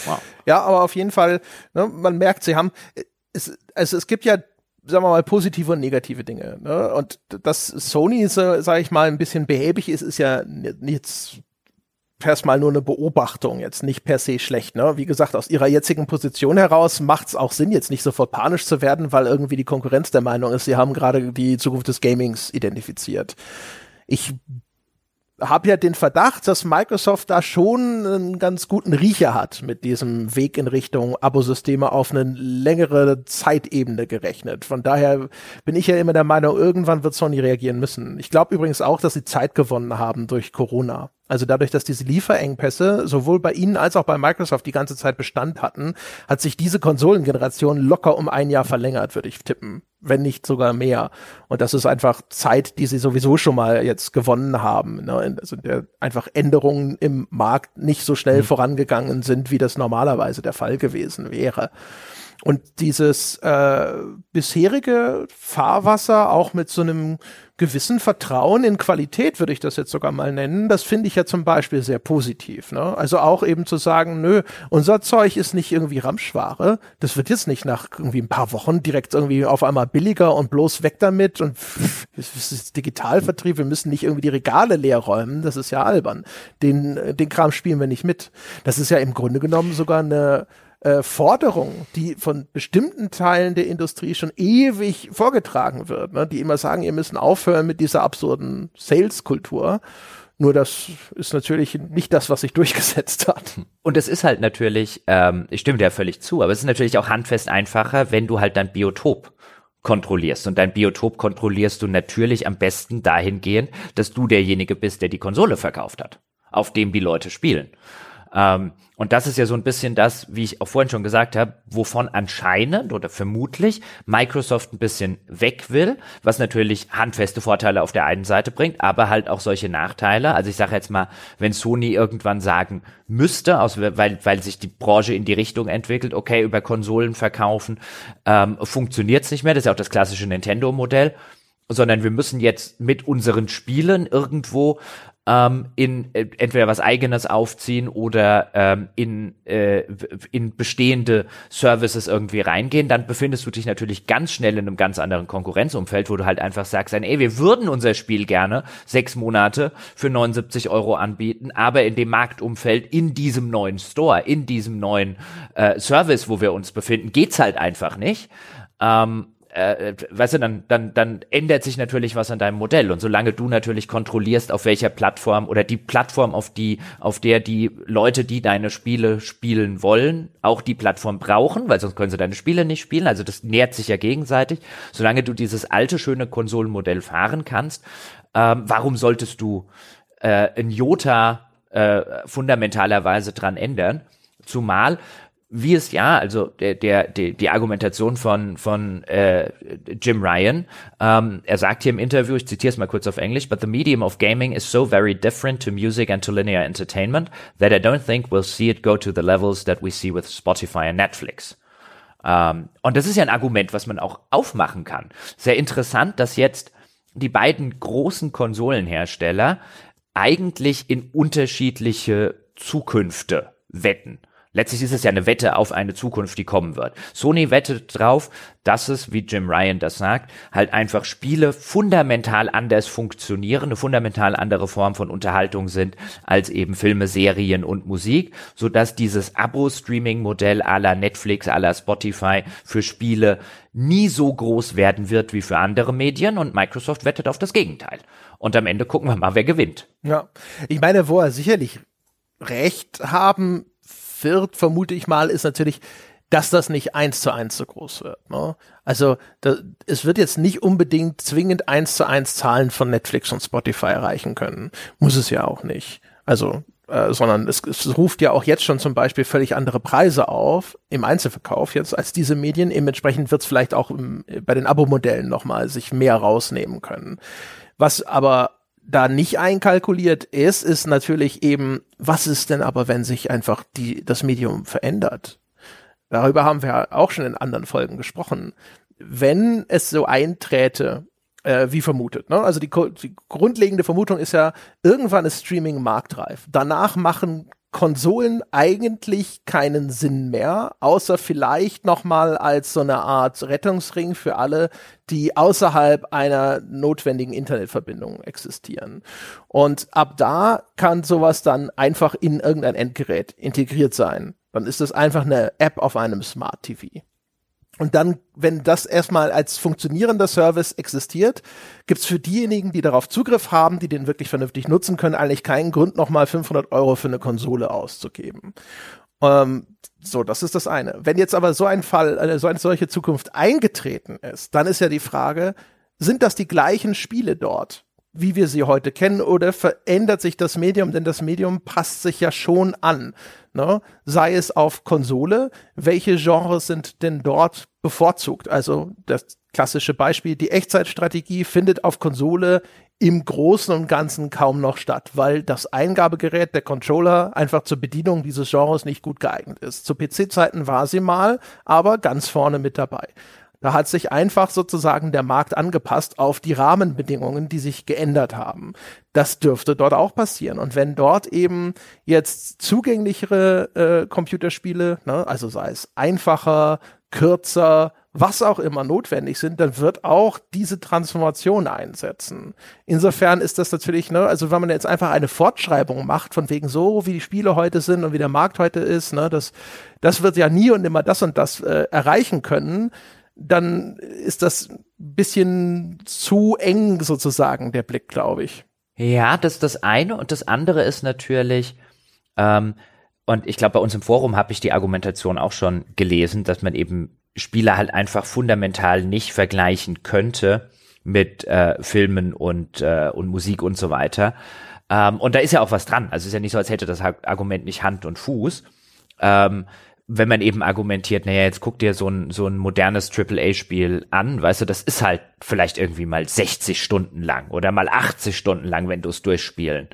Wow. Ja, aber auf jeden Fall, ne, man merkt, sie haben, es, also es gibt ja sagen wir mal, positive und negative Dinge. Ne? Und dass Sony, so, sage ich mal, ein bisschen behäbig ist, ist ja jetzt erstmal nur eine Beobachtung, jetzt nicht per se schlecht. Ne? Wie gesagt, aus ihrer jetzigen Position heraus macht es auch Sinn, jetzt nicht sofort panisch zu werden, weil irgendwie die Konkurrenz der Meinung ist, sie haben gerade die Zukunft des Gamings identifiziert. Ich habe ja den Verdacht, dass Microsoft da schon einen ganz guten Riecher hat mit diesem Weg in Richtung Abosysteme auf eine längere Zeitebene gerechnet. Von daher bin ich ja immer der Meinung, irgendwann wird Sony reagieren müssen. Ich glaube übrigens auch, dass sie Zeit gewonnen haben durch Corona. Also dadurch, dass diese Lieferengpässe sowohl bei Ihnen als auch bei Microsoft die ganze Zeit Bestand hatten, hat sich diese Konsolengeneration locker um ein Jahr verlängert, würde ich tippen. Wenn nicht sogar mehr. Und das ist einfach Zeit, die sie sowieso schon mal jetzt gewonnen haben. Ne? Also der einfach Änderungen im Markt nicht so schnell mhm. vorangegangen sind, wie das normalerweise der Fall gewesen wäre. Und dieses äh, bisherige Fahrwasser auch mit so einem gewissen Vertrauen in Qualität, würde ich das jetzt sogar mal nennen, das finde ich ja zum Beispiel sehr positiv. Ne? Also auch eben zu sagen, nö, unser Zeug ist nicht irgendwie Ramschware, das wird jetzt nicht nach irgendwie ein paar Wochen direkt irgendwie auf einmal billiger und bloß weg damit und pff, es ist Digitalvertrieb, wir müssen nicht irgendwie die Regale leer räumen, das ist ja albern. Den, den Kram spielen wir nicht mit. Das ist ja im Grunde genommen sogar eine äh, Forderung, die von bestimmten Teilen der Industrie schon ewig vorgetragen wird, ne? die immer sagen, ihr müssen aufhören mit dieser absurden Sales-Kultur. Nur das ist natürlich nicht das, was sich durchgesetzt hat. Und es ist halt natürlich, ähm, ich stimme dir völlig zu, aber es ist natürlich auch handfest einfacher, wenn du halt dein Biotop kontrollierst. Und dein Biotop kontrollierst du natürlich am besten dahingehend, dass du derjenige bist, der die Konsole verkauft hat, auf dem die Leute spielen. Ähm, und das ist ja so ein bisschen das, wie ich auch vorhin schon gesagt habe, wovon anscheinend oder vermutlich Microsoft ein bisschen weg will, was natürlich handfeste Vorteile auf der einen Seite bringt, aber halt auch solche Nachteile. Also ich sage jetzt mal, wenn Sony irgendwann sagen müsste, aus, weil, weil sich die Branche in die Richtung entwickelt, okay, über Konsolen verkaufen, ähm, funktioniert es nicht mehr. Das ist ja auch das klassische Nintendo-Modell sondern wir müssen jetzt mit unseren Spielen irgendwo ähm, in äh, entweder was eigenes aufziehen oder ähm, in, äh, in bestehende Services irgendwie reingehen, dann befindest du dich natürlich ganz schnell in einem ganz anderen Konkurrenzumfeld, wo du halt einfach sagst, ey, wir würden unser Spiel gerne sechs Monate für 79 Euro anbieten, aber in dem Marktumfeld, in diesem neuen Store, in diesem neuen äh, Service, wo wir uns befinden, geht's halt einfach nicht. Ähm, äh, weißt du, dann, dann, dann ändert sich natürlich was an deinem Modell. Und solange du natürlich kontrollierst, auf welcher Plattform oder die Plattform, auf die, auf der die Leute, die deine Spiele spielen wollen, auch die Plattform brauchen, weil sonst können sie deine Spiele nicht spielen. Also das nährt sich ja gegenseitig. Solange du dieses alte, schöne Konsolenmodell fahren kannst, ähm, warum solltest du äh, ein Jota äh, fundamentalerweise dran ändern? Zumal wie es ja, also der, der, die, die Argumentation von, von äh, Jim Ryan, ähm, er sagt hier im Interview, ich zitiere es mal kurz auf Englisch, but the medium of gaming is so very different to music and to linear entertainment that I don't think we'll see it go to the levels that we see with Spotify and Netflix. Ähm, und das ist ja ein Argument, was man auch aufmachen kann. Sehr interessant, dass jetzt die beiden großen Konsolenhersteller eigentlich in unterschiedliche Zukünfte wetten. Letztlich ist es ja eine Wette auf eine Zukunft, die kommen wird. Sony wettet drauf, dass es, wie Jim Ryan das sagt, halt einfach Spiele fundamental anders funktionieren, eine fundamental andere Form von Unterhaltung sind als eben Filme, Serien und Musik, so dass dieses Abo-Streaming-Modell la Netflix, la Spotify für Spiele nie so groß werden wird wie für andere Medien und Microsoft wettet auf das Gegenteil. Und am Ende gucken wir mal, wer gewinnt. Ja, ich meine, wo er sicherlich recht haben wird, vermute ich mal, ist natürlich, dass das nicht eins zu eins so groß wird. Ne? Also da, es wird jetzt nicht unbedingt zwingend eins zu eins Zahlen von Netflix und Spotify erreichen können. Muss es ja auch nicht. Also äh, sondern es, es ruft ja auch jetzt schon zum Beispiel völlig andere Preise auf im Einzelverkauf jetzt als diese Medien. Dementsprechend wird es vielleicht auch im, bei den Abo-Modellen nochmal sich mehr rausnehmen können. Was aber da nicht einkalkuliert ist, ist natürlich eben, was ist denn aber, wenn sich einfach die, das Medium verändert? Darüber haben wir auch schon in anderen Folgen gesprochen. Wenn es so einträte, äh, wie vermutet. Ne? Also die, die grundlegende Vermutung ist ja, irgendwann ist Streaming marktreif. Danach machen Konsolen eigentlich keinen Sinn mehr, außer vielleicht nochmal als so eine Art Rettungsring für alle, die außerhalb einer notwendigen Internetverbindung existieren. Und ab da kann sowas dann einfach in irgendein Endgerät integriert sein. Dann ist es einfach eine App auf einem Smart TV. Und dann, wenn das erstmal als funktionierender Service existiert, gibt's für diejenigen, die darauf Zugriff haben, die den wirklich vernünftig nutzen können, eigentlich keinen Grund, nochmal 500 Euro für eine Konsole auszugeben. Ähm, so, das ist das eine. Wenn jetzt aber so ein Fall, äh, so eine solche Zukunft eingetreten ist, dann ist ja die Frage, sind das die gleichen Spiele dort, wie wir sie heute kennen, oder verändert sich das Medium? Denn das Medium passt sich ja schon an. Ne? Sei es auf Konsole, welche Genres sind denn dort bevorzugt? Also das klassische Beispiel, die Echtzeitstrategie findet auf Konsole im Großen und Ganzen kaum noch statt, weil das Eingabegerät, der Controller, einfach zur Bedienung dieses Genres nicht gut geeignet ist. Zu PC-Zeiten war sie mal, aber ganz vorne mit dabei. Da hat sich einfach sozusagen der Markt angepasst auf die Rahmenbedingungen, die sich geändert haben. Das dürfte dort auch passieren. Und wenn dort eben jetzt zugänglichere äh, Computerspiele, ne, also sei es einfacher, kürzer, was auch immer notwendig sind, dann wird auch diese Transformation einsetzen. Insofern ist das natürlich, ne, also wenn man jetzt einfach eine Fortschreibung macht, von wegen so, wie die Spiele heute sind und wie der Markt heute ist, ne, das, das wird ja nie und immer das und das äh, erreichen können dann ist das ein bisschen zu eng sozusagen der Blick, glaube ich. Ja, das ist das eine und das andere ist natürlich, ähm, und ich glaube, bei uns im Forum habe ich die Argumentation auch schon gelesen, dass man eben Spiele halt einfach fundamental nicht vergleichen könnte mit äh, Filmen und, äh, und Musik und so weiter. Ähm, und da ist ja auch was dran. Also es ist ja nicht so, als hätte das Argument nicht Hand und Fuß. Ähm, wenn man eben argumentiert, naja, jetzt guck dir so ein, so ein modernes AAA-Spiel an, weißt du, das ist halt vielleicht irgendwie mal 60 Stunden lang oder mal 80 Stunden lang, wenn du es durchspielen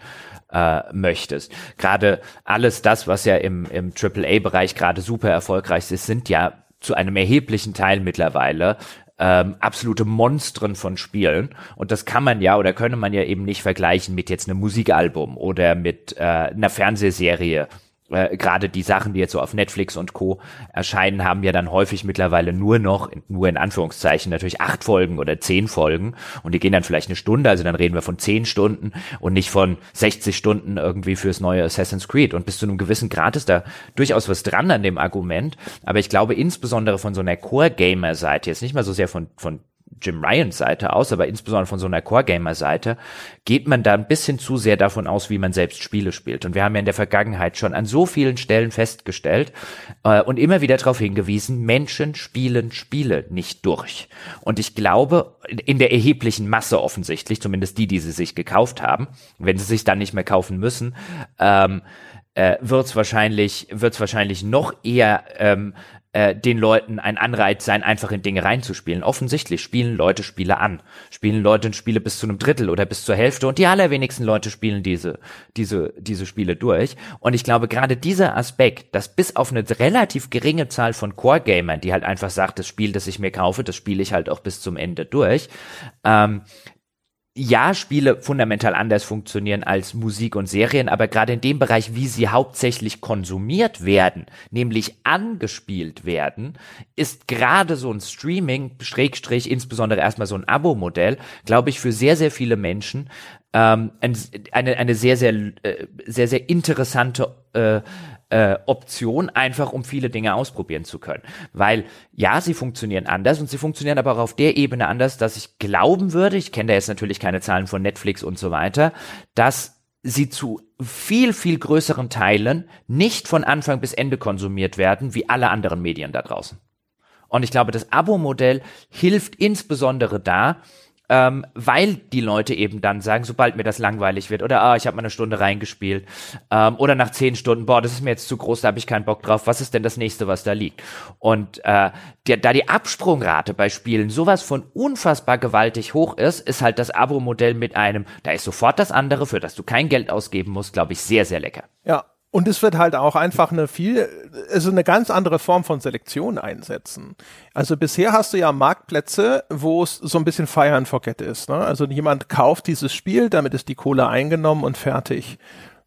äh, möchtest. Gerade alles das, was ja im, im AAA-Bereich gerade super erfolgreich ist, sind ja zu einem erheblichen Teil mittlerweile ähm, absolute Monstren von Spielen. Und das kann man ja oder könne man ja eben nicht vergleichen mit jetzt einem Musikalbum oder mit äh, einer Fernsehserie äh, gerade die Sachen, die jetzt so auf Netflix und Co. erscheinen, haben ja dann häufig mittlerweile nur noch, nur in Anführungszeichen, natürlich acht Folgen oder zehn Folgen und die gehen dann vielleicht eine Stunde, also dann reden wir von zehn Stunden und nicht von 60 Stunden irgendwie fürs neue Assassin's Creed. Und bis zu einem gewissen Grad ist da durchaus was dran an dem Argument, aber ich glaube insbesondere von so einer Core-Gamer-Seite, jetzt nicht mal so sehr von, von Jim Ryans Seite aus, aber insbesondere von so einer Core-Gamer-Seite, geht man da ein bisschen zu sehr davon aus, wie man selbst Spiele spielt. Und wir haben ja in der Vergangenheit schon an so vielen Stellen festgestellt äh, und immer wieder darauf hingewiesen, Menschen spielen Spiele nicht durch. Und ich glaube, in der erheblichen Masse offensichtlich, zumindest die, die sie sich gekauft haben, wenn sie sich dann nicht mehr kaufen müssen, ähm, äh, wird es wahrscheinlich, wird's wahrscheinlich noch eher ähm, äh, den Leuten ein Anreiz sein, einfach in Dinge reinzuspielen. Offensichtlich spielen Leute Spiele an. Spielen Leute Spiele bis zu einem Drittel oder bis zur Hälfte und die allerwenigsten Leute spielen diese, diese, diese Spiele durch. Und ich glaube, gerade dieser Aspekt, dass bis auf eine relativ geringe Zahl von Core-Gamern, die halt einfach sagt, das Spiel, das ich mir kaufe, das spiele ich halt auch bis zum Ende durch, ähm, ja, Spiele fundamental anders funktionieren als Musik und Serien, aber gerade in dem Bereich, wie sie hauptsächlich konsumiert werden, nämlich angespielt werden, ist gerade so ein Streaming, Schrägstrich, insbesondere erstmal so ein Abo-Modell, glaube ich, für sehr, sehr viele Menschen ähm, eine, eine sehr, sehr, äh, sehr, sehr interessante äh, äh, Option, einfach um viele Dinge ausprobieren zu können. Weil ja, sie funktionieren anders und sie funktionieren aber auch auf der Ebene anders, dass ich glauben würde, ich kenne da jetzt natürlich keine Zahlen von Netflix und so weiter, dass sie zu viel, viel größeren Teilen nicht von Anfang bis Ende konsumiert werden, wie alle anderen Medien da draußen. Und ich glaube, das Abo-Modell hilft insbesondere da, ähm, weil die Leute eben dann sagen, sobald mir das langweilig wird oder ah, ich habe mal eine Stunde reingespielt ähm, oder nach zehn Stunden, boah, das ist mir jetzt zu groß, da habe ich keinen Bock drauf, was ist denn das nächste, was da liegt? Und äh, der, da die Absprungrate bei Spielen sowas von unfassbar gewaltig hoch ist, ist halt das Abo-Modell mit einem, da ist sofort das andere, für das du kein Geld ausgeben musst, glaube ich, sehr, sehr lecker. Ja, und es wird halt auch einfach eine viel, also eine ganz andere Form von Selektion einsetzen. Also bisher hast du ja Marktplätze, wo es so ein bisschen Fire and Forget ist. Ne? Also jemand kauft dieses Spiel, damit ist die Kohle eingenommen und fertig.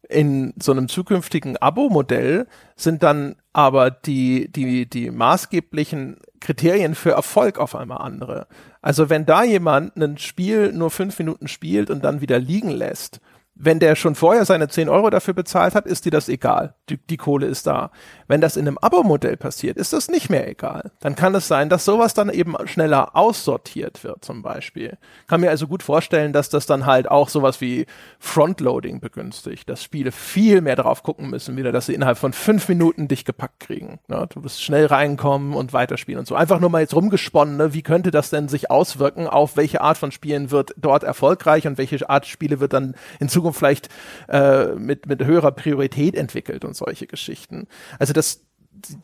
In so einem zukünftigen Abo-Modell sind dann aber die, die, die maßgeblichen Kriterien für Erfolg auf einmal andere. Also wenn da jemand ein Spiel nur fünf Minuten spielt und dann wieder liegen lässt, wenn der schon vorher seine 10 Euro dafür bezahlt hat, ist dir das egal. Die, die Kohle ist da. Wenn das in einem Abo-Modell passiert, ist das nicht mehr egal. Dann kann es sein, dass sowas dann eben schneller aussortiert wird, zum Beispiel. Kann mir also gut vorstellen, dass das dann halt auch sowas wie Frontloading begünstigt, dass Spiele viel mehr darauf gucken müssen, wieder, dass sie innerhalb von fünf Minuten dich gepackt kriegen. Ne? Du wirst schnell reinkommen und weiterspielen und so. Einfach nur mal jetzt rumgesponnen, ne? wie könnte das denn sich auswirken, auf welche Art von Spielen wird dort erfolgreich und welche Art Spiele wird dann in Zukunft Zukunft vielleicht äh, mit, mit höherer Priorität entwickelt und solche Geschichten. Also das,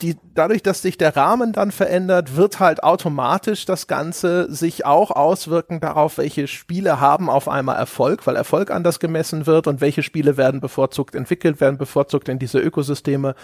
die, dadurch, dass sich der Rahmen dann verändert, wird halt automatisch das Ganze sich auch auswirken darauf, welche Spiele haben auf einmal Erfolg, weil Erfolg anders gemessen wird und welche Spiele werden bevorzugt entwickelt, werden bevorzugt in diese Ökosysteme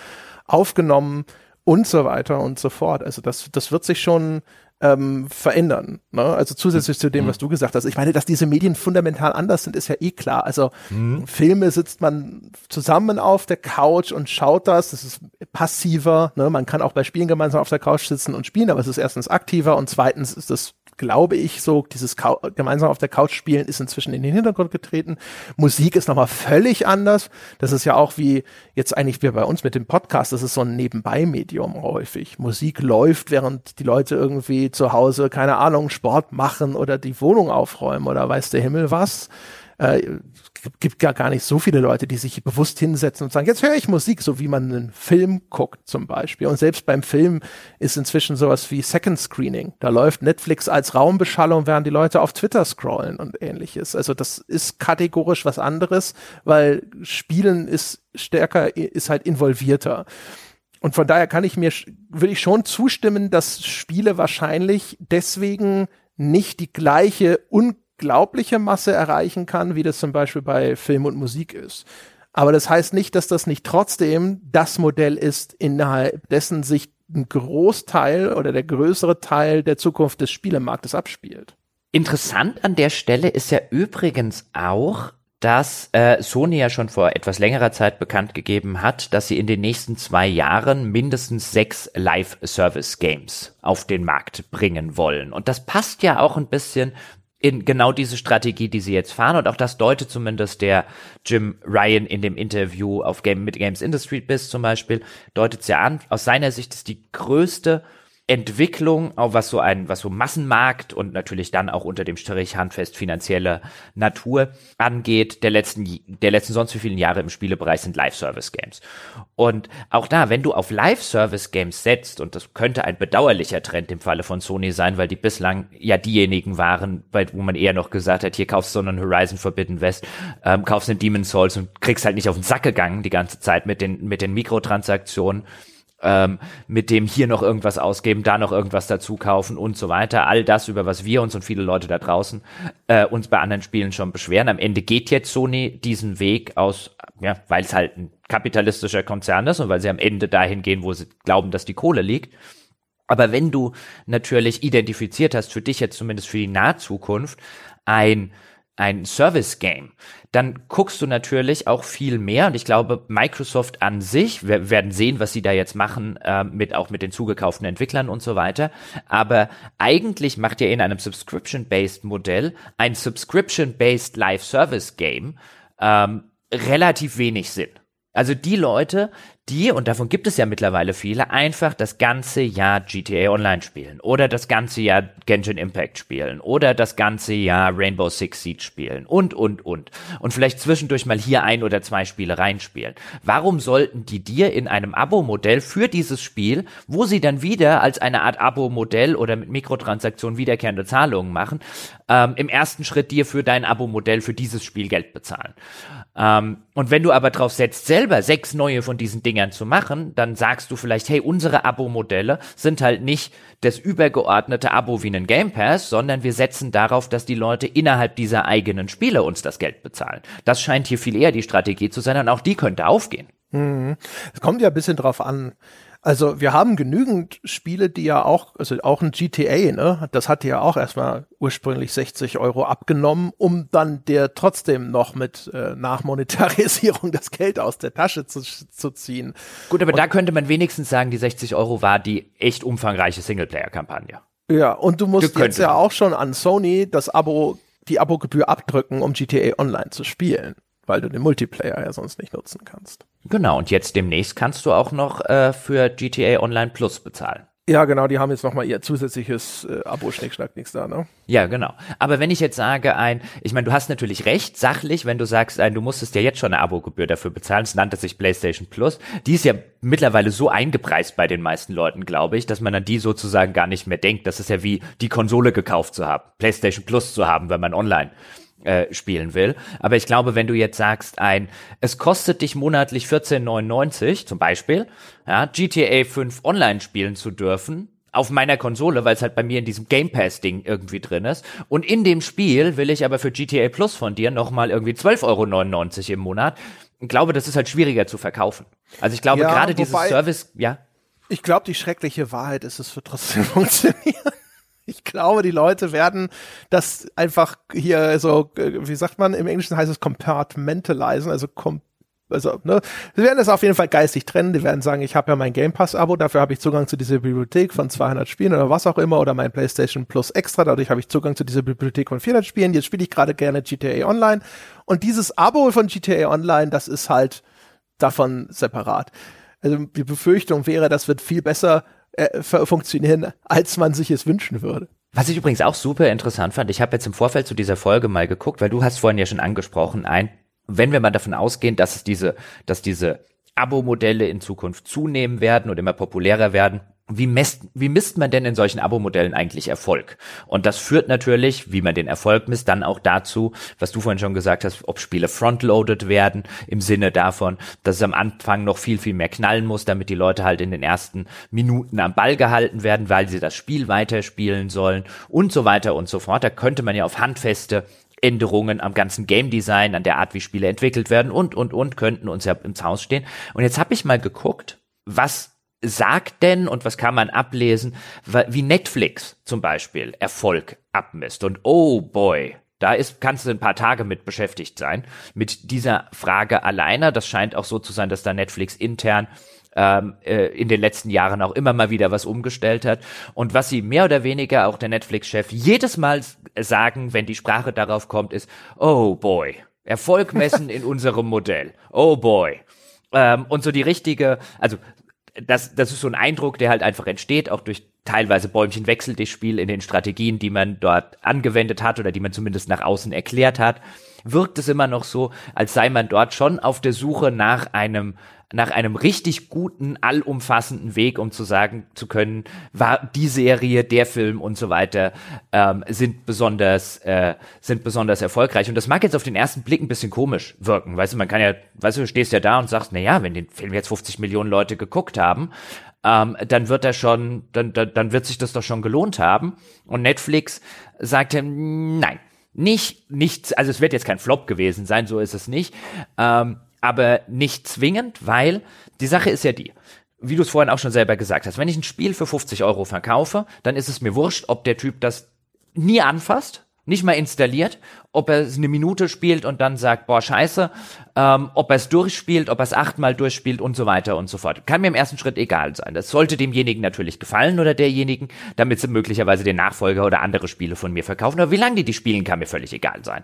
aufgenommen und so weiter und so fort. Also das, das wird sich schon ähm, verändern. Ne? Also zusätzlich zu dem, mhm. was du gesagt hast. Ich meine, dass diese Medien fundamental anders sind, ist ja eh klar. Also mhm. Filme sitzt man zusammen auf der Couch und schaut das. Das ist passiver. Ne? Man kann auch bei Spielen gemeinsam auf der Couch sitzen und spielen, aber es ist erstens aktiver und zweitens ist das glaube ich, so dieses Kau gemeinsam auf der Couch spielen ist inzwischen in den Hintergrund getreten. Musik ist nochmal völlig anders. Das ist ja auch wie jetzt eigentlich wie bei uns mit dem Podcast, das ist so ein Nebenbei-Medium häufig. Musik läuft, während die Leute irgendwie zu Hause, keine Ahnung, Sport machen oder die Wohnung aufräumen oder weiß der Himmel was. Äh, gibt gar, gar nicht so viele Leute, die sich bewusst hinsetzen und sagen, jetzt höre ich Musik, so wie man einen Film guckt zum Beispiel. Und selbst beim Film ist inzwischen sowas wie Second Screening. Da läuft Netflix als Raumbeschallung, während die Leute auf Twitter scrollen und ähnliches. Also das ist kategorisch was anderes, weil Spielen ist stärker, ist halt involvierter. Und von daher kann ich mir, will ich schon zustimmen, dass Spiele wahrscheinlich deswegen nicht die gleiche un unglaubliche Masse erreichen kann, wie das zum Beispiel bei Film und Musik ist. Aber das heißt nicht, dass das nicht trotzdem das Modell ist, innerhalb dessen sich ein Großteil oder der größere Teil der Zukunft des Spielemarktes abspielt. Interessant an der Stelle ist ja übrigens auch, dass äh, Sony ja schon vor etwas längerer Zeit bekannt gegeben hat, dass sie in den nächsten zwei Jahren mindestens sechs Live-Service-Games auf den Markt bringen wollen. Und das passt ja auch ein bisschen in genau diese Strategie, die sie jetzt fahren. Und auch das deutet zumindest der Jim Ryan in dem Interview auf Game mit Games Industry Biz zum Beispiel, deutet es ja an. Aus seiner Sicht ist die größte Entwicklung, auch was so ein, was so Massenmarkt und natürlich dann auch unter dem Strich handfest finanzielle Natur angeht, der letzten, der letzten sonst wie vielen Jahre im Spielebereich sind Live-Service-Games. Und auch da, wenn du auf Live-Service-Games setzt, und das könnte ein bedauerlicher Trend im Falle von Sony sein, weil die bislang ja diejenigen waren, bei, wo man eher noch gesagt hat, hier kaufst du so einen Horizon Forbidden West, ähm, kaufst einen Demon's Souls und kriegst halt nicht auf den Sack gegangen die ganze Zeit mit den, mit den Mikrotransaktionen ähm, mit dem hier noch irgendwas ausgeben, da noch irgendwas dazu kaufen und so weiter. All das, über was wir uns und viele Leute da draußen äh, uns bei anderen Spielen schon beschweren. Am Ende geht jetzt Sony diesen Weg aus, ja, weil es halt ein kapitalistischer Konzern ist und weil sie am Ende dahin gehen, wo sie glauben, dass die Kohle liegt. Aber wenn du natürlich identifiziert hast, für dich jetzt zumindest für die Nahzukunft, ein ein Service-Game, dann guckst du natürlich auch viel mehr. Und ich glaube, Microsoft an sich, wir werden sehen, was sie da jetzt machen, äh, mit auch mit den zugekauften Entwicklern und so weiter. Aber eigentlich macht ihr in einem Subscription-based Modell ein Subscription-based Live-Service-Game ähm, relativ wenig Sinn. Also die Leute, die, und davon gibt es ja mittlerweile viele, einfach das ganze Jahr GTA Online spielen oder das ganze Jahr Genshin Impact spielen oder das ganze Jahr Rainbow Six Siege spielen und, und, und. Und vielleicht zwischendurch mal hier ein oder zwei Spiele reinspielen. Warum sollten die dir in einem Abo-Modell für dieses Spiel, wo sie dann wieder als eine Art Abo-Modell oder mit Mikrotransaktionen wiederkehrende Zahlungen machen, ähm, im ersten Schritt dir für dein Abo-Modell für dieses Spiel Geld bezahlen? Ähm, und wenn du aber drauf setzt, selber sechs neue von diesen Dingern zu machen, dann sagst du vielleicht, hey, unsere Abo-Modelle sind halt nicht das übergeordnete Abo wie einen Game Pass, sondern wir setzen darauf, dass die Leute innerhalb dieser eigenen Spiele uns das Geld bezahlen. Das scheint hier viel eher die Strategie zu sein und auch die könnte aufgehen. Mhm. Es kommt ja ein bisschen drauf an, also wir haben genügend Spiele, die ja auch, also auch ein GTA, ne, das hat ja auch erstmal ursprünglich 60 Euro abgenommen, um dann der trotzdem noch mit äh, Nachmonetarisierung das Geld aus der Tasche zu, zu ziehen. Gut, aber und, da könnte man wenigstens sagen, die 60 Euro war die echt umfangreiche Singleplayer-Kampagne. Ja, und du musst jetzt ja auch schon an Sony das Abo, die Abogebühr abdrücken, um GTA Online zu spielen weil du den Multiplayer ja sonst nicht nutzen kannst. Genau, und jetzt demnächst kannst du auch noch äh, für GTA Online Plus bezahlen. Ja, genau, die haben jetzt nochmal ihr zusätzliches äh, Abo, Schnickschnack, nix da, ne? Ja, genau. Aber wenn ich jetzt sage, ein, ich meine, du hast natürlich recht, sachlich, wenn du sagst, ein, du musstest ja jetzt schon eine Abogebühr dafür bezahlen, es nannte sich PlayStation Plus. Die ist ja mittlerweile so eingepreist bei den meisten Leuten, glaube ich, dass man an die sozusagen gar nicht mehr denkt. Das ist ja wie die Konsole gekauft zu haben, PlayStation Plus zu haben, wenn man online äh, spielen will. Aber ich glaube, wenn du jetzt sagst, ein, es kostet dich monatlich 14,99 zum Beispiel, ja, GTA 5 online spielen zu dürfen, auf meiner Konsole, weil es halt bei mir in diesem Game Pass Ding irgendwie drin ist. Und in dem Spiel will ich aber für GTA Plus von dir nochmal irgendwie 12,99 Euro im Monat. Ich glaube, das ist halt schwieriger zu verkaufen. Also ich glaube, ja, gerade dieses Service, ja. Ich glaube, die schreckliche Wahrheit ist, es wird trotzdem funktionieren. Ich glaube, die Leute werden das einfach hier so, äh, wie sagt man, im Englischen heißt es compartmentalisen, also kom also, ne, sie werden es auf jeden Fall geistig trennen. Die werden sagen, ich habe ja mein Game Pass-Abo, dafür habe ich Zugang zu dieser Bibliothek von 200 Spielen oder was auch immer, oder mein PlayStation Plus Extra, dadurch habe ich Zugang zu dieser Bibliothek von 400 Spielen. Jetzt spiele ich gerade gerne GTA Online. Und dieses Abo von GTA Online, das ist halt davon separat. Also die Befürchtung wäre, das wird viel besser äh, funktionieren, als man sich es wünschen würde. Was ich übrigens auch super interessant fand, ich habe jetzt im Vorfeld zu dieser Folge mal geguckt, weil du hast vorhin ja schon angesprochen, ein, wenn wir mal davon ausgehen, dass es diese, dass diese Abo-Modelle in Zukunft zunehmen werden und immer populärer werden, wie misst, wie misst man denn in solchen Abo-Modellen eigentlich Erfolg? Und das führt natürlich, wie man den Erfolg misst, dann auch dazu, was du vorhin schon gesagt hast, ob Spiele frontloaded werden, im Sinne davon, dass es am Anfang noch viel, viel mehr knallen muss, damit die Leute halt in den ersten Minuten am Ball gehalten werden, weil sie das Spiel weiterspielen sollen und so weiter und so fort. Da könnte man ja auf handfeste Änderungen am ganzen Game Design, an der Art, wie Spiele entwickelt werden und, und, und, könnten uns ja ins Haus stehen. Und jetzt habe ich mal geguckt, was sagt denn und was kann man ablesen, wie Netflix zum Beispiel Erfolg abmisst. Und oh boy, da ist, kannst du ein paar Tage mit beschäftigt sein, mit dieser Frage alleine. Das scheint auch so zu sein, dass da Netflix intern ähm, äh, in den letzten Jahren auch immer mal wieder was umgestellt hat. Und was sie mehr oder weniger auch der Netflix-Chef jedes Mal sagen, wenn die Sprache darauf kommt, ist, oh boy, Erfolg messen in unserem Modell. Oh boy. Ähm, und so die richtige, also das, das ist so ein Eindruck, der halt einfach entsteht, auch durch teilweise Bäumchen wechselt das Spiel in den Strategien, die man dort angewendet hat oder die man zumindest nach außen erklärt hat, wirkt es immer noch so, als sei man dort schon auf der Suche nach einem nach einem richtig guten, allumfassenden Weg, um zu sagen zu können, war die Serie, der Film und so weiter ähm, sind besonders äh, sind besonders erfolgreich. Und das mag jetzt auf den ersten Blick ein bisschen komisch wirken. Weißt du, man kann ja, weißt du, du stehst ja da und sagst, na ja, wenn den Film jetzt 50 Millionen Leute geguckt haben, ähm, dann wird er schon, dann, dann, dann wird sich das doch schon gelohnt haben. Und Netflix sagte, nein, nicht, nicht, also es wird jetzt kein Flop gewesen sein, so ist es nicht. Ähm, aber nicht zwingend, weil die Sache ist ja die, wie du es vorhin auch schon selber gesagt hast, wenn ich ein Spiel für 50 Euro verkaufe, dann ist es mir wurscht, ob der Typ das nie anfasst, nicht mal installiert, ob er es eine Minute spielt und dann sagt, boah, scheiße, ähm, ob er es durchspielt, ob er es achtmal durchspielt und so weiter und so fort. Kann mir im ersten Schritt egal sein. Das sollte demjenigen natürlich gefallen oder derjenigen, damit sie möglicherweise den Nachfolger oder andere Spiele von mir verkaufen. Aber wie lange die die spielen, kann mir völlig egal sein.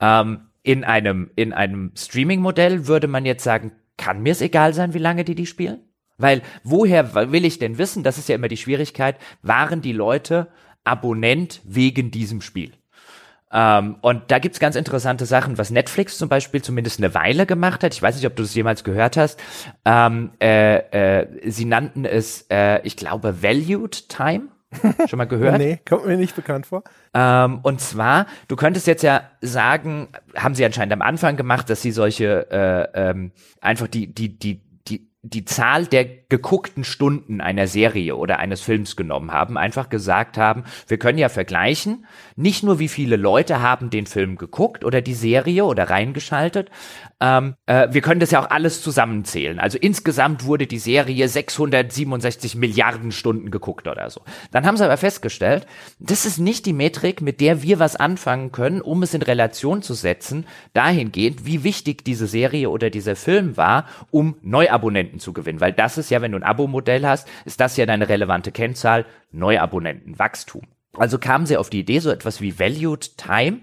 Ähm, in einem, in einem Streaming-Modell würde man jetzt sagen, kann mir es egal sein, wie lange die die spielen? Weil woher will ich denn wissen, das ist ja immer die Schwierigkeit, waren die Leute Abonnent wegen diesem Spiel? Ähm, und da gibt's ganz interessante Sachen, was Netflix zum Beispiel zumindest eine Weile gemacht hat. Ich weiß nicht, ob du das jemals gehört hast. Ähm, äh, äh, sie nannten es, äh, ich glaube, Valued Time. Schon mal gehört? nee, kommt mir nicht bekannt vor. Ähm, und zwar, du könntest jetzt ja sagen, haben sie anscheinend am Anfang gemacht, dass sie solche äh, ähm, einfach die, die, die, die, Zahl der geguckten Stunden einer Serie oder eines Films genommen haben, einfach gesagt haben, wir können ja vergleichen, nicht nur wie viele Leute haben den Film geguckt oder die Serie oder reingeschaltet, ähm, äh, wir können das ja auch alles zusammenzählen. Also insgesamt wurde die Serie 667 Milliarden Stunden geguckt oder so. Dann haben sie aber festgestellt, das ist nicht die Metrik, mit der wir was anfangen können, um es in Relation zu setzen, dahingehend, wie wichtig diese Serie oder dieser Film war, um Neuabonnenten zu gewinnen. Weil das ist ja, wenn du ein Abo-Modell hast, ist das ja deine relevante Kennzahl, Neuabonnenten, Wachstum. Also kamen sie auf die Idee, so etwas wie Valued Time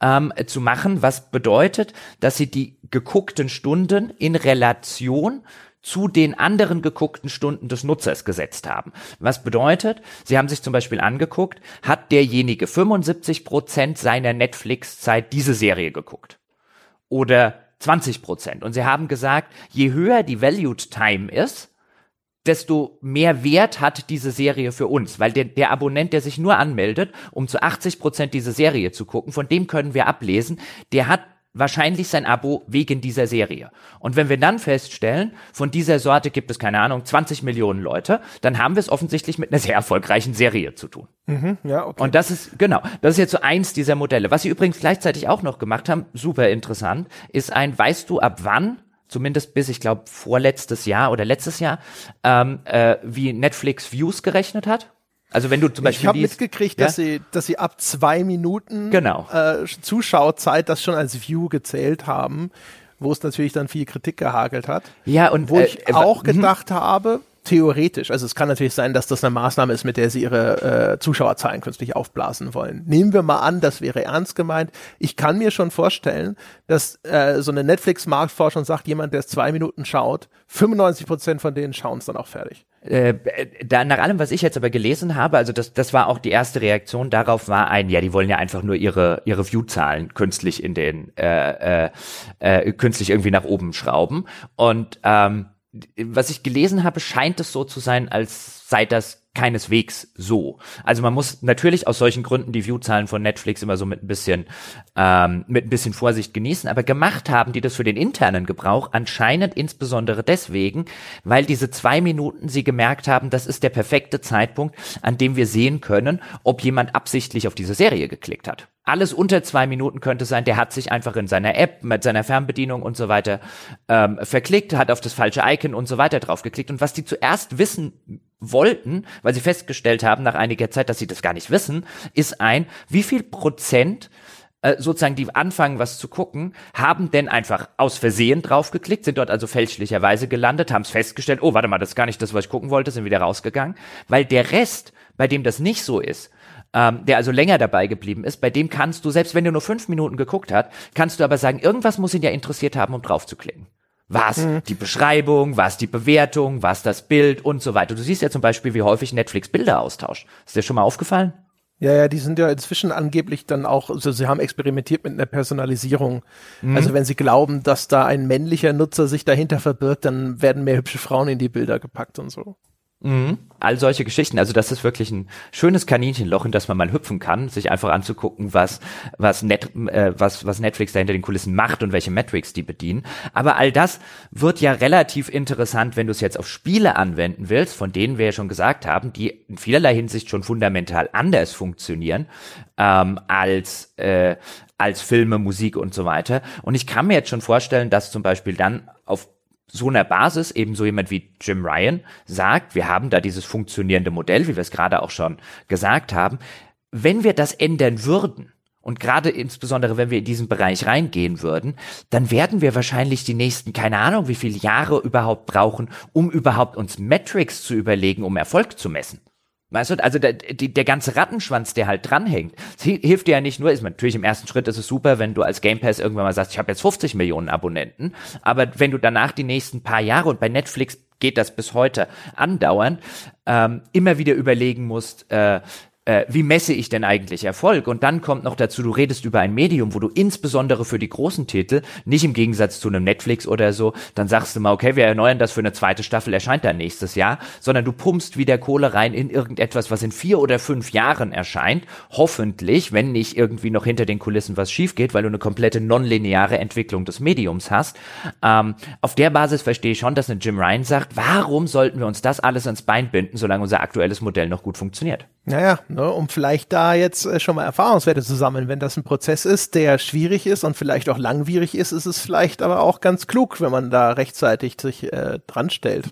ähm, zu machen, was bedeutet, dass sie die geguckten Stunden in Relation zu den anderen geguckten Stunden des Nutzers gesetzt haben. Was bedeutet, Sie haben sich zum Beispiel angeguckt, hat derjenige 75 Prozent seiner Netflix-Zeit diese Serie geguckt? Oder 20 Prozent? Und Sie haben gesagt, je höher die Valued Time ist, desto mehr Wert hat diese Serie für uns, weil der, der Abonnent, der sich nur anmeldet, um zu 80 Prozent diese Serie zu gucken, von dem können wir ablesen, der hat wahrscheinlich sein Abo wegen dieser Serie. Und wenn wir dann feststellen, von dieser Sorte gibt es, keine Ahnung, 20 Millionen Leute, dann haben wir es offensichtlich mit einer sehr erfolgreichen Serie zu tun. Mhm, ja, okay. Und das ist, genau, das ist jetzt so eins dieser Modelle. Was sie übrigens gleichzeitig auch noch gemacht haben, super interessant, ist ein, weißt du, ab wann zumindest bis ich glaube vorletztes Jahr oder letztes Jahr, ähm, äh, wie Netflix Views gerechnet hat. Also wenn du zum Beispiel ich habe mitgekriegt, ja? dass sie, dass sie ab zwei Minuten genau. äh, Zuschauerzeit das schon als View gezählt haben, wo es natürlich dann viel Kritik gehagelt hat. Ja und wo äh, ich auch äh, gedacht habe, theoretisch, also es kann natürlich sein, dass das eine Maßnahme ist, mit der sie ihre äh, Zuschauerzahlen künstlich aufblasen wollen. Nehmen wir mal an, das wäre ernst gemeint. Ich kann mir schon vorstellen, dass äh, so eine Netflix-Marktforschung sagt, jemand, der es zwei Minuten schaut, 95 Prozent von denen schauen es dann auch fertig. Äh, da, nach allem, was ich jetzt aber gelesen habe, also das, das war auch die erste Reaktion darauf, war ein, ja, die wollen ja einfach nur ihre ihre View-Zahlen künstlich in den äh, äh, äh, künstlich irgendwie nach oben schrauben und ähm, was ich gelesen habe, scheint es so zu sein, als sei das keineswegs so. Also man muss natürlich aus solchen Gründen die Viewzahlen von Netflix immer so mit ein bisschen ähm, mit ein bisschen Vorsicht genießen, aber gemacht haben die das für den internen Gebrauch anscheinend insbesondere deswegen, weil diese zwei Minuten sie gemerkt haben, das ist der perfekte Zeitpunkt, an dem wir sehen können, ob jemand absichtlich auf diese Serie geklickt hat alles unter zwei Minuten könnte sein, der hat sich einfach in seiner App mit seiner Fernbedienung und so weiter ähm, verklickt, hat auf das falsche Icon und so weiter draufgeklickt. Und was die zuerst wissen wollten, weil sie festgestellt haben nach einiger Zeit, dass sie das gar nicht wissen, ist ein, wie viel Prozent äh, sozusagen die anfangen, was zu gucken, haben denn einfach aus Versehen draufgeklickt, sind dort also fälschlicherweise gelandet, haben es festgestellt, oh, warte mal, das ist gar nicht das, was ich gucken wollte, sind wieder rausgegangen, weil der Rest, bei dem das nicht so ist, ähm, der also länger dabei geblieben ist, bei dem kannst du, selbst wenn du nur fünf Minuten geguckt hast, kannst du aber sagen, irgendwas muss ihn ja interessiert haben, um drauf Was mhm. die Beschreibung, was die Bewertung, was das Bild und so weiter. Du siehst ja zum Beispiel, wie häufig Netflix Bilder austauscht. Ist dir schon mal aufgefallen? Ja, ja, die sind ja inzwischen angeblich dann auch, also sie haben experimentiert mit einer Personalisierung. Mhm. Also wenn sie glauben, dass da ein männlicher Nutzer sich dahinter verbirgt, dann werden mehr hübsche Frauen in die Bilder gepackt und so. Mhm. All solche Geschichten. Also das ist wirklich ein schönes Kaninchenloch, in das man mal hüpfen kann, sich einfach anzugucken, was was, Net, äh, was was Netflix da hinter den Kulissen macht und welche Metrics die bedienen. Aber all das wird ja relativ interessant, wenn du es jetzt auf Spiele anwenden willst, von denen wir ja schon gesagt haben, die in vielerlei Hinsicht schon fundamental anders funktionieren ähm, als äh, als Filme, Musik und so weiter. Und ich kann mir jetzt schon vorstellen, dass zum Beispiel dann auf so einer Basis eben so jemand wie Jim Ryan sagt, wir haben da dieses funktionierende Modell, wie wir es gerade auch schon gesagt haben. Wenn wir das ändern würden, und gerade insbesondere, wenn wir in diesen Bereich reingehen würden, dann werden wir wahrscheinlich die nächsten, keine Ahnung, wie viele Jahre überhaupt brauchen, um überhaupt uns Metrics zu überlegen, um Erfolg zu messen. Weißt du, also der, die, der ganze Rattenschwanz, der halt dranhängt, hilft dir ja nicht nur, ist natürlich im ersten Schritt ist es super, wenn du als Game Pass irgendwann mal sagst, ich habe jetzt 50 Millionen Abonnenten, aber wenn du danach die nächsten paar Jahre und bei Netflix geht das bis heute andauern, ähm, immer wieder überlegen musst, äh, äh, wie messe ich denn eigentlich Erfolg? Und dann kommt noch dazu, du redest über ein Medium, wo du insbesondere für die großen Titel, nicht im Gegensatz zu einem Netflix oder so, dann sagst du mal, okay, wir erneuern das für eine zweite Staffel, erscheint dann nächstes Jahr, sondern du pumpst wieder Kohle rein in irgendetwas, was in vier oder fünf Jahren erscheint, hoffentlich, wenn nicht irgendwie noch hinter den Kulissen was schief geht, weil du eine komplette nonlineare Entwicklung des Mediums hast. Ähm, auf der Basis verstehe ich schon, dass eine Jim Ryan sagt, warum sollten wir uns das alles ans Bein binden, solange unser aktuelles Modell noch gut funktioniert? Naja, ne, um vielleicht da jetzt äh, schon mal Erfahrungswerte zu sammeln. Wenn das ein Prozess ist, der schwierig ist und vielleicht auch langwierig ist, ist es vielleicht aber auch ganz klug, wenn man da rechtzeitig sich äh, dran stellt.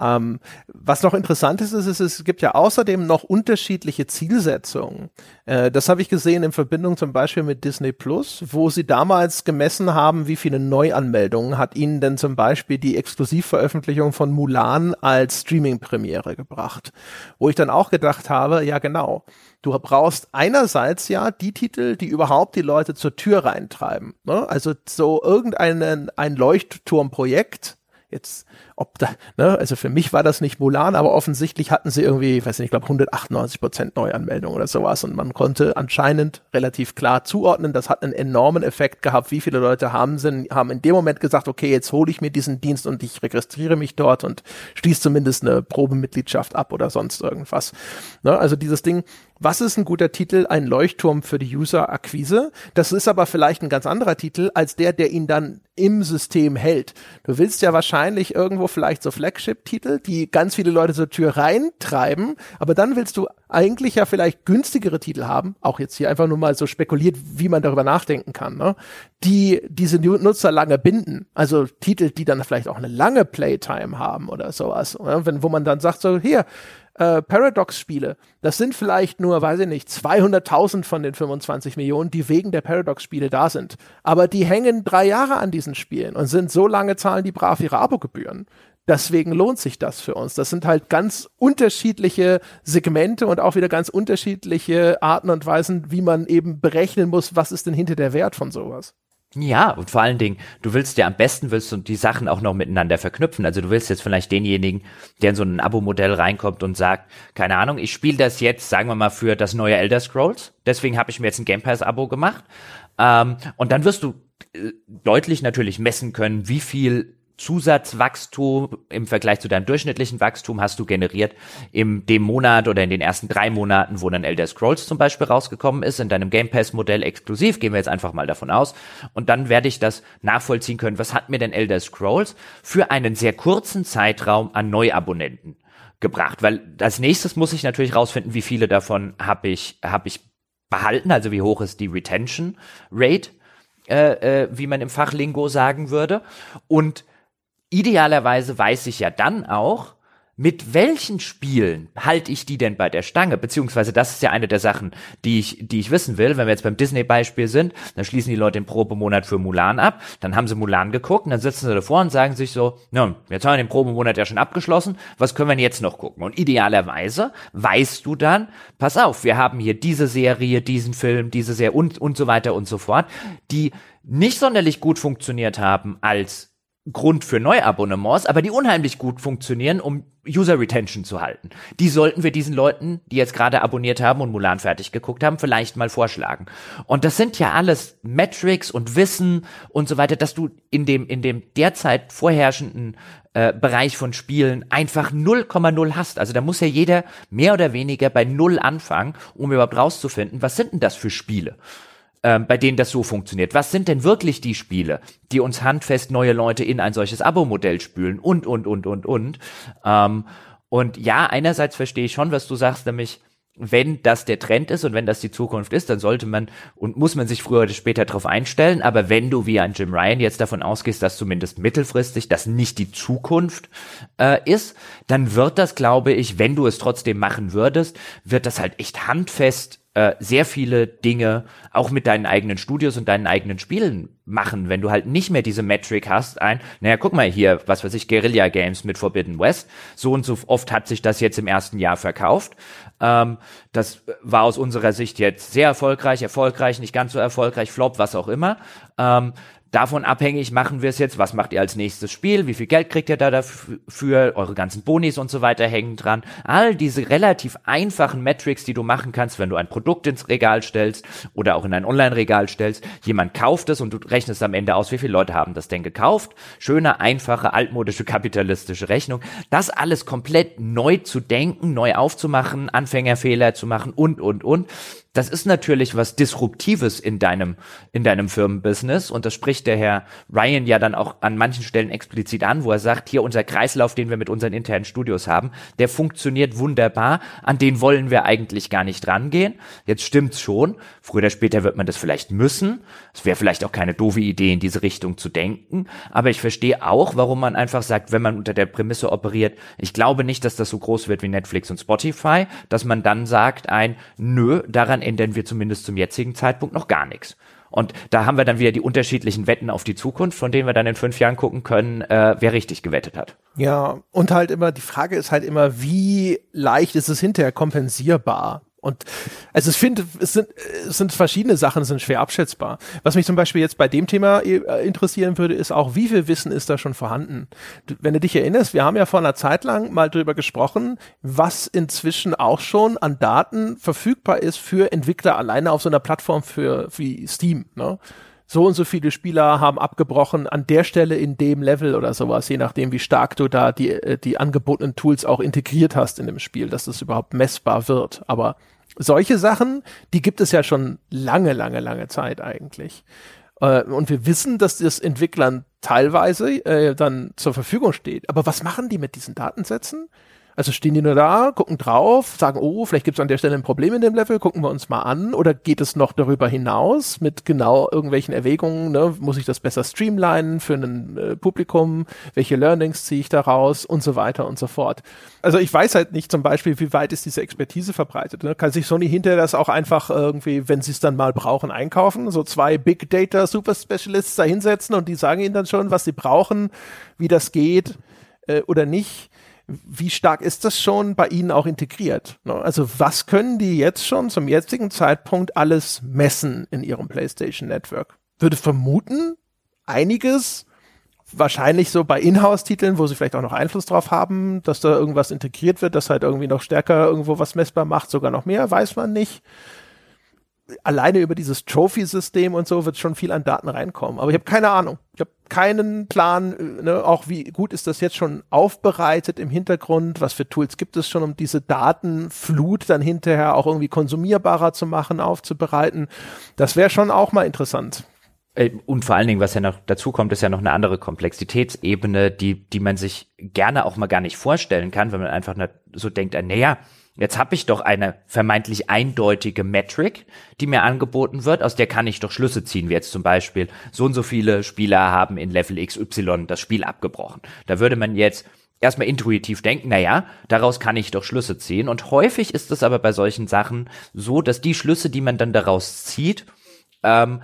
Ähm, was noch interessant ist, ist, ist, es gibt ja außerdem noch unterschiedliche Zielsetzungen. Äh, das habe ich gesehen in Verbindung zum Beispiel mit Disney Plus, wo sie damals gemessen haben, wie viele Neuanmeldungen hat ihnen denn zum Beispiel die Exklusivveröffentlichung von Mulan als Streaming-Premiere gebracht. Wo ich dann auch gedacht habe, ja genau, du brauchst einerseits ja die Titel, die überhaupt die Leute zur Tür reintreiben. Ne? Also so irgendein ein Leuchtturmprojekt, jetzt ob da, ne, also für mich war das nicht Mulan, aber offensichtlich hatten sie irgendwie, ich weiß nicht, ich glaube 198 Prozent Neuanmeldungen oder sowas und man konnte anscheinend relativ klar zuordnen, das hat einen enormen Effekt gehabt, wie viele Leute haben sind, haben in dem Moment gesagt, okay, jetzt hole ich mir diesen Dienst und ich registriere mich dort und schließe zumindest eine Probemitgliedschaft ab oder sonst irgendwas. Ne, also dieses Ding, was ist ein guter Titel? Ein Leuchtturm für die User-Akquise. Das ist aber vielleicht ein ganz anderer Titel als der, der ihn dann im System hält. Du willst ja wahrscheinlich irgendwo vielleicht so Flagship-Titel, die ganz viele Leute zur Tür reintreiben, aber dann willst du eigentlich ja vielleicht günstigere Titel haben, auch jetzt hier einfach nur mal so spekuliert, wie man darüber nachdenken kann, ne? die diese Nutzer lange binden. Also Titel, die dann vielleicht auch eine lange Playtime haben oder sowas. Ne? Wenn, wo man dann sagt, so hier, äh, Paradox-Spiele, das sind vielleicht nur, weiß ich nicht, 200.000 von den 25 Millionen, die wegen der Paradox-Spiele da sind. Aber die hängen drei Jahre an diesen Spielen und sind so lange zahlen die brav ihre Abogebühren. Deswegen lohnt sich das für uns. Das sind halt ganz unterschiedliche Segmente und auch wieder ganz unterschiedliche Arten und Weisen, wie man eben berechnen muss, was ist denn hinter der Wert von sowas. Ja, und vor allen Dingen, du willst ja am besten willst du die Sachen auch noch miteinander verknüpfen. Also du willst jetzt vielleicht denjenigen, der in so ein Abo-Modell reinkommt und sagt, keine Ahnung, ich spiele das jetzt, sagen wir mal, für das neue Elder Scrolls. Deswegen habe ich mir jetzt ein Game Pass-Abo gemacht. Ähm, und dann wirst du äh, deutlich natürlich messen können, wie viel Zusatzwachstum im Vergleich zu deinem durchschnittlichen Wachstum hast du generiert in dem Monat oder in den ersten drei Monaten, wo dann Elder Scrolls zum Beispiel rausgekommen ist, in deinem Game Pass Modell exklusiv, gehen wir jetzt einfach mal davon aus. Und dann werde ich das nachvollziehen können. Was hat mir denn Elder Scrolls für einen sehr kurzen Zeitraum an Neuabonnenten gebracht? Weil als nächstes muss ich natürlich rausfinden, wie viele davon habe ich, habe ich behalten, also wie hoch ist die Retention Rate, äh, äh, wie man im Fachlingo sagen würde. Und idealerweise weiß ich ja dann auch, mit welchen Spielen halte ich die denn bei der Stange? Beziehungsweise das ist ja eine der Sachen, die ich, die ich wissen will. Wenn wir jetzt beim Disney-Beispiel sind, dann schließen die Leute den Probemonat für Mulan ab, dann haben sie Mulan geguckt und dann sitzen sie davor und sagen sich so, ja, jetzt haben wir den Probemonat ja schon abgeschlossen, was können wir denn jetzt noch gucken? Und idealerweise weißt du dann, pass auf, wir haben hier diese Serie, diesen Film, diese Serie und, und so weiter und so fort, die nicht sonderlich gut funktioniert haben als Grund für Neuabonnements, aber die unheimlich gut funktionieren, um User Retention zu halten. Die sollten wir diesen Leuten, die jetzt gerade abonniert haben und Mulan fertig geguckt haben, vielleicht mal vorschlagen. Und das sind ja alles Metrics und Wissen und so weiter, dass du in dem, in dem derzeit vorherrschenden äh, Bereich von Spielen einfach 0,0 hast. Also da muss ja jeder mehr oder weniger bei Null anfangen, um überhaupt rauszufinden, was sind denn das für Spiele? Ähm, bei denen das so funktioniert. Was sind denn wirklich die Spiele, die uns handfest neue Leute in ein solches Abo-Modell spülen und, und, und, und, und. Ähm, und ja, einerseits verstehe ich schon, was du sagst, nämlich, wenn das der Trend ist und wenn das die Zukunft ist, dann sollte man und muss man sich früher oder später darauf einstellen. Aber wenn du wie ein Jim Ryan jetzt davon ausgehst, dass zumindest mittelfristig das nicht die Zukunft äh, ist, dann wird das, glaube ich, wenn du es trotzdem machen würdest, wird das halt echt handfest äh, sehr viele Dinge auch mit deinen eigenen Studios und deinen eigenen Spielen machen, wenn du halt nicht mehr diese Metric hast, ein, naja, guck mal hier, was weiß ich, Guerilla Games mit Forbidden West, so und so oft hat sich das jetzt im ersten Jahr verkauft. Ähm, das war aus unserer Sicht jetzt sehr erfolgreich, erfolgreich, nicht ganz so erfolgreich, Flop, was auch immer. Ähm, Davon abhängig machen wir es jetzt. Was macht ihr als nächstes Spiel? Wie viel Geld kriegt ihr da dafür? Eure ganzen Bonis und so weiter hängen dran. All diese relativ einfachen Metrics, die du machen kannst, wenn du ein Produkt ins Regal stellst oder auch in ein Online-Regal stellst. Jemand kauft es und du rechnest am Ende aus, wie viele Leute haben das denn gekauft. Schöne, einfache, altmodische, kapitalistische Rechnung. Das alles komplett neu zu denken, neu aufzumachen, Anfängerfehler zu machen und, und, und das ist natürlich was Disruptives in deinem, in deinem Firmenbusiness. Und das spricht der Herr Ryan ja dann auch an manchen Stellen explizit an, wo er sagt, hier unser Kreislauf, den wir mit unseren internen Studios haben, der funktioniert wunderbar. An den wollen wir eigentlich gar nicht rangehen. Jetzt stimmt's schon. Früher oder später wird man das vielleicht müssen. Es wäre vielleicht auch keine doofe Idee, in diese Richtung zu denken. Aber ich verstehe auch, warum man einfach sagt, wenn man unter der Prämisse operiert, ich glaube nicht, dass das so groß wird wie Netflix und Spotify, dass man dann sagt ein, nö, daran ändern wir zumindest zum jetzigen Zeitpunkt noch gar nichts. Und da haben wir dann wieder die unterschiedlichen Wetten auf die Zukunft, von denen wir dann in fünf Jahren gucken können, äh, wer richtig gewettet hat. Ja, und halt immer, die Frage ist halt immer, wie leicht ist es hinterher kompensierbar? Und also ich finde, es sind, es sind verschiedene Sachen, sind schwer abschätzbar. Was mich zum Beispiel jetzt bei dem Thema äh, interessieren würde, ist auch, wie viel Wissen ist da schon vorhanden? Wenn du dich erinnerst, wir haben ja vor einer Zeit lang mal drüber gesprochen, was inzwischen auch schon an Daten verfügbar ist für Entwickler alleine auf so einer Plattform für wie Steam. Ne? So und so viele Spieler haben abgebrochen an der Stelle in dem Level oder sowas, je nachdem, wie stark du da die, äh, die angebotenen Tools auch integriert hast in dem Spiel, dass das überhaupt messbar wird. Aber solche Sachen, die gibt es ja schon lange, lange, lange Zeit eigentlich. Äh, und wir wissen, dass das Entwicklern teilweise äh, dann zur Verfügung steht. Aber was machen die mit diesen Datensätzen? Also stehen die nur da, gucken drauf, sagen, oh, vielleicht gibt es an der Stelle ein Problem in dem Level, gucken wir uns mal an. Oder geht es noch darüber hinaus mit genau irgendwelchen Erwägungen? Ne? Muss ich das besser streamlinen für ein äh, Publikum? Welche Learnings ziehe ich daraus? Und so weiter und so fort. Also ich weiß halt nicht zum Beispiel, wie weit ist diese Expertise verbreitet. Ne? Kann sich Sony hinterher das auch einfach irgendwie, wenn sie es dann mal brauchen, einkaufen? So zwei Big Data Super Specialists da hinsetzen und die sagen ihnen dann schon, was sie brauchen, wie das geht äh, oder nicht wie stark ist das schon bei Ihnen auch integriert? Ne? Also was können die jetzt schon zum jetzigen Zeitpunkt alles messen in Ihrem PlayStation Network? Würde vermuten, einiges, wahrscheinlich so bei Inhouse-Titeln, wo sie vielleicht auch noch Einfluss drauf haben, dass da irgendwas integriert wird, das halt irgendwie noch stärker irgendwo was messbar macht, sogar noch mehr, weiß man nicht alleine über dieses Trophy-System und so wird schon viel an Daten reinkommen. Aber ich habe keine Ahnung. Ich habe keinen Plan, äh, ne, auch wie gut ist das jetzt schon aufbereitet im Hintergrund, was für Tools gibt es schon, um diese Datenflut dann hinterher auch irgendwie konsumierbarer zu machen, aufzubereiten. Das wäre schon auch mal interessant. Äh, und vor allen Dingen, was ja noch dazu kommt, ist ja noch eine andere Komplexitätsebene, die, die man sich gerne auch mal gar nicht vorstellen kann, wenn man einfach so denkt, äh, naja, Jetzt habe ich doch eine vermeintlich eindeutige Metric, die mir angeboten wird, aus der kann ich doch Schlüsse ziehen, wie jetzt zum Beispiel so und so viele Spieler haben in Level XY das Spiel abgebrochen. Da würde man jetzt erstmal intuitiv denken, naja, daraus kann ich doch Schlüsse ziehen. Und häufig ist es aber bei solchen Sachen so, dass die Schlüsse, die man dann daraus zieht, ähm,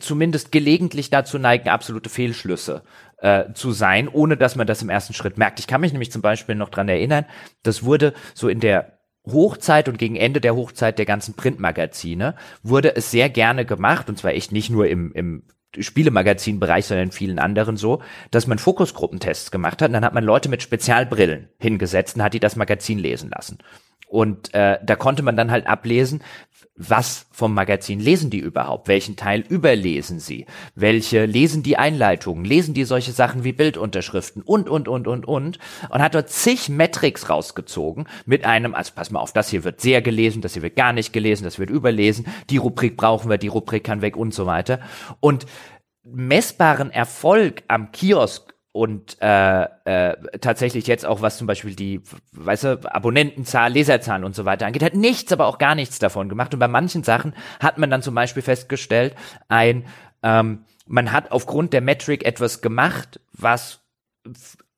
zumindest gelegentlich dazu neigen, absolute Fehlschlüsse äh, zu sein, ohne dass man das im ersten Schritt merkt. Ich kann mich nämlich zum Beispiel noch dran erinnern, das wurde so in der Hochzeit und gegen Ende der Hochzeit der ganzen Printmagazine wurde es sehr gerne gemacht, und zwar echt nicht nur im, im Spielemagazinbereich, sondern in vielen anderen so, dass man Fokusgruppentests gemacht hat und dann hat man Leute mit Spezialbrillen hingesetzt und hat die das Magazin lesen lassen. Und äh, da konnte man dann halt ablesen, was vom Magazin lesen die überhaupt? Welchen Teil überlesen sie? Welche lesen die Einleitungen? Lesen die solche Sachen wie Bildunterschriften? Und, und, und, und, und. Und hat dort zig Metrics rausgezogen mit einem, also pass mal auf, das hier wird sehr gelesen, das hier wird gar nicht gelesen, das wird überlesen, die Rubrik brauchen wir, die Rubrik kann weg und so weiter. Und messbaren Erfolg am Kiosk und äh, äh, tatsächlich jetzt auch was zum Beispiel die, weißt du, Abonnentenzahl, Leserzahl und so weiter angeht, hat nichts, aber auch gar nichts davon gemacht. Und bei manchen Sachen hat man dann zum Beispiel festgestellt, ein, ähm, man hat aufgrund der Metric etwas gemacht, was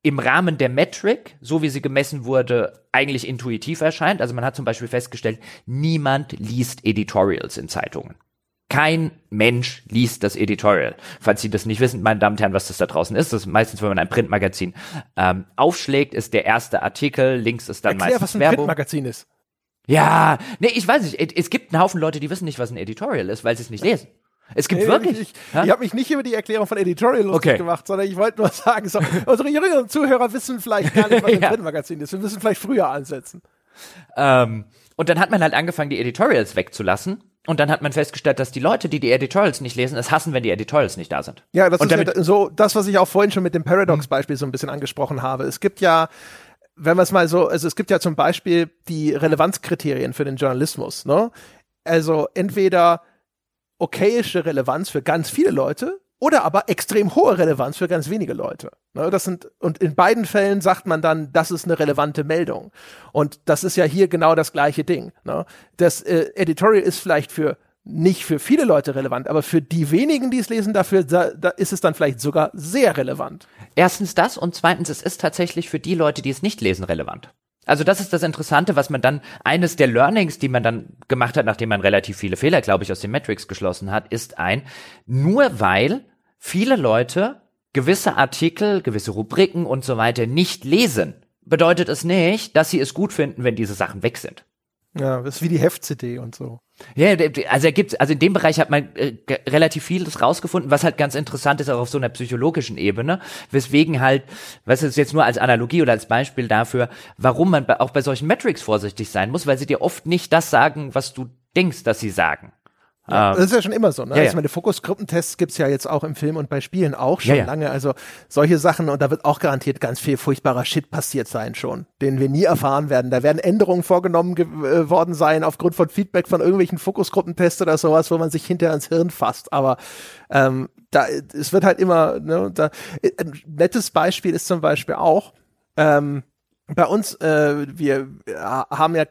im Rahmen der Metric, so wie sie gemessen wurde, eigentlich intuitiv erscheint. Also man hat zum Beispiel festgestellt, niemand liest Editorials in Zeitungen. Kein Mensch liest das Editorial. Falls Sie das nicht wissen, meine Damen und Herren, was das da draußen ist, das ist meistens, wenn man ein Printmagazin ähm, aufschlägt, ist der erste Artikel, links ist dann Erklär, meistens was ein Werbung. Printmagazin ist. Ja, nee, ich weiß nicht. Es gibt einen Haufen Leute, die wissen nicht, was ein Editorial ist, weil sie es nicht lesen. Es gibt Nee, wirklich. Ich, ich, ich habe mich nicht über die Erklärung von Editorial lustig Okay. gemacht, sondern ich wollte nur sagen, so, unsere jüngeren Zuhörer wissen vielleicht gar nicht, was ein Ja. Printmagazin ist. Wir müssen vielleicht früher ansetzen. Ähm, und dann hat man halt angefangen, die Editorials wegzulassen. Und dann hat man festgestellt, dass die Leute, die die Editorials nicht lesen, es hassen, wenn die Editorials nicht da sind. Ja, das Und ist ja so das, was ich auch vorhin schon mit dem Paradox-Beispiel so ein bisschen angesprochen habe. Es gibt ja, wenn man es mal so, also es gibt ja zum Beispiel die Relevanzkriterien für den Journalismus. Ne? also entweder okayische Relevanz für ganz viele Leute oder aber extrem hohe Relevanz für ganz wenige Leute. Ne, das sind, und in beiden Fällen sagt man dann, das ist eine relevante Meldung. Und das ist ja hier genau das gleiche Ding. Ne? Das äh, Editorial ist vielleicht für nicht für viele Leute relevant, aber für die wenigen, die es lesen, dafür da, da ist es dann vielleicht sogar sehr relevant. Erstens das und zweitens, es ist tatsächlich für die Leute, die es nicht lesen, relevant. Also das ist das Interessante, was man dann, eines der Learnings, die man dann gemacht hat, nachdem man relativ viele Fehler, glaube ich, aus den Metrics geschlossen hat, ist ein, nur weil viele Leute gewisse Artikel, gewisse Rubriken und so weiter nicht lesen, bedeutet es nicht, dass sie es gut finden, wenn diese Sachen weg sind. Ja, das ist wie die Heft-CD und so. Ja, also er gibt, also in dem Bereich hat man äh, relativ vieles rausgefunden, was halt ganz interessant ist, auch auf so einer psychologischen Ebene, weswegen halt, was ist jetzt nur als Analogie oder als Beispiel dafür, warum man auch bei solchen Metrics vorsichtig sein muss, weil sie dir oft nicht das sagen, was du denkst, dass sie sagen. Ja, ähm, das ist ja schon immer so. Ne? Ja, ja. Ich meine, Fokusgruppentests gibt's ja jetzt auch im Film und bei Spielen auch schon ja, lange. Also solche Sachen und da wird auch garantiert ganz viel furchtbarer Shit passiert sein schon, den wir nie erfahren werden. Da werden Änderungen vorgenommen äh, worden sein aufgrund von Feedback von irgendwelchen Fokusgruppentests oder sowas, wo man sich hinterher ins Hirn fasst. Aber ähm, da es wird halt immer. Ne, da, äh, ein nettes Beispiel ist zum Beispiel auch. Ähm, bei uns, äh, wir äh, haben ja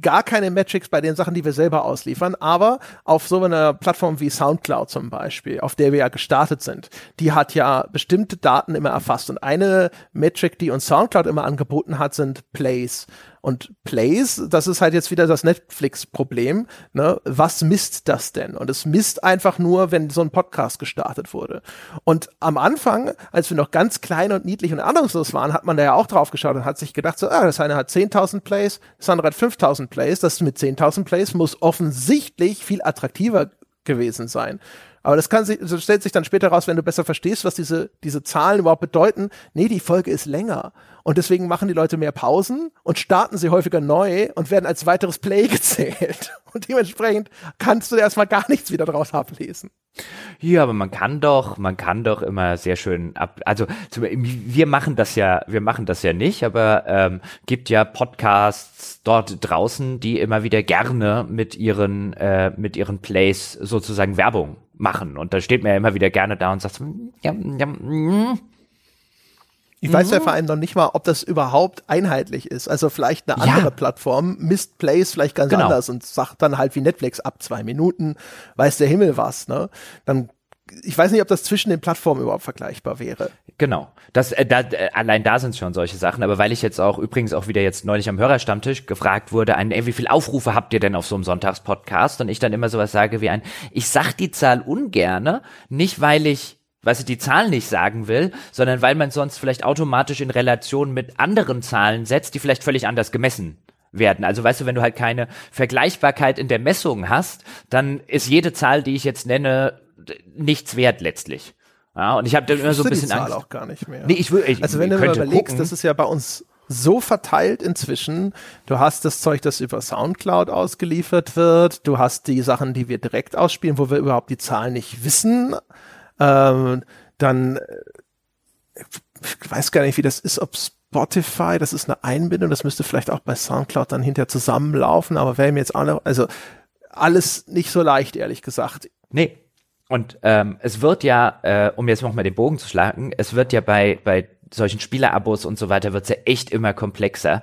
gar keine Metrics bei den Sachen, die wir selber ausliefern, aber auf so einer Plattform wie SoundCloud zum Beispiel, auf der wir ja gestartet sind, die hat ja bestimmte Daten immer erfasst und eine Metric, die uns SoundCloud immer angeboten hat, sind Plays. Und Plays, das ist halt jetzt wieder das Netflix-Problem. Ne? Was misst das denn? Und es misst einfach nur, wenn so ein Podcast gestartet wurde. Und am Anfang, als wir noch ganz klein und niedlich und ahnungslos waren, hat man da ja auch drauf geschaut und hat sich gedacht, so, ah, das eine hat 10.000 Plays, das andere hat 5.000 Plays. Das mit 10.000 Plays muss offensichtlich viel attraktiver gewesen sein. Aber das kann sich, das stellt sich dann später raus, wenn du besser verstehst, was diese, diese Zahlen überhaupt bedeuten. Nee, die Folge ist länger. Und deswegen machen die Leute mehr Pausen und starten sie häufiger neu und werden als weiteres Play gezählt. Und dementsprechend kannst du erstmal gar nichts wieder draus ablesen. Ja, aber man kann doch, man kann doch immer sehr schön ab, also wir machen das ja, wir machen das ja nicht, aber ähm, gibt ja Podcasts dort draußen, die immer wieder gerne mit ihren äh, mit ihren Plays sozusagen Werbung machen und da steht man ja immer wieder gerne da und sagt, ja, ja, mm, ich weiß ja mhm. vor allem noch nicht mal, ob das überhaupt einheitlich ist. Also vielleicht eine andere ja. Plattform misst Plays vielleicht ganz genau. anders und sagt dann halt wie Netflix ab zwei Minuten, weiß der Himmel was, ne? Dann ich weiß nicht, ob das zwischen den Plattformen überhaupt vergleichbar wäre. Genau. Das, äh, da, äh, allein da sind schon solche Sachen. Aber weil ich jetzt auch übrigens auch wieder jetzt neulich am Hörerstammtisch gefragt wurde, ein, ey, wie viel Aufrufe habt ihr denn auf so einem Sonntagspodcast? Und ich dann immer sowas sage wie ein, ich sag die Zahl ungerne, nicht weil ich weißt du, die Zahl nicht sagen will, sondern weil man sonst vielleicht automatisch in Relation mit anderen Zahlen setzt, die vielleicht völlig anders gemessen werden. Also weißt du, wenn du halt keine Vergleichbarkeit in der Messung hast, dann ist jede Zahl, die ich jetzt nenne, nichts wert letztlich. Ja, und ich habe dann immer so ein bisschen die Zahl Angst. auch gar nicht mehr. Nee, ich will, ich, also wenn du mal überlegst, gucken. das ist ja bei uns so verteilt inzwischen. Du hast das Zeug, das über Soundcloud ausgeliefert wird. Du hast die Sachen, die wir direkt ausspielen, wo wir überhaupt die Zahlen nicht wissen. Ähm, dann, äh, ich weiß gar nicht, wie das ist, ob Spotify, das ist eine Einbindung, das müsste vielleicht auch bei Soundcloud dann hinterher zusammenlaufen, aber wäre mir jetzt auch noch, also alles nicht so leicht, ehrlich gesagt. Nee. Und ähm, es wird ja, äh, um jetzt nochmal den Bogen zu schlagen, es wird ja bei, bei solchen Spielerabos und so weiter, wird es ja echt immer komplexer.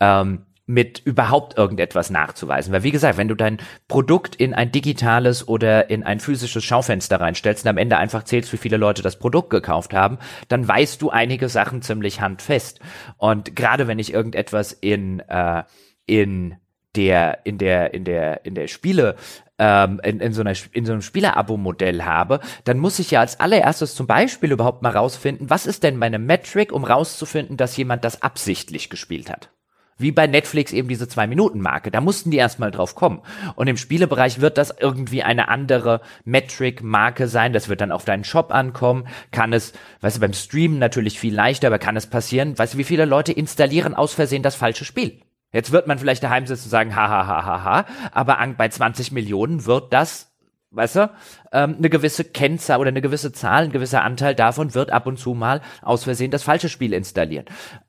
Ähm, mit überhaupt irgendetwas nachzuweisen. Weil wie gesagt, wenn du dein Produkt in ein digitales oder in ein physisches Schaufenster reinstellst und am Ende einfach zählst, wie viele Leute das Produkt gekauft haben, dann weißt du einige Sachen ziemlich handfest. Und gerade wenn ich irgendetwas in, äh, in der, in der, in der, in der Spiele ähm, in, in, so einer, in so einem Spieler-Abo-Modell habe, dann muss ich ja als allererstes zum Beispiel überhaupt mal rausfinden, was ist denn meine Metric, um rauszufinden, dass jemand das absichtlich gespielt hat. Wie bei Netflix eben diese Zwei-Minuten-Marke. Da mussten die erstmal drauf kommen. Und im Spielebereich wird das irgendwie eine andere Metric-Marke sein. Das wird dann auf deinen Shop ankommen. Kann es, weißt du, beim Streamen natürlich viel leichter, aber kann es passieren, weißt du, wie viele Leute installieren aus Versehen das falsche Spiel? Jetzt wird man vielleicht daheim sitzen und sagen, ha, ha, ha, ha, ha, aber bei 20 Millionen wird das weißt du, ähm, eine gewisse Kennzahl oder eine gewisse Zahl, ein gewisser Anteil davon wird ab und zu mal aus Versehen das falsche Spiel installieren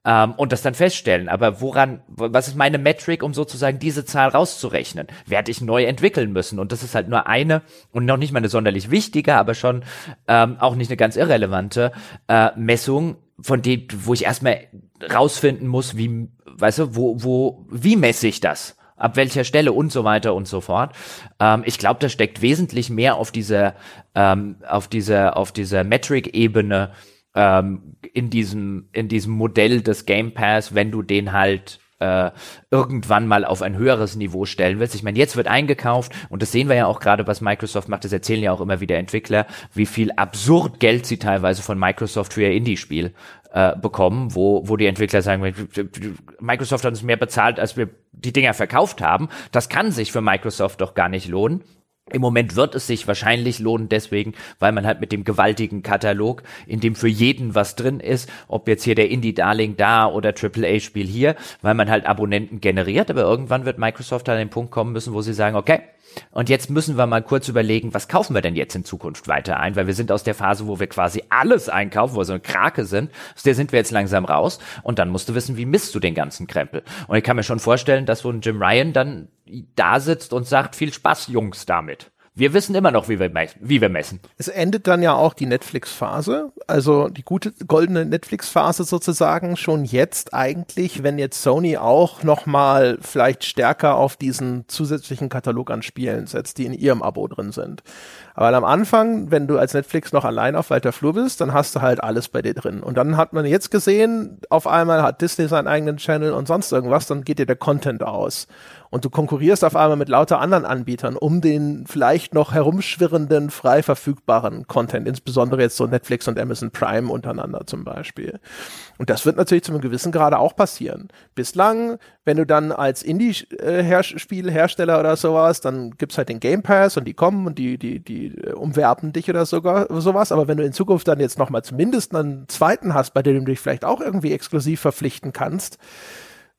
ähm, und das dann feststellen. Aber woran, was ist meine Metric, um sozusagen diese Zahl rauszurechnen? Werde ich neu entwickeln müssen? Und das ist halt nur eine und noch nicht mal eine sonderlich wichtige, aber schon ähm, auch nicht eine ganz irrelevante äh, Messung, von dem, wo ich erstmal rausfinden muss, wie, weißt du, wo, wo, wie messe ich das? ab welcher Stelle und so weiter und so fort. Ähm, ich glaube, da steckt wesentlich mehr auf dieser, ähm, auf dieser, auf dieser Metric-Ebene ähm, in diesem, in diesem Modell des Game Pass, wenn du den halt äh, irgendwann mal auf ein höheres Niveau stellen willst. Ich meine, jetzt wird eingekauft und das sehen wir ja auch gerade, was Microsoft macht. Das erzählen ja auch immer wieder Entwickler, wie viel absurd Geld sie teilweise von Microsoft für ihr Indie-Spiel äh, bekommen, wo, wo die Entwickler sagen, Microsoft hat uns mehr bezahlt, als wir die Dinger verkauft haben. Das kann sich für Microsoft doch gar nicht lohnen. Im Moment wird es sich wahrscheinlich lohnen, deswegen, weil man halt mit dem gewaltigen Katalog, in dem für jeden was drin ist, ob jetzt hier der Indie-Darling da oder AAA-Spiel hier, weil man halt Abonnenten generiert, aber irgendwann wird Microsoft an den Punkt kommen müssen, wo sie sagen, okay, und jetzt müssen wir mal kurz überlegen, was kaufen wir denn jetzt in Zukunft weiter ein? Weil wir sind aus der Phase, wo wir quasi alles einkaufen, wo wir so eine Krake sind. Aus der sind wir jetzt langsam raus. Und dann musst du wissen, wie misst du den ganzen Krempel? Und ich kann mir schon vorstellen, dass so ein Jim Ryan dann da sitzt und sagt, viel Spaß, Jungs, damit. Wir wissen immer noch, wie wir, wie wir messen. Es endet dann ja auch die Netflix-Phase, also die gute goldene Netflix-Phase sozusagen schon jetzt eigentlich, wenn jetzt Sony auch noch mal vielleicht stärker auf diesen zusätzlichen Katalog an Spielen setzt, die in ihrem Abo drin sind. Aber am Anfang, wenn du als Netflix noch allein auf weiter Flur bist, dann hast du halt alles bei dir drin. Und dann hat man jetzt gesehen, auf einmal hat Disney seinen eigenen Channel und sonst irgendwas, dann geht dir der Content aus und du konkurrierst auf einmal mit lauter anderen Anbietern um den vielleicht noch herumschwirrenden, frei verfügbaren Content, insbesondere jetzt so Netflix und Amazon Prime untereinander zum Beispiel. Und das wird natürlich zu einem gewissen Grade auch passieren. Bislang, wenn du dann als Indie-Spielhersteller oder sowas, dann gibt's halt den Game Pass und die kommen und die, die, die äh, umwerben dich oder sogar sowas. Aber wenn du in Zukunft dann jetzt nochmal zumindest einen zweiten hast, bei dem du dich vielleicht auch irgendwie exklusiv verpflichten kannst,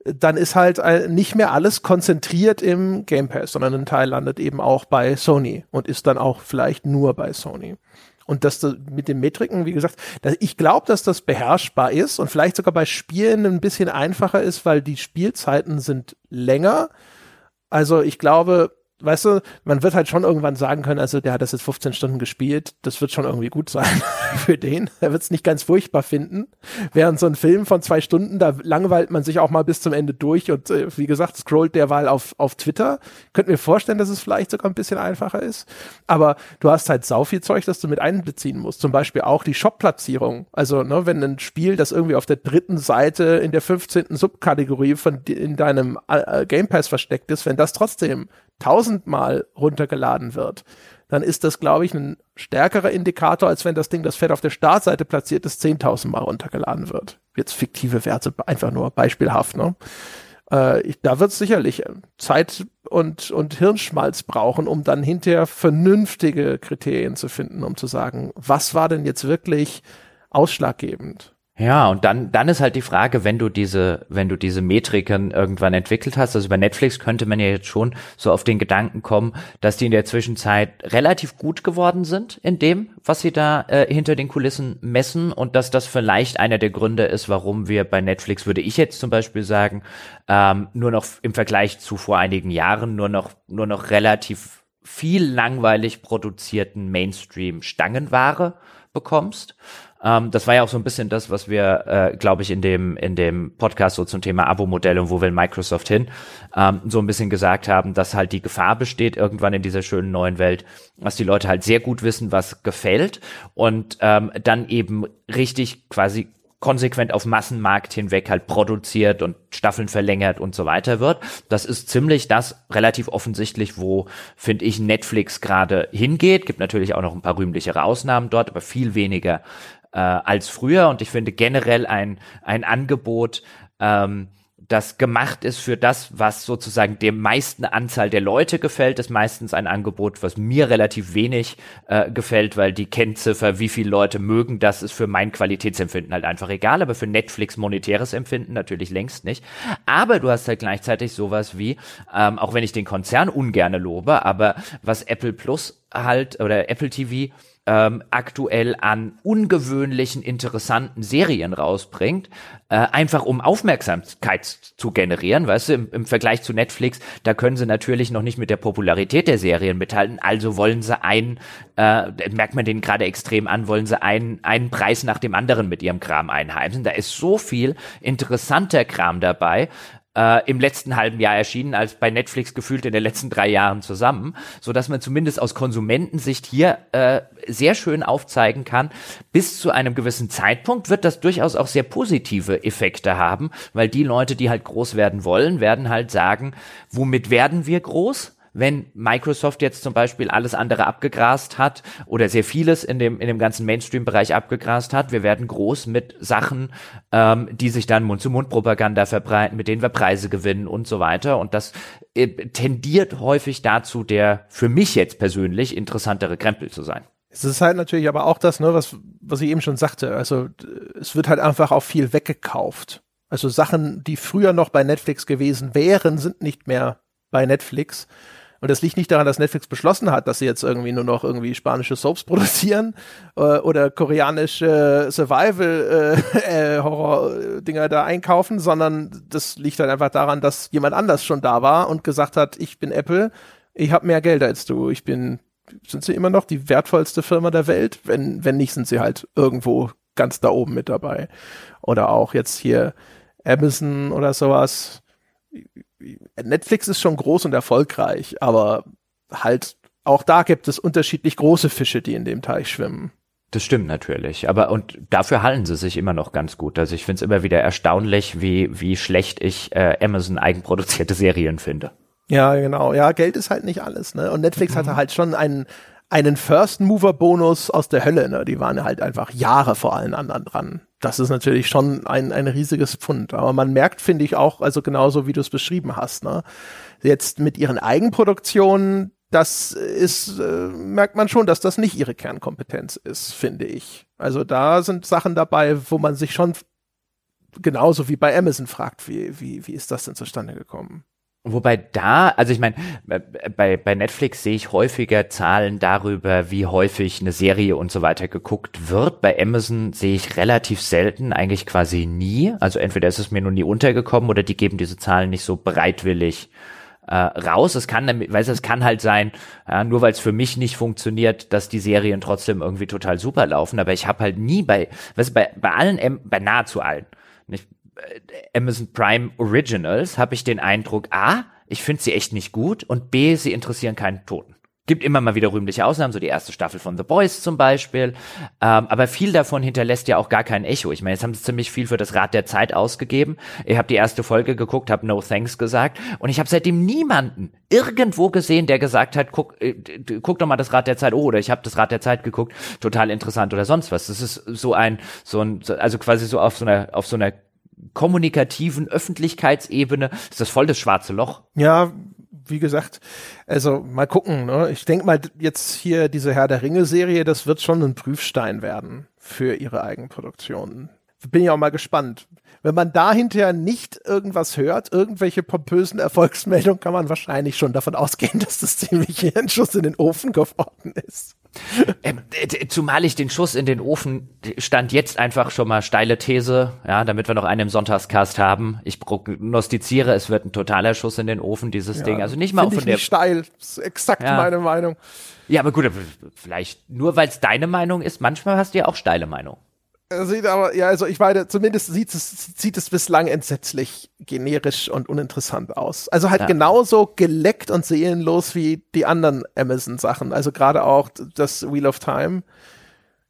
dann ist halt nicht mehr alles konzentriert im Game Pass, sondern ein Teil landet eben auch bei Sony und ist dann auch vielleicht nur bei Sony. Und dass das mit den Metriken, wie gesagt, ich glaube, dass das beherrschbar ist und vielleicht sogar bei Spielen ein bisschen einfacher ist, weil die Spielzeiten sind länger. Also ich glaube, weißt du, man wird halt schon irgendwann sagen können, also der hat das jetzt 15 Stunden gespielt, das wird schon irgendwie gut sein für den. Er wird es nicht ganz furchtbar finden. Während so ein Film von zwei Stunden, da langweilt man sich auch mal bis zum Ende durch und äh, wie gesagt, scrollt derweil auf, auf Twitter. Könnt mir vorstellen, dass es vielleicht sogar ein bisschen einfacher ist. Aber du hast halt sau viel Zeug, das du mit einbeziehen musst. Zum Beispiel auch die Shop-Platzierung. Also, ne, wenn ein Spiel, das irgendwie auf der dritten Seite in der 15. Subkategorie von in deinem äh, Game Pass versteckt ist, wenn das trotzdem tausendmal runtergeladen wird, dann ist das, glaube ich, ein stärkerer Indikator, als wenn das Ding, das fett auf der Startseite platziert ist, zehntausendmal runtergeladen wird. Jetzt fiktive Werte, einfach nur beispielhaft, ne? Äh, ich, da wird es sicherlich Zeit und, und Hirnschmalz brauchen, um dann hinterher vernünftige Kriterien zu finden, um zu sagen, was war denn jetzt wirklich ausschlaggebend? Ja, und dann, dann ist halt die Frage, wenn du diese, wenn du diese Metriken irgendwann entwickelt hast, also bei Netflix könnte man ja jetzt schon so auf den Gedanken kommen, dass die in der Zwischenzeit relativ gut geworden sind in dem, was sie da äh, hinter den Kulissen messen und dass das vielleicht einer der Gründe ist, warum wir bei Netflix, würde ich jetzt zum Beispiel sagen, ähm, nur noch im Vergleich zu vor einigen Jahren nur noch, nur noch relativ viel langweilig produzierten Mainstream-Stangenware bekommst. Ähm, das war ja auch so ein bisschen das, was wir, äh, glaube ich, in dem, in dem Podcast so zum Thema Abo-Modell und wo will Microsoft hin, ähm, so ein bisschen gesagt haben, dass halt die Gefahr besteht irgendwann in dieser schönen neuen Welt, dass die Leute halt sehr gut wissen, was gefällt und ähm, dann eben richtig quasi konsequent auf Massenmarkt hinweg halt produziert und Staffeln verlängert und so weiter wird. Das ist ziemlich das relativ offensichtlich, wo, finde ich, Netflix gerade hingeht. Gibt natürlich auch noch ein paar rühmlichere Ausnahmen dort, aber viel weniger äh, als früher. Und ich finde generell ein, ein Angebot, ähm, das gemacht ist für das, was sozusagen der meisten Anzahl der Leute gefällt, ist meistens ein Angebot, was mir relativ wenig äh, gefällt, weil die Kennziffer, wie viele Leute mögen, das ist für mein Qualitätsempfinden halt einfach egal, aber für Netflix monetäres Empfinden natürlich längst nicht. Aber du hast halt gleichzeitig sowas wie, ähm, auch wenn ich den Konzern ungerne lobe, aber was Apple Plus halt oder Apple TV ähm, aktuell an ungewöhnlichen, interessanten Serien rausbringt, äh, einfach um Aufmerksamkeit zu generieren, weißt du, im, im Vergleich zu Netflix, da können sie natürlich noch nicht mit der Popularität der Serien mithalten, also wollen sie einen, äh, merkt man den gerade extrem an, wollen sie einen, einen Preis nach dem anderen mit ihrem Kram einheimsen. Da ist so viel interessanter Kram dabei, äh, im letzten halben Jahr erschienen als bei Netflix gefühlt in den letzten drei Jahren zusammen, so dass man zumindest aus Konsumentensicht hier äh, sehr schön aufzeigen kann, bis zu einem gewissen Zeitpunkt wird das durchaus auch sehr positive Effekte haben, weil die Leute, die halt groß werden wollen, werden halt sagen, womit werden wir groß? Wenn Microsoft jetzt zum Beispiel alles andere abgegrast hat oder sehr vieles in dem, in dem ganzen Mainstream-Bereich abgegrast hat. Wir werden groß mit Sachen, ähm, die sich dann Mund-zu-Mund-Propaganda verbreiten, mit denen wir Preise gewinnen und so weiter. Und das äh, tendiert häufig dazu, der für mich jetzt persönlich interessantere Krempel zu sein. Es ist halt natürlich aber auch das, ne, was, was ich eben schon sagte. Also es wird halt einfach auch viel weggekauft. Also Sachen, die früher noch bei Netflix gewesen wären, sind nicht mehr bei Netflix. Und das liegt nicht daran, dass Netflix beschlossen hat, dass sie jetzt irgendwie nur noch irgendwie spanische Soaps produzieren äh, oder koreanische Survival-Horror-Dinger äh, äh, da einkaufen, sondern das liegt halt einfach daran, dass jemand anders schon da war und gesagt hat, ich bin Apple, ich habe mehr Geld als du, ich bin, sind sie immer noch die wertvollste Firma der Welt? Wenn, wenn nicht, sind sie halt irgendwo ganz da oben mit dabei. Oder auch jetzt hier Amazon oder sowas Netflix ist schon groß und erfolgreich, aber halt auch da gibt es unterschiedlich große Fische, die in dem Teich schwimmen. Das stimmt natürlich, aber und dafür halten sie sich immer noch ganz gut. Also ich finde es immer wieder erstaunlich, wie wie schlecht ich äh, Amazon eigenproduzierte Serien finde. Ja, genau. Ja, Geld ist halt nicht alles, ne? Und Netflix mhm. hatte halt schon einen einen First Mover Bonus aus der Hölle, ne? Die waren halt einfach Jahre vor allen anderen dran das ist natürlich schon ein, ein riesiges Pfund. Aber man merkt, finde ich auch, also genauso wie du es beschrieben hast, ne? Jetzt mit ihren Eigenproduktionen, das ist, äh, merkt man schon, dass das nicht ihre Kernkompetenz ist, finde ich. Also da sind Sachen dabei, wo man sich schon genauso wie bei Amazon fragt, wie, wie, wie ist das denn zustande gekommen? Wobei da, also ich meine, bei, bei Netflix sehe ich häufiger Zahlen darüber, wie häufig eine Serie und so weiter geguckt wird. Bei Amazon sehe ich relativ selten, eigentlich quasi nie. Also entweder ist es mir noch nie untergekommen oder die geben diese Zahlen nicht so bereitwillig äh, raus. Es kann, weißt du, es kann halt sein, ja, nur weil es für mich nicht funktioniert, dass die Serien trotzdem irgendwie total super laufen. Aber ich habe halt nie bei, weißt du, bei, bei allen, bei nahezu allen, nicht, äh, Amazon Prime Originals habe ich den Eindruck, A, ich finde sie echt nicht gut und B, sie interessieren keinen Toten. Gibt immer mal wieder rühmliche Ausnahmen, so die erste Staffel von The Boys zum Beispiel. Ähm, aber viel davon hinterlässt ja auch gar kein Echo. Ich meine, jetzt haben sie ziemlich viel für das Rad der Zeit ausgegeben. Ich habe die erste Folge geguckt, habe No Thanks gesagt und ich habe seitdem niemanden irgendwo gesehen, der gesagt hat, guck, äh, guck doch mal das Rad der Zeit. Oh, oder ich habe das Rad der Zeit geguckt, total interessant oder sonst was. Das ist so ein, so ein, also quasi so auf so einer, auf so einer kommunikativen Öffentlichkeitsebene ist das voll das schwarze Loch. Ja, wie gesagt, also mal gucken. Ne? Ich denke mal, jetzt hier diese Herr der Ringe-Serie, das wird schon ein Prüfstein werden für ihre Eigenproduktionen. Bin ich auch mal gespannt. Wenn man da hinterher nicht irgendwas hört, irgendwelche pompösen Erfolgsmeldungen, kann man wahrscheinlich schon davon ausgehen, dass das ziemlich ein Schuss in den Ofen geworden ist. Ähm, zumal ich den Schuss in den Ofen stand jetzt einfach schon mal steile These, ja, damit wir noch einen im Sonntagscast haben. Ich prognostiziere, es wird ein totaler Schuss in den Ofen, dieses ja, Ding. Also nicht mal von der. steil, das ist exakt ja. meine Meinung. Ja, aber gut, vielleicht nur weil es deine Meinung ist. Manchmal hast du ja auch steile Meinung. Sieht aber, ja, also ich meine, zumindest sieht es, sieht es bislang entsetzlich generisch und uninteressant aus. Also halt ja. genauso geleckt und seelenlos wie die anderen Amazon-Sachen. Also gerade auch das Wheel of Time.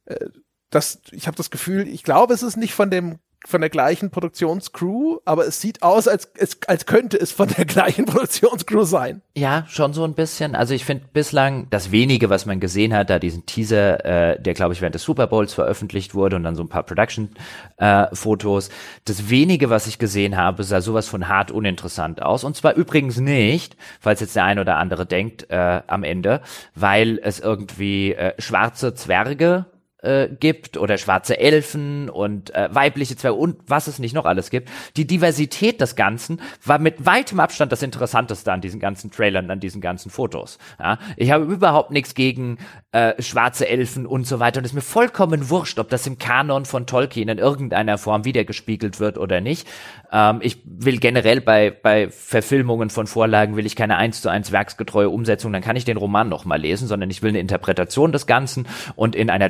Äh, das, ich habe das Gefühl, ich glaube, es ist nicht von dem von der gleichen Produktionscrew, aber es sieht aus, als, als, als könnte es von der gleichen Produktionscrew sein. Ja, schon so ein bisschen. Also ich finde bislang das wenige, was man gesehen hat, da diesen Teaser, äh, der glaube ich während des Super Bowls veröffentlicht wurde und dann so ein paar Production-Fotos. Äh, das wenige, was ich gesehen habe, sah sowas von hart uninteressant aus. Und zwar übrigens nicht, falls jetzt der ein oder andere denkt, äh, am Ende, weil es irgendwie äh, schwarze Zwerge äh, gibt oder schwarze Elfen und äh, weibliche Zwerge und was es nicht noch alles gibt. Die Diversität des Ganzen war mit weitem Abstand das Interessanteste an diesen ganzen Trailern, an diesen ganzen Fotos. Ja? Ich habe überhaupt nichts gegen äh, schwarze Elfen und so weiter und es ist mir vollkommen wurscht, ob das im Kanon von Tolkien in irgendeiner Form wiedergespiegelt wird oder nicht. Ähm, ich will generell bei, bei Verfilmungen von Vorlagen will ich keine eins zu eins werksgetreue Umsetzung, dann kann ich den Roman noch mal lesen, sondern ich will eine Interpretation des Ganzen und in einer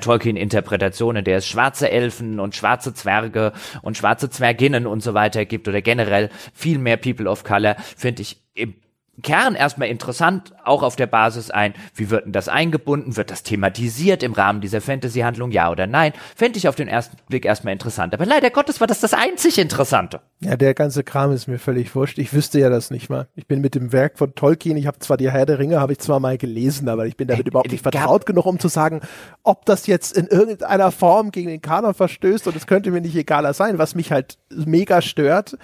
Tolkien-Interpretation, in der es schwarze Elfen und schwarze Zwerge und schwarze Zwerginnen und so weiter gibt oder generell viel mehr People of Color, finde ich im Kern erstmal interessant, auch auf der Basis ein, wie wird denn das eingebunden, wird das thematisiert im Rahmen dieser Fantasy-Handlung, ja oder nein, fände ich auf den ersten Blick erstmal interessant. Aber leider Gottes war das das einzig Interessante. Ja, der ganze Kram ist mir völlig wurscht. Ich wüsste ja das nicht mal. Ich bin mit dem Werk von Tolkien, ich habe zwar die Herr der Ringe, habe ich zwar mal gelesen, aber ich bin damit äh, überhaupt nicht vertraut genug, um zu sagen, ob das jetzt in irgendeiner Form gegen den Kanon verstößt und es könnte mir nicht egaler sein, was mich halt mega stört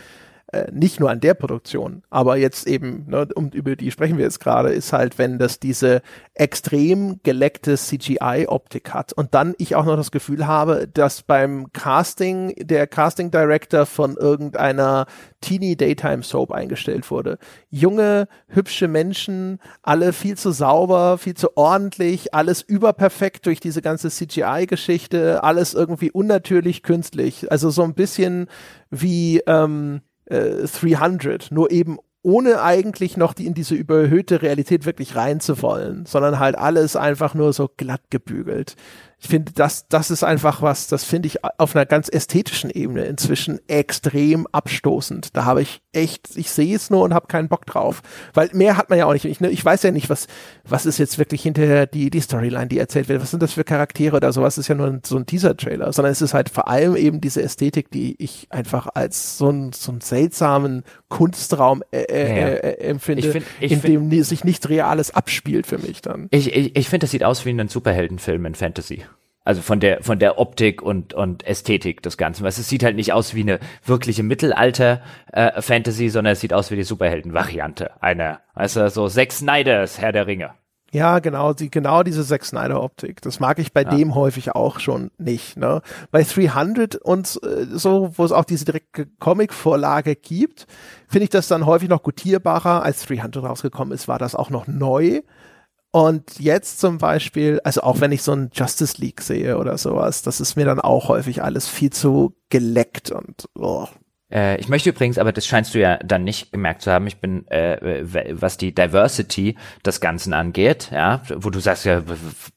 äh, nicht nur an der Produktion, aber jetzt eben, ne, um, über die sprechen wir jetzt gerade, ist halt, wenn das diese extrem geleckte CGI-Optik hat und dann ich auch noch das Gefühl habe, dass beim Casting der Casting Director von irgendeiner Teeny Daytime Soap eingestellt wurde. Junge, hübsche Menschen, alle viel zu sauber, viel zu ordentlich, alles überperfekt durch diese ganze CGI-Geschichte, alles irgendwie unnatürlich künstlich. Also so ein bisschen wie ähm, 300, äh, nur eben ohne eigentlich noch die in diese überhöhte Realität wirklich reinzuwollen, sondern halt alles einfach nur so glatt gebügelt ich finde, das, das ist einfach was, das finde ich auf einer ganz ästhetischen Ebene inzwischen extrem abstoßend. Da habe ich echt, ich sehe es nur und habe keinen Bock drauf. Weil mehr hat man ja auch nicht. Ich, ne, ich weiß ja nicht, was, was ist jetzt wirklich hinterher die, die Storyline, die erzählt wird. Was sind das für Charaktere oder sowas? ist ja nur ein, so ein Teaser-Trailer, sondern es ist halt vor allem eben diese Ästhetik, die ich einfach als so, ein, so einen seltsamen Kunstraum äh, äh, ja, ja. Äh, empfinde, ich find, ich in find, dem sich nichts Reales abspielt für mich dann. Ich, ich, ich finde, das sieht aus wie ein Superheldenfilm in Fantasy. Also von der, von der Optik und, und Ästhetik des Ganzen. Weil es sieht halt nicht aus wie eine wirkliche Mittelalter-Fantasy, äh, sondern es sieht aus wie die Superhelden-Variante einer, also so Zack Snyders Herr der Ringe. Ja, genau, die, genau diese Zack Snyder Optik. Das mag ich bei ja. dem häufig auch schon nicht. Ne? Bei 300 und äh, so, wo es auch diese direkte Comic-Vorlage gibt, finde ich das dann häufig noch gutierbarer. Als 300 rausgekommen ist, war das auch noch neu. Und jetzt zum Beispiel, also auch wenn ich so ein Justice League sehe oder sowas, das ist mir dann auch häufig alles viel zu geleckt und oh. Äh, ich möchte übrigens, aber das scheinst du ja dann nicht gemerkt zu haben, ich bin, äh, was die Diversity des Ganzen angeht, ja, wo du sagst ja,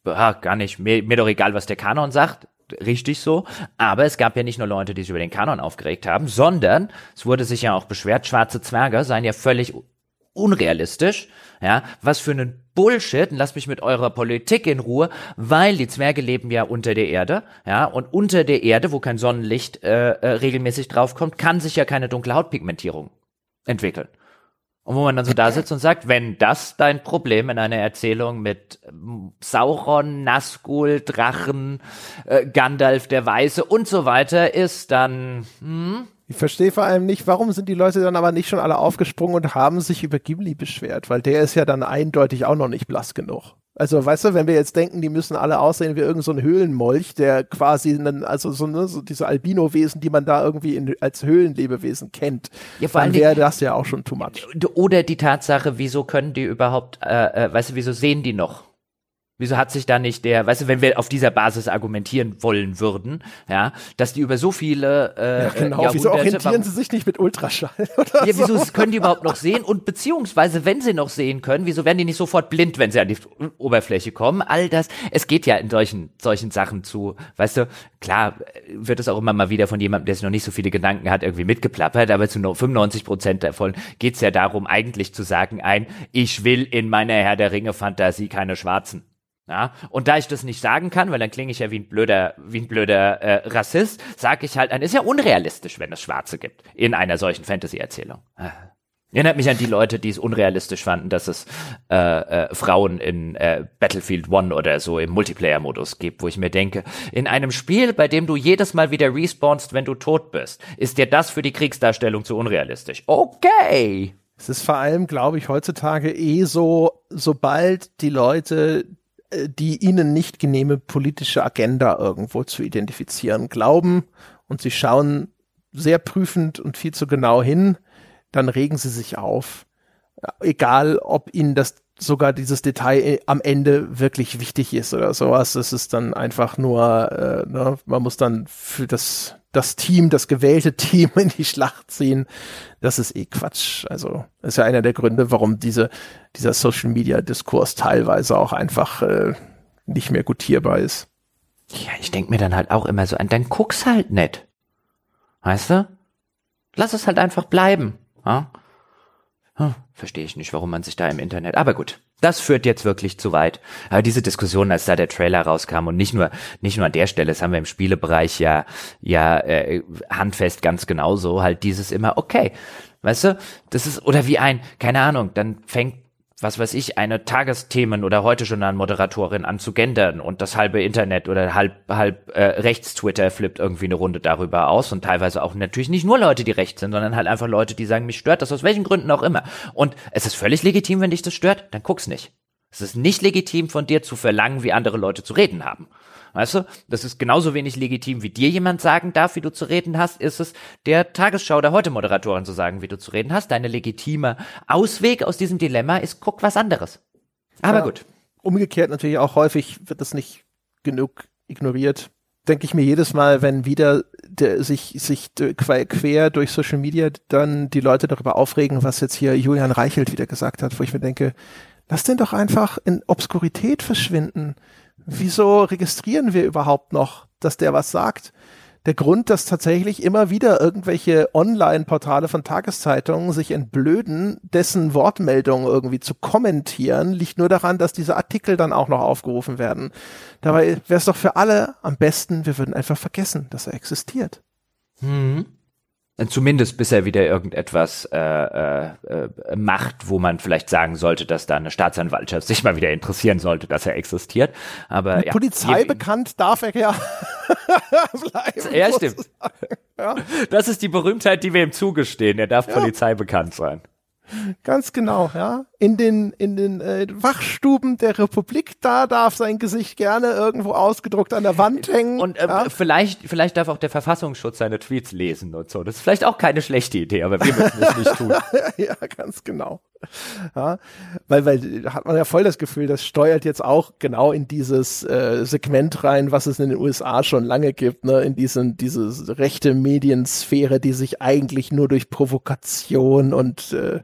gar nicht, mir, mir doch egal, was der Kanon sagt, richtig so. Aber es gab ja nicht nur Leute, die sich über den Kanon aufgeregt haben, sondern es wurde sich ja auch beschwert, schwarze Zwerge seien ja völlig unrealistisch. Ja, was für einen Bullshit und lasst mich mit eurer Politik in Ruhe, weil die Zwerge leben ja unter der Erde, ja, und unter der Erde, wo kein Sonnenlicht äh, äh, regelmäßig draufkommt, kann sich ja keine dunkle Hautpigmentierung entwickeln. Und wo man dann so da sitzt und sagt, wenn das dein Problem in einer Erzählung mit ähm, Sauron, Nazgul, Drachen, äh, Gandalf der Weiße und so weiter ist, dann hm, ich verstehe vor allem nicht, warum sind die Leute dann aber nicht schon alle aufgesprungen und haben sich über Gimli beschwert, weil der ist ja dann eindeutig auch noch nicht blass genug. Also, weißt du, wenn wir jetzt denken, die müssen alle aussehen wie irgendein so Höhlenmolch, der quasi, einen, also so, ne, so diese Albino-Wesen, die man da irgendwie in, als Höhlenlebewesen kennt, ja, vor dann wäre das ja auch schon too much. Oder die Tatsache, wieso können die überhaupt, äh, äh, weißt du, wieso sehen die noch? Wieso hat sich da nicht der, weißt du, wenn wir auf dieser Basis argumentieren wollen würden, ja, dass die über so viele äh, ja, genau. Wieso orientieren sie sich nicht mit Ultraschall oder Ja, wieso so? können die überhaupt noch sehen? Und beziehungsweise, wenn sie noch sehen können, wieso werden die nicht sofort blind, wenn sie an die Oberfläche kommen? All das, es geht ja in solchen solchen Sachen zu, weißt du, klar wird es auch immer mal wieder von jemandem, der sich noch nicht so viele Gedanken hat, irgendwie mitgeplappert, aber zu 95 Prozent davon geht's ja darum, eigentlich zu sagen, ein, ich will in meiner Herr der Ringe Fantasie keine Schwarzen. Ja, und da ich das nicht sagen kann, weil dann klinge ich ja wie ein blöder, wie ein blöder äh, Rassist, sage ich halt, dann ist ja unrealistisch, wenn es Schwarze gibt in einer solchen Fantasy-Erzählung. Ah. Erinnert mich an die Leute, die es unrealistisch fanden, dass es äh, äh, Frauen in äh, Battlefield One oder so im Multiplayer-Modus gibt, wo ich mir denke, in einem Spiel, bei dem du jedes Mal wieder respawnst, wenn du tot bist, ist dir das für die Kriegsdarstellung zu unrealistisch. Okay. Es ist vor allem, glaube ich, heutzutage eh so, sobald die Leute äh, die ihnen nicht genehme politische Agenda irgendwo zu identifizieren glauben und sie schauen sehr prüfend und viel zu genau hin, dann regen sie sich auf. Egal, ob ihnen das sogar dieses Detail äh, am Ende wirklich wichtig ist oder sowas. Es ist dann einfach nur, äh, ne, man muss dann für das, das Team, das gewählte Team in die Schlacht ziehen. Das ist eh Quatsch. Also, das ist ja einer der Gründe, warum diese, dieser Social Media Diskurs teilweise auch einfach äh, nicht mehr gutierbar ist. Ja, ich denke mir dann halt auch immer so an, dann guck's halt nicht. Weißt du? Lass es halt einfach bleiben. Ja? Hm, Verstehe ich nicht, warum man sich da im Internet. Aber gut, das führt jetzt wirklich zu weit. Aber diese Diskussion, als da der Trailer rauskam und nicht nur nicht nur an der Stelle, das haben wir im Spielebereich ja ja äh, handfest ganz genauso. Halt dieses immer okay, weißt du, das ist oder wie ein keine Ahnung, dann fängt was weiß ich, eine Tagesthemen oder heute schon eine Moderatorin an zu gendern und das halbe Internet oder halb, halb äh, Rechts-Twitter flippt irgendwie eine Runde darüber aus und teilweise auch natürlich nicht nur Leute, die rechts sind, sondern halt einfach Leute, die sagen, mich stört das aus welchen Gründen auch immer. Und es ist völlig legitim, wenn dich das stört, dann guck's nicht. Es ist nicht legitim von dir zu verlangen, wie andere Leute zu reden haben. Weißt du, das ist genauso wenig legitim, wie dir jemand sagen darf, wie du zu reden hast, ist es der Tagesschau der heute Moderatorin zu sagen, wie du zu reden hast. Deine legitime Ausweg aus diesem Dilemma ist, guck was anderes. Aber ja, gut. Umgekehrt natürlich auch häufig wird das nicht genug ignoriert. Denke ich mir jedes Mal, wenn wieder der, sich, sich quer durch Social Media dann die Leute darüber aufregen, was jetzt hier Julian Reichelt wieder gesagt hat, wo ich mir denke, lass den doch einfach in Obskurität verschwinden wieso registrieren wir überhaupt noch, dass der was sagt? Der Grund, dass tatsächlich immer wieder irgendwelche Online-Portale von Tageszeitungen sich entblöden, dessen Wortmeldungen irgendwie zu kommentieren, liegt nur daran, dass diese Artikel dann auch noch aufgerufen werden. Dabei wäre es doch für alle am besten, wir würden einfach vergessen, dass er existiert. Mhm. Zumindest bis er wieder irgendetwas äh, äh, äh, macht, wo man vielleicht sagen sollte, dass da eine Staatsanwaltschaft sich mal wieder interessieren sollte, dass er existiert. Aber Mit ja, Polizei je, bekannt darf er ja bleiben. Ja, stimmt. Ja. Das ist die Berühmtheit, die wir ihm zugestehen. Er darf ja. Polizei bekannt sein. Ganz genau, ja. In den, in den äh, Wachstuben der Republik, da darf sein Gesicht gerne irgendwo ausgedruckt an der Wand hängen. Und äh, ja. vielleicht, vielleicht darf auch der Verfassungsschutz seine Tweets lesen und so. Das ist vielleicht auch keine schlechte Idee, aber wir müssen es nicht tun. ja, ganz genau. Ja, weil, weil hat man ja voll das Gefühl, das steuert jetzt auch genau in dieses äh, Segment rein, was es in den USA schon lange gibt, ne, in diesen, diese rechte Mediensphäre, die sich eigentlich nur durch Provokation und äh,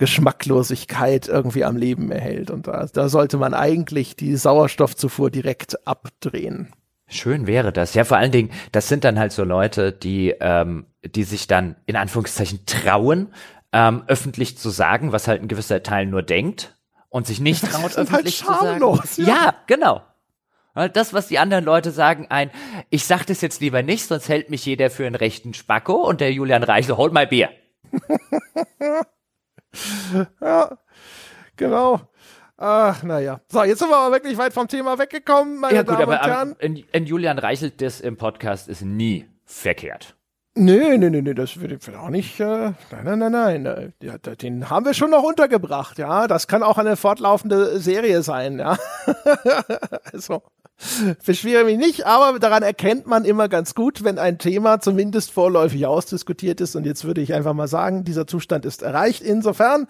Geschmacklosigkeit irgendwie am Leben erhält. Und da, da sollte man eigentlich die Sauerstoffzufuhr direkt abdrehen. Schön wäre das. Ja, vor allen Dingen, das sind dann halt so Leute, die, ähm, die sich dann in Anführungszeichen trauen, ähm, öffentlich zu sagen, was halt ein gewisser Teil nur denkt und sich nicht traut, halt öffentlich halt schamlos, zu sagen. Ja. ja, genau. Das, was die anderen Leute sagen, ein, ich sag das jetzt lieber nicht, sonst hält mich jeder für einen rechten Spacko und der Julian Reichel, hold my Bier. ja, genau. Ach, naja. So, jetzt sind wir aber wirklich weit vom Thema weggekommen, meine ja, gut, Damen aber, und Herren. In, in Julian Reichelt das im Podcast ist nie verkehrt. Nee, nee, nee, nee, das wird auch nicht. Äh, nein, nein, nein, nein. Ja, den haben wir schon noch untergebracht, ja. Das kann auch eine fortlaufende Serie sein, ja. also, beschwere mich nicht, aber daran erkennt man immer ganz gut, wenn ein Thema zumindest vorläufig ausdiskutiert ist. Und jetzt würde ich einfach mal sagen, dieser Zustand ist erreicht. Insofern,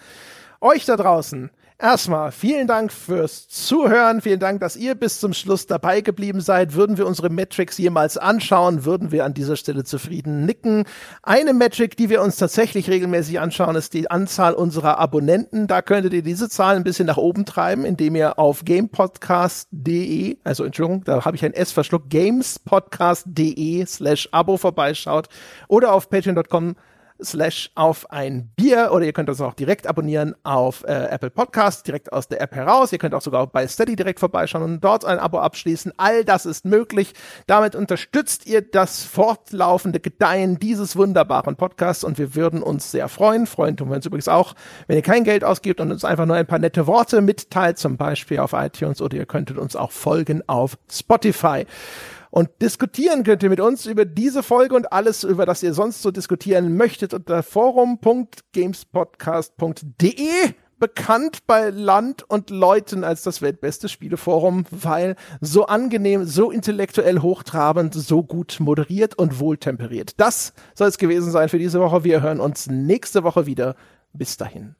euch da draußen, Erstmal vielen Dank fürs Zuhören. Vielen Dank, dass ihr bis zum Schluss dabei geblieben seid. Würden wir unsere Metrics jemals anschauen, würden wir an dieser Stelle zufrieden nicken. Eine Metric, die wir uns tatsächlich regelmäßig anschauen, ist die Anzahl unserer Abonnenten. Da könntet ihr diese Zahl ein bisschen nach oben treiben, indem ihr auf gamepodcast.de, also Entschuldigung, da habe ich ein S verschluckt, gamespodcast.de slash Abo vorbeischaut oder auf patreon.com slash auf ein Bier oder ihr könnt uns auch direkt abonnieren auf äh, Apple Podcast, direkt aus der App heraus. Ihr könnt auch sogar bei Steady direkt vorbeischauen und dort ein Abo abschließen. All das ist möglich. Damit unterstützt ihr das fortlaufende Gedeihen dieses wunderbaren Podcasts und wir würden uns sehr freuen. Freuen tun wir uns übrigens auch, wenn ihr kein Geld ausgibt und uns einfach nur ein paar nette Worte mitteilt, zum Beispiel auf iTunes oder ihr könntet uns auch folgen auf Spotify. Und diskutieren könnt ihr mit uns über diese Folge und alles, über das ihr sonst so diskutieren möchtet unter forum.gamespodcast.de. bekannt bei Land und Leuten als das weltbeste Spieleforum, weil so angenehm, so intellektuell hochtrabend, so gut moderiert und wohltemperiert. Das soll es gewesen sein für diese Woche. Wir hören uns nächste Woche wieder. Bis dahin.